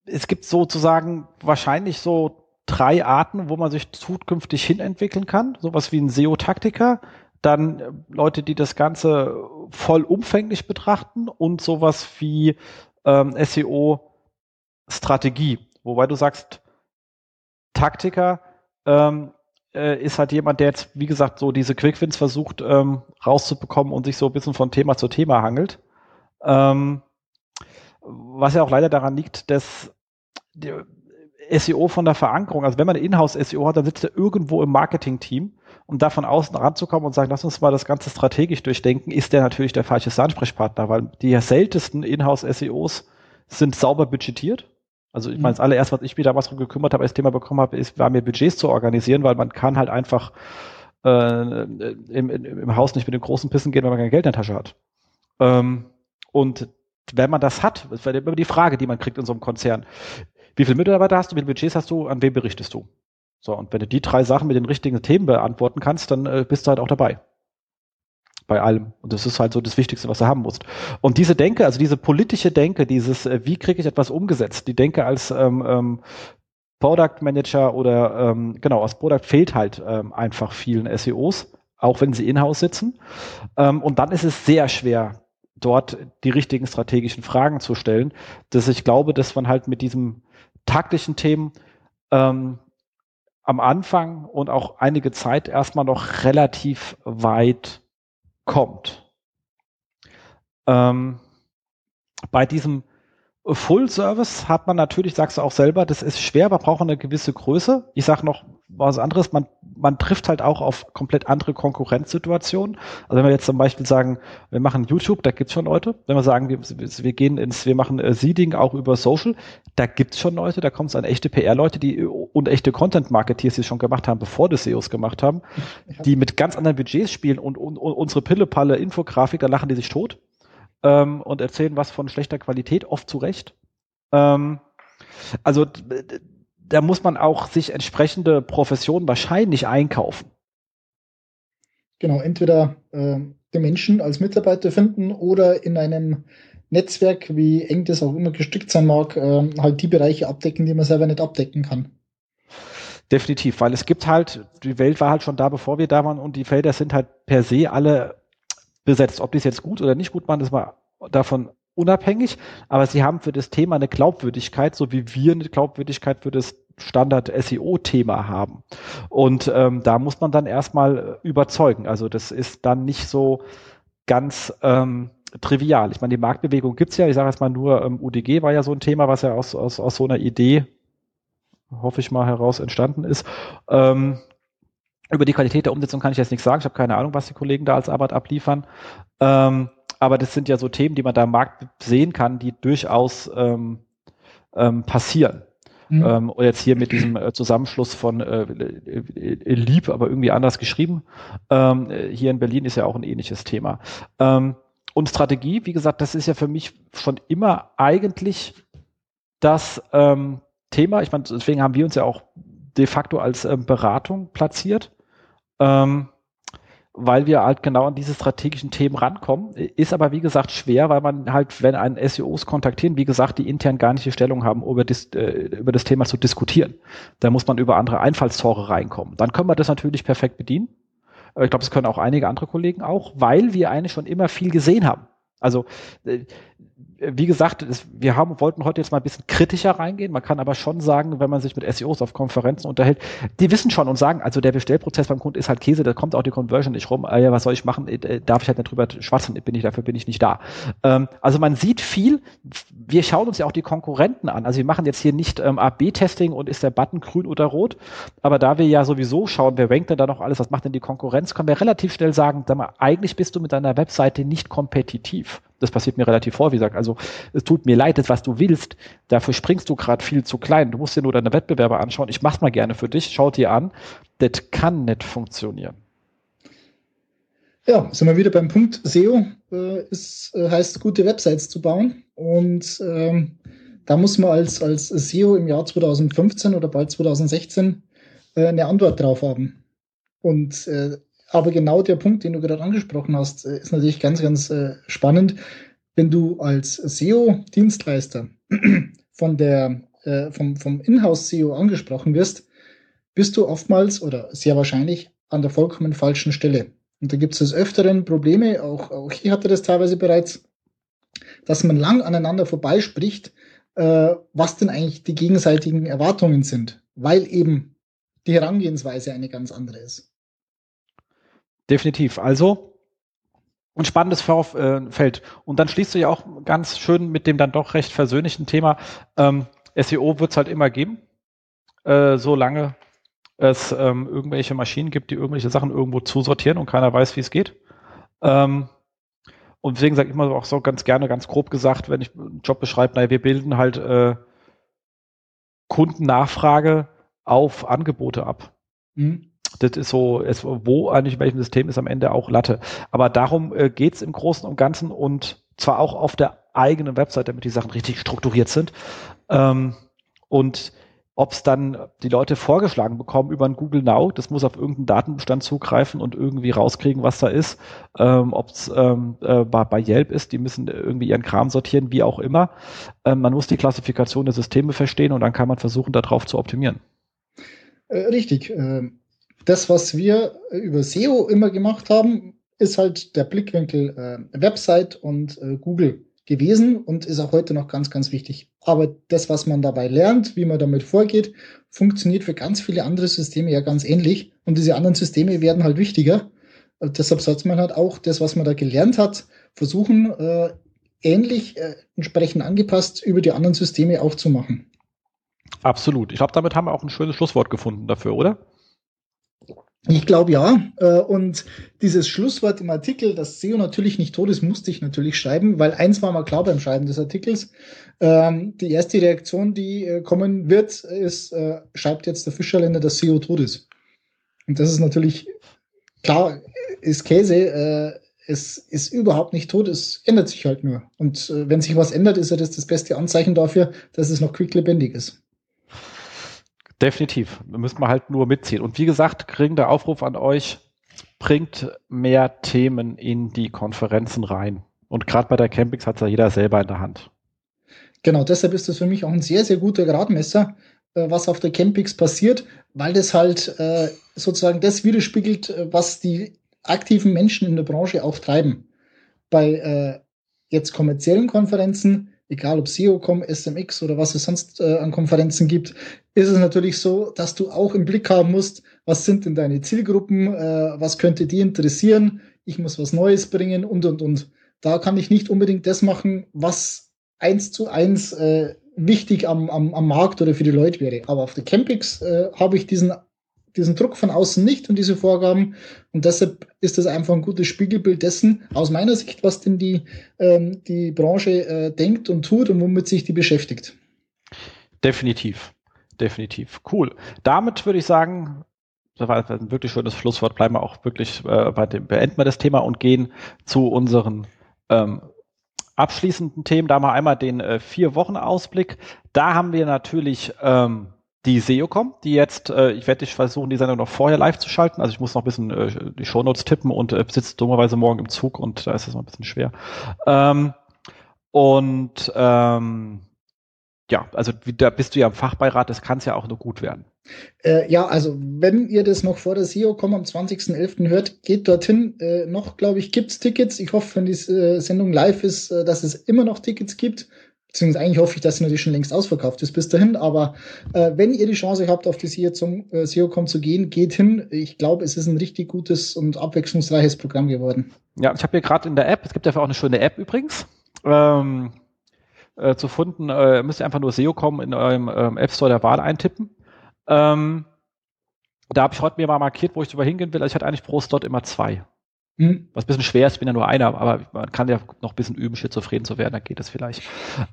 es gibt sozusagen wahrscheinlich so drei Arten, wo man sich zukünftig hinentwickeln kann. Sowas wie ein SEO-Taktiker, dann äh, Leute, die das Ganze vollumfänglich betrachten und sowas wie ähm, SEO-Strategie. Wobei du sagst, Taktiker ähm, äh, ist halt jemand, der jetzt, wie gesagt, so diese Quickwins versucht ähm, rauszubekommen und sich so ein bisschen von Thema zu Thema hangelt. Ähm, was ja auch leider daran liegt, dass SEO von der Verankerung, also wenn man Inhouse-SEO hat, dann sitzt er irgendwo im Marketing-Team um da von außen ranzukommen und sagen, lass uns mal das Ganze strategisch durchdenken, ist der natürlich der falsche Ansprechpartner, weil die seltensten Inhouse-SEOs sind sauber budgetiert. Also ich meine, das allererste, was ich mich damals darum gekümmert habe, als Thema bekommen habe, ist, war mir Budgets zu organisieren, weil man kann halt einfach äh, im, im Haus nicht mit den großen Pissen gehen, wenn man kein Geld in der Tasche hat. Ähm, und wenn man das hat, das wäre immer die Frage, die man kriegt in so einem Konzern. Wie viele Mitarbeiter hast du, wie viele Budgets hast du, an wen berichtest du? So, und wenn du die drei Sachen mit den richtigen Themen beantworten kannst, dann äh, bist du halt auch dabei. Bei allem. Und das ist halt so das Wichtigste, was du haben musst. Und diese Denke, also diese politische Denke, dieses, äh, wie kriege ich etwas umgesetzt, die Denke als ähm, ähm, Product Manager oder ähm, genau, als Product fehlt halt ähm, einfach vielen SEOs, auch wenn sie in-house sitzen. Ähm, und dann ist es sehr schwer, dort die richtigen strategischen Fragen zu stellen, dass ich glaube, dass man halt mit diesem taktischen Themen ähm, am Anfang und auch einige Zeit erstmal noch relativ weit kommt. Ähm, bei diesem Full Service hat man natürlich, sagst du auch selber, das ist schwer, man braucht eine gewisse Größe. Ich sage noch was anderes, man, man trifft halt auch auf komplett andere Konkurrenzsituationen. Also wenn wir jetzt zum Beispiel sagen, wir machen YouTube, da gibt's schon Leute. Wenn wir sagen, wir, wir gehen ins, wir machen äh, Seeding auch über Social, da gibt's schon Leute, da kommt es an echte PR-Leute, die und echte Content-Marketeers, die es schon gemacht haben, bevor die SEOs gemacht haben, ja. die mit ganz anderen Budgets spielen und, und, und unsere Pille-Palle Infografik, da lachen die sich tot ähm, und erzählen was von schlechter Qualität, oft zu Recht. Ähm, also da muss man auch sich entsprechende Professionen wahrscheinlich einkaufen. Genau, entweder äh, den Menschen als Mitarbeiter finden oder in einem Netzwerk, wie eng das auch immer gestrickt sein mag, äh, halt die Bereiche abdecken, die man selber nicht abdecken kann. Definitiv, weil es gibt halt, die Welt war halt schon da, bevor wir da waren und die Felder sind halt per se alle besetzt. Ob die es jetzt gut oder nicht gut machen, das war davon unabhängig, aber sie haben für das Thema eine Glaubwürdigkeit, so wie wir eine Glaubwürdigkeit für das Standard-SEO-Thema haben. Und ähm, da muss man dann erstmal überzeugen. Also das ist dann nicht so ganz ähm, trivial. Ich meine, die Marktbewegung gibt's ja, ich sage jetzt mal nur, ähm, UDG war ja so ein Thema, was ja aus, aus, aus so einer Idee, hoffe ich mal, heraus entstanden ist. Ähm, über die Qualität der Umsetzung kann ich jetzt nichts sagen. Ich habe keine Ahnung, was die Kollegen da als Arbeit abliefern. Ähm, aber das sind ja so Themen, die man da im Markt sehen kann, die durchaus ähm, ähm, passieren. Mhm. Ähm, und jetzt hier mit diesem äh, Zusammenschluss von äh, äh, Lieb, aber irgendwie anders geschrieben. Ähm, hier in Berlin ist ja auch ein ähnliches Thema. Ähm, und Strategie, wie gesagt, das ist ja für mich schon immer eigentlich das ähm, Thema. Ich meine, deswegen haben wir uns ja auch de facto als ähm, Beratung platziert. Ähm, weil wir halt genau an diese strategischen Themen rankommen. Ist aber, wie gesagt, schwer, weil man halt, wenn einen SEOs kontaktieren, wie gesagt, die intern gar nicht die Stellung haben, über das, äh, über das Thema zu diskutieren. Da muss man über andere Einfallstore reinkommen. Dann können wir das natürlich perfekt bedienen. Ich glaube, das können auch einige andere Kollegen auch, weil wir eigentlich schon immer viel gesehen haben. Also äh, wie gesagt, es, wir haben, wollten heute jetzt mal ein bisschen kritischer reingehen. Man kann aber schon sagen, wenn man sich mit SEOs auf Konferenzen unterhält, die wissen schon und sagen, also der Bestellprozess beim Kunden ist halt Käse, da kommt auch die Conversion nicht rum. Äh, ja, was soll ich machen? Äh, darf ich halt nicht drüber schwatzen? Bin ich dafür bin ich nicht da. Ähm, also man sieht viel. Wir schauen uns ja auch die Konkurrenten an. Also wir machen jetzt hier nicht ähm, A/B-Testing und ist der Button grün oder rot. Aber da wir ja sowieso schauen, wer rankt denn da noch alles, was macht denn die Konkurrenz, können wir relativ schnell sagen, sag mal, eigentlich bist du mit deiner Webseite nicht kompetitiv. Das passiert mir relativ vor, wie gesagt. Also es tut mir leid, das, was du willst, dafür springst du gerade viel zu klein. Du musst dir nur deine Wettbewerber anschauen. Ich mach's mal gerne für dich, schau dir an. Das kann nicht funktionieren. Ja, sind wir wieder beim Punkt SEO. Äh, ist, äh, heißt, gute Websites zu bauen. Und ähm, da muss man als, als SEO im Jahr 2015 oder bald 2016 äh, eine Antwort drauf haben. Und äh, aber genau der Punkt, den du gerade angesprochen hast, äh, ist natürlich ganz, ganz äh, spannend. Wenn du als SEO-Dienstleister von der, äh, vom, vom Inhouse-SEO angesprochen wirst, bist du oftmals oder sehr wahrscheinlich an der vollkommen falschen Stelle. Und da gibt es des Öfteren Probleme, auch, auch ich hatte das teilweise bereits, dass man lang aneinander vorbeispricht, äh, was denn eigentlich die gegenseitigen Erwartungen sind, weil eben die Herangehensweise eine ganz andere ist. Definitiv. Also ein spannendes äh, Feld. Und dann schließt du ja auch ganz schön mit dem dann doch recht versöhnlichen Thema. Ähm, SEO wird es halt immer geben, äh, solange es ähm, irgendwelche Maschinen gibt, die irgendwelche Sachen irgendwo zusortieren und keiner weiß, wie es geht. Ähm, und deswegen sage ich immer auch so ganz gerne, ganz grob gesagt, wenn ich einen Job beschreibe, naja, wir bilden halt äh, Kundennachfrage auf Angebote ab. Mhm. Das ist so, es, wo eigentlich in welchem System ist am Ende auch Latte. Aber darum äh, geht es im Großen und Ganzen und zwar auch auf der eigenen Website, damit die Sachen richtig strukturiert sind. Ähm, und ob es dann die Leute vorgeschlagen bekommen über ein Google Now, das muss auf irgendeinen Datenbestand zugreifen und irgendwie rauskriegen, was da ist. Ähm, ob es ähm, äh, bei, Yelp ist, die müssen irgendwie ihren Kram sortieren, wie auch immer. Ähm, man muss die Klassifikation der Systeme verstehen und dann kann man versuchen, darauf zu optimieren. Äh, richtig. Ähm, das, was wir über SEO immer gemacht haben, ist halt der Blickwinkel äh, Website und äh, Google gewesen und ist auch heute noch ganz, ganz wichtig. Aber das, was man dabei lernt, wie man damit vorgeht, funktioniert für ganz viele andere Systeme ja ganz ähnlich. Und diese anderen Systeme werden halt wichtiger. Und äh, deshalb sollte man halt auch das, was man da gelernt hat, versuchen, äh, ähnlich äh, entsprechend angepasst über die anderen Systeme auch zu machen. Absolut. Ich glaube, damit haben wir auch ein schönes Schlusswort gefunden dafür, oder? Ich glaube ja. Äh, und dieses Schlusswort im Artikel, dass SEO natürlich nicht tot ist, musste ich natürlich schreiben, weil eins war mal klar beim Schreiben des Artikels. Ähm, die erste Reaktion, die äh, kommen wird, ist, äh, schreibt jetzt der Fischerländer, dass SEO tot ist. Und das ist natürlich klar, ist Käse. Es ist überhaupt nicht tot, es ändert sich halt nur. Und wenn sich was ändert, ist ja das das beste Anzeichen dafür, dass es noch quicklebendig ist. Definitiv. Müssen wir halt nur mitziehen. Und wie gesagt, kriegen der Aufruf an euch, bringt mehr Themen in die Konferenzen rein. Und gerade bei der Campings hat es ja jeder selber in der Hand. Genau, deshalb ist das für mich auch ein sehr, sehr guter Gradmesser, äh, was auf der Campings passiert, weil das halt äh, sozusagen das widerspiegelt, äh, was die aktiven Menschen in der Branche auch treiben. Bei jetzt kommerziellen Konferenzen egal ob SEOCom, SMX oder was es sonst an Konferenzen gibt, ist es natürlich so, dass du auch im Blick haben musst, was sind denn deine Zielgruppen, äh, was könnte die interessieren, ich muss was Neues bringen und, und, und. Da kann ich nicht unbedingt das machen, was eins zu eins äh, wichtig am, am, am Markt oder für die Leute wäre. Aber auf der Campix äh, habe ich diesen diesen Druck von außen nicht und diese Vorgaben. Und deshalb ist das einfach ein gutes Spiegelbild dessen, aus meiner Sicht, was denn die, ähm, die Branche äh, denkt und tut und womit sich die beschäftigt. Definitiv. Definitiv. Cool. Damit würde ich sagen, das war ein wirklich schönes Schlusswort. Bleiben wir auch wirklich äh, bei dem, beenden wir das Thema und gehen zu unseren ähm, abschließenden Themen. Da wir einmal den äh, Vier-Wochen-Ausblick. Da haben wir natürlich ähm, die SEOCom, die jetzt, äh, ich werde dich versuchen, die Sendung noch vorher live zu schalten. Also ich muss noch ein bisschen äh, die Shownotes tippen und äh, sitze dummerweise morgen im Zug und da ist es mal ein bisschen schwer. Ähm, und ähm, ja, also da bist du ja im Fachbeirat, das kann es ja auch nur gut werden. Äh, ja, also wenn ihr das noch vor der SEO-Com am 20.11. hört, geht dorthin. Äh, noch, glaube ich, gibt's Tickets. Ich hoffe, wenn die äh, Sendung live ist, äh, dass es immer noch Tickets gibt. Beziehungsweise eigentlich hoffe ich, dass sie natürlich schon längst ausverkauft ist bis dahin. Aber äh, wenn ihr die Chance habt, auf die SEO zum äh, SEO-Com zu gehen, geht hin. Ich glaube, es ist ein richtig gutes und abwechslungsreiches Programm geworden. Ja, ich habe hier gerade in der App, es gibt dafür auch eine schöne App übrigens. Ähm, äh, zu finden, äh, müsst ihr einfach nur SEO kommen in eurem ähm, App Store der Wahl eintippen. Ähm, da habe ich heute mir mal markiert, wo ich drüber hingehen will. Also ich hatte eigentlich pro Slot immer zwei. Hm. Was ein bisschen schwer ist, ich bin ja nur einer, aber man kann ja noch ein bisschen üben, schizophren zu werden, dann geht das vielleicht.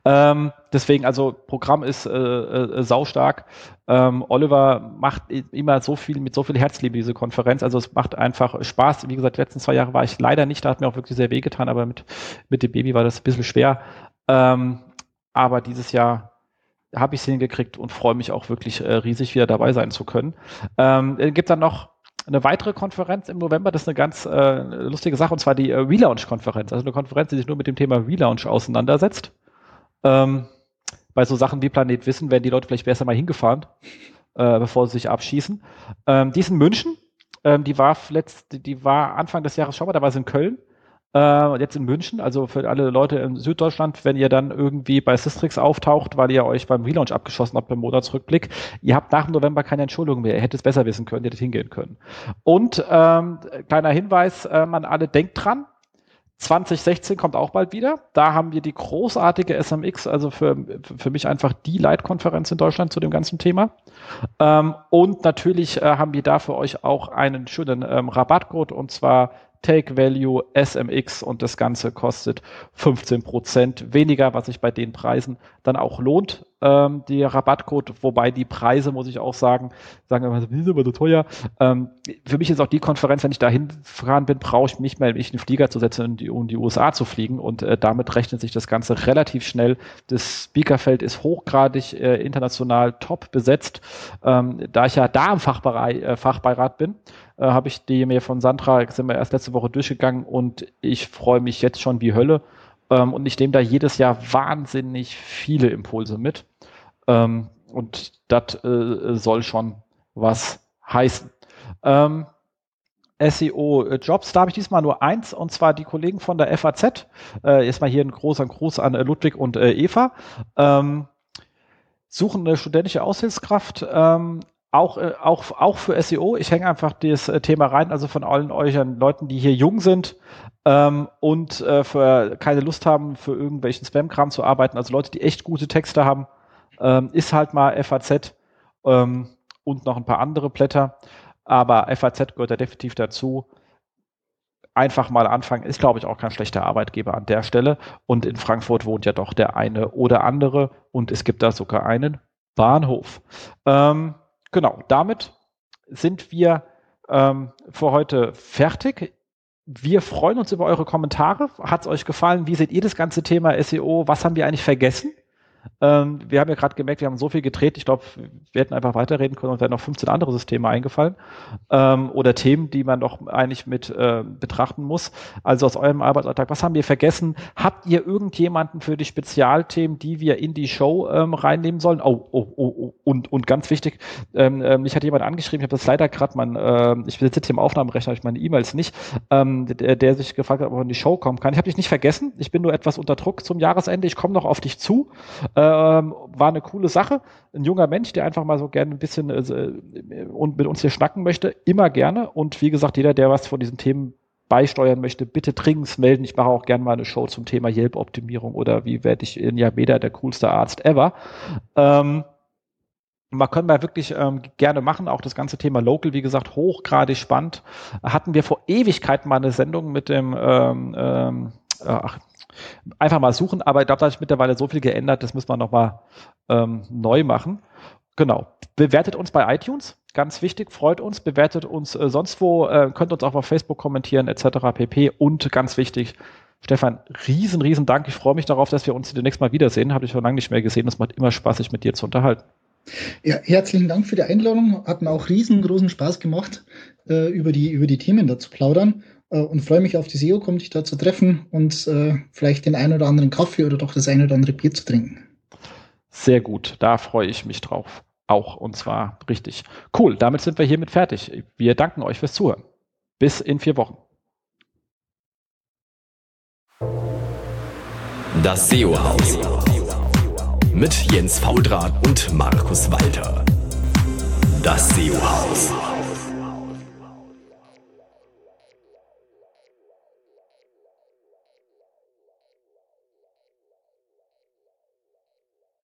Ähm, deswegen, also Programm ist äh, äh, saustark. Ähm, Oliver macht immer so viel, mit so viel Herzliebe diese Konferenz. Also es macht einfach Spaß. Wie gesagt, die letzten zwei Jahre war ich leider nicht, da hat mir auch wirklich sehr weh getan, aber mit, mit dem Baby war das ein bisschen schwer. Ähm, aber dieses Jahr habe ich es hingekriegt und freue mich auch wirklich äh, riesig, wieder dabei sein zu können. Ähm, es gibt dann noch eine weitere Konferenz im November, das ist eine ganz äh, lustige Sache, und zwar die äh, Relaunch-Konferenz. Also eine Konferenz, die sich nur mit dem Thema Relaunch auseinandersetzt. Ähm, bei so Sachen wie Planet Wissen werden die Leute vielleicht besser mal hingefahren, äh, bevor sie sich abschießen. Ähm, die ist in München. Ähm, die war letzt, die war Anfang des Jahres schon mal, da war sie in Köln. Äh, jetzt in München, also für alle Leute in Süddeutschland, wenn ihr dann irgendwie bei Systrix auftaucht, weil ihr euch beim Relaunch abgeschossen habt beim Monatsrückblick, ihr habt nach dem November keine Entschuldigung mehr. Ihr hättet es besser wissen können, ihr hättet hingehen können. Und ähm, kleiner Hinweis äh, an alle, denkt dran, 2016 kommt auch bald wieder. Da haben wir die großartige SMX, also für, für mich einfach die Leitkonferenz in Deutschland zu dem ganzen Thema. Ähm, und natürlich äh, haben wir da für euch auch einen schönen ähm, Rabattcode und zwar Take Value SMX und das Ganze kostet 15% weniger, was sich bei den Preisen dann auch lohnt, ähm, der Rabattcode, wobei die Preise, muss ich auch sagen, sagen mal, die sind aber so teuer. Ähm, für mich ist auch die Konferenz, wenn ich da hinfahren bin, brauche ich nicht mehr, mich in den Flieger zu setzen in die, die USA zu fliegen und äh, damit rechnet sich das Ganze relativ schnell. Das Speakerfeld ist hochgradig äh, international top besetzt. Ähm, da ich ja da im Fachbereich, äh, Fachbeirat bin, äh, habe ich die mir von Sandra, sind wir erst letzte Woche durchgegangen und ich freue mich jetzt schon wie Hölle. Ähm, und ich nehme da jedes Jahr wahnsinnig viele Impulse mit. Ähm, und das äh, soll schon was heißen. Ähm, SEO-Jobs, äh, da habe ich diesmal nur eins, und zwar die Kollegen von der FAZ. Äh, erstmal hier ein großer Gruß an äh, Ludwig und äh, Eva. Ähm, suchen eine studentische Aushilfskraft, ähm, auch, äh, auch, auch für SEO. Ich hänge einfach das äh, Thema rein, also von allen euch Leuten, die hier jung sind ähm, und äh, für keine Lust haben, für irgendwelchen Spam-Kram zu arbeiten, also Leute, die echt gute Texte haben, ähm, ist halt mal FAZ ähm, und noch ein paar andere Blätter. Aber FAZ gehört da definitiv dazu. Einfach mal anfangen, ist, glaube ich, auch kein schlechter Arbeitgeber an der Stelle. Und in Frankfurt wohnt ja doch der eine oder andere und es gibt da sogar einen Bahnhof. Ähm, genau, damit sind wir ähm, für heute fertig. Wir freuen uns über eure Kommentare. Hat es euch gefallen? Wie seht ihr das ganze Thema SEO? Was haben wir eigentlich vergessen? Ähm, wir haben ja gerade gemerkt, wir haben so viel gedreht. Ich glaube, wir hätten einfach weiterreden können und wären noch 15 andere Systeme eingefallen. Ähm, oder Themen, die man doch eigentlich mit äh, betrachten muss. Also aus eurem Arbeitsalltag, was haben wir vergessen? Habt ihr irgendjemanden für die Spezialthemen, die wir in die Show ähm, reinnehmen sollen? Oh, oh, oh, oh. Und, und ganz wichtig, ähm, ähm, mich hat jemand angeschrieben, ich habe das leider gerade, äh, ich sitze hier im Aufnahmerechner, ich meine E-Mails nicht, ähm, der, der, sich gefragt hat, ob er in die Show kommen kann. Ich habe dich nicht vergessen. Ich bin nur etwas unter Druck zum Jahresende. Ich komme noch auf dich zu. Ähm, war eine coole Sache. Ein junger Mensch, der einfach mal so gerne ein bisschen äh, äh, und mit uns hier schnacken möchte, immer gerne. Und wie gesagt, jeder, der was von diesen Themen beisteuern möchte, bitte dringend melden. Ich mache auch gerne mal eine Show zum Thema Yelp-Optimierung oder wie werde ich in Yameda der coolste Arzt ever. Ähm, man können wir wirklich ähm, gerne machen, auch das ganze Thema Local, wie gesagt, hochgradig spannend. Hatten wir vor Ewigkeiten mal eine Sendung mit dem ähm, ähm, ach, einfach mal suchen, aber ich glaube, da hat sich mittlerweile so viel geändert, das müssen wir nochmal ähm, neu machen. Genau. Bewertet uns bei iTunes, ganz wichtig, freut uns, bewertet uns äh, sonst wo, äh, könnt uns auch auf Facebook kommentieren, etc. pp. Und ganz wichtig, Stefan, riesen, riesen Dank. Ich freue mich darauf, dass wir uns demnächst mal wiedersehen. Habe ich schon lange nicht mehr gesehen. Es macht immer Spaß, sich mit dir zu unterhalten. Ja, herzlichen Dank für die Einladung. Hat mir auch riesengroßen Spaß gemacht, äh, über, die, über die Themen da zu plaudern und freue mich auf die SEO, kommt dich da zu treffen und äh, vielleicht den einen oder anderen Kaffee oder doch das eine oder andere Bier zu trinken. Sehr gut, da freue ich mich drauf. Auch und zwar richtig. Cool, damit sind wir hiermit fertig. Wir danken euch fürs Zuhören. Bis in vier Wochen. Das SEO-Haus mit Jens Faudrat und Markus Walter. Das SEO-Haus.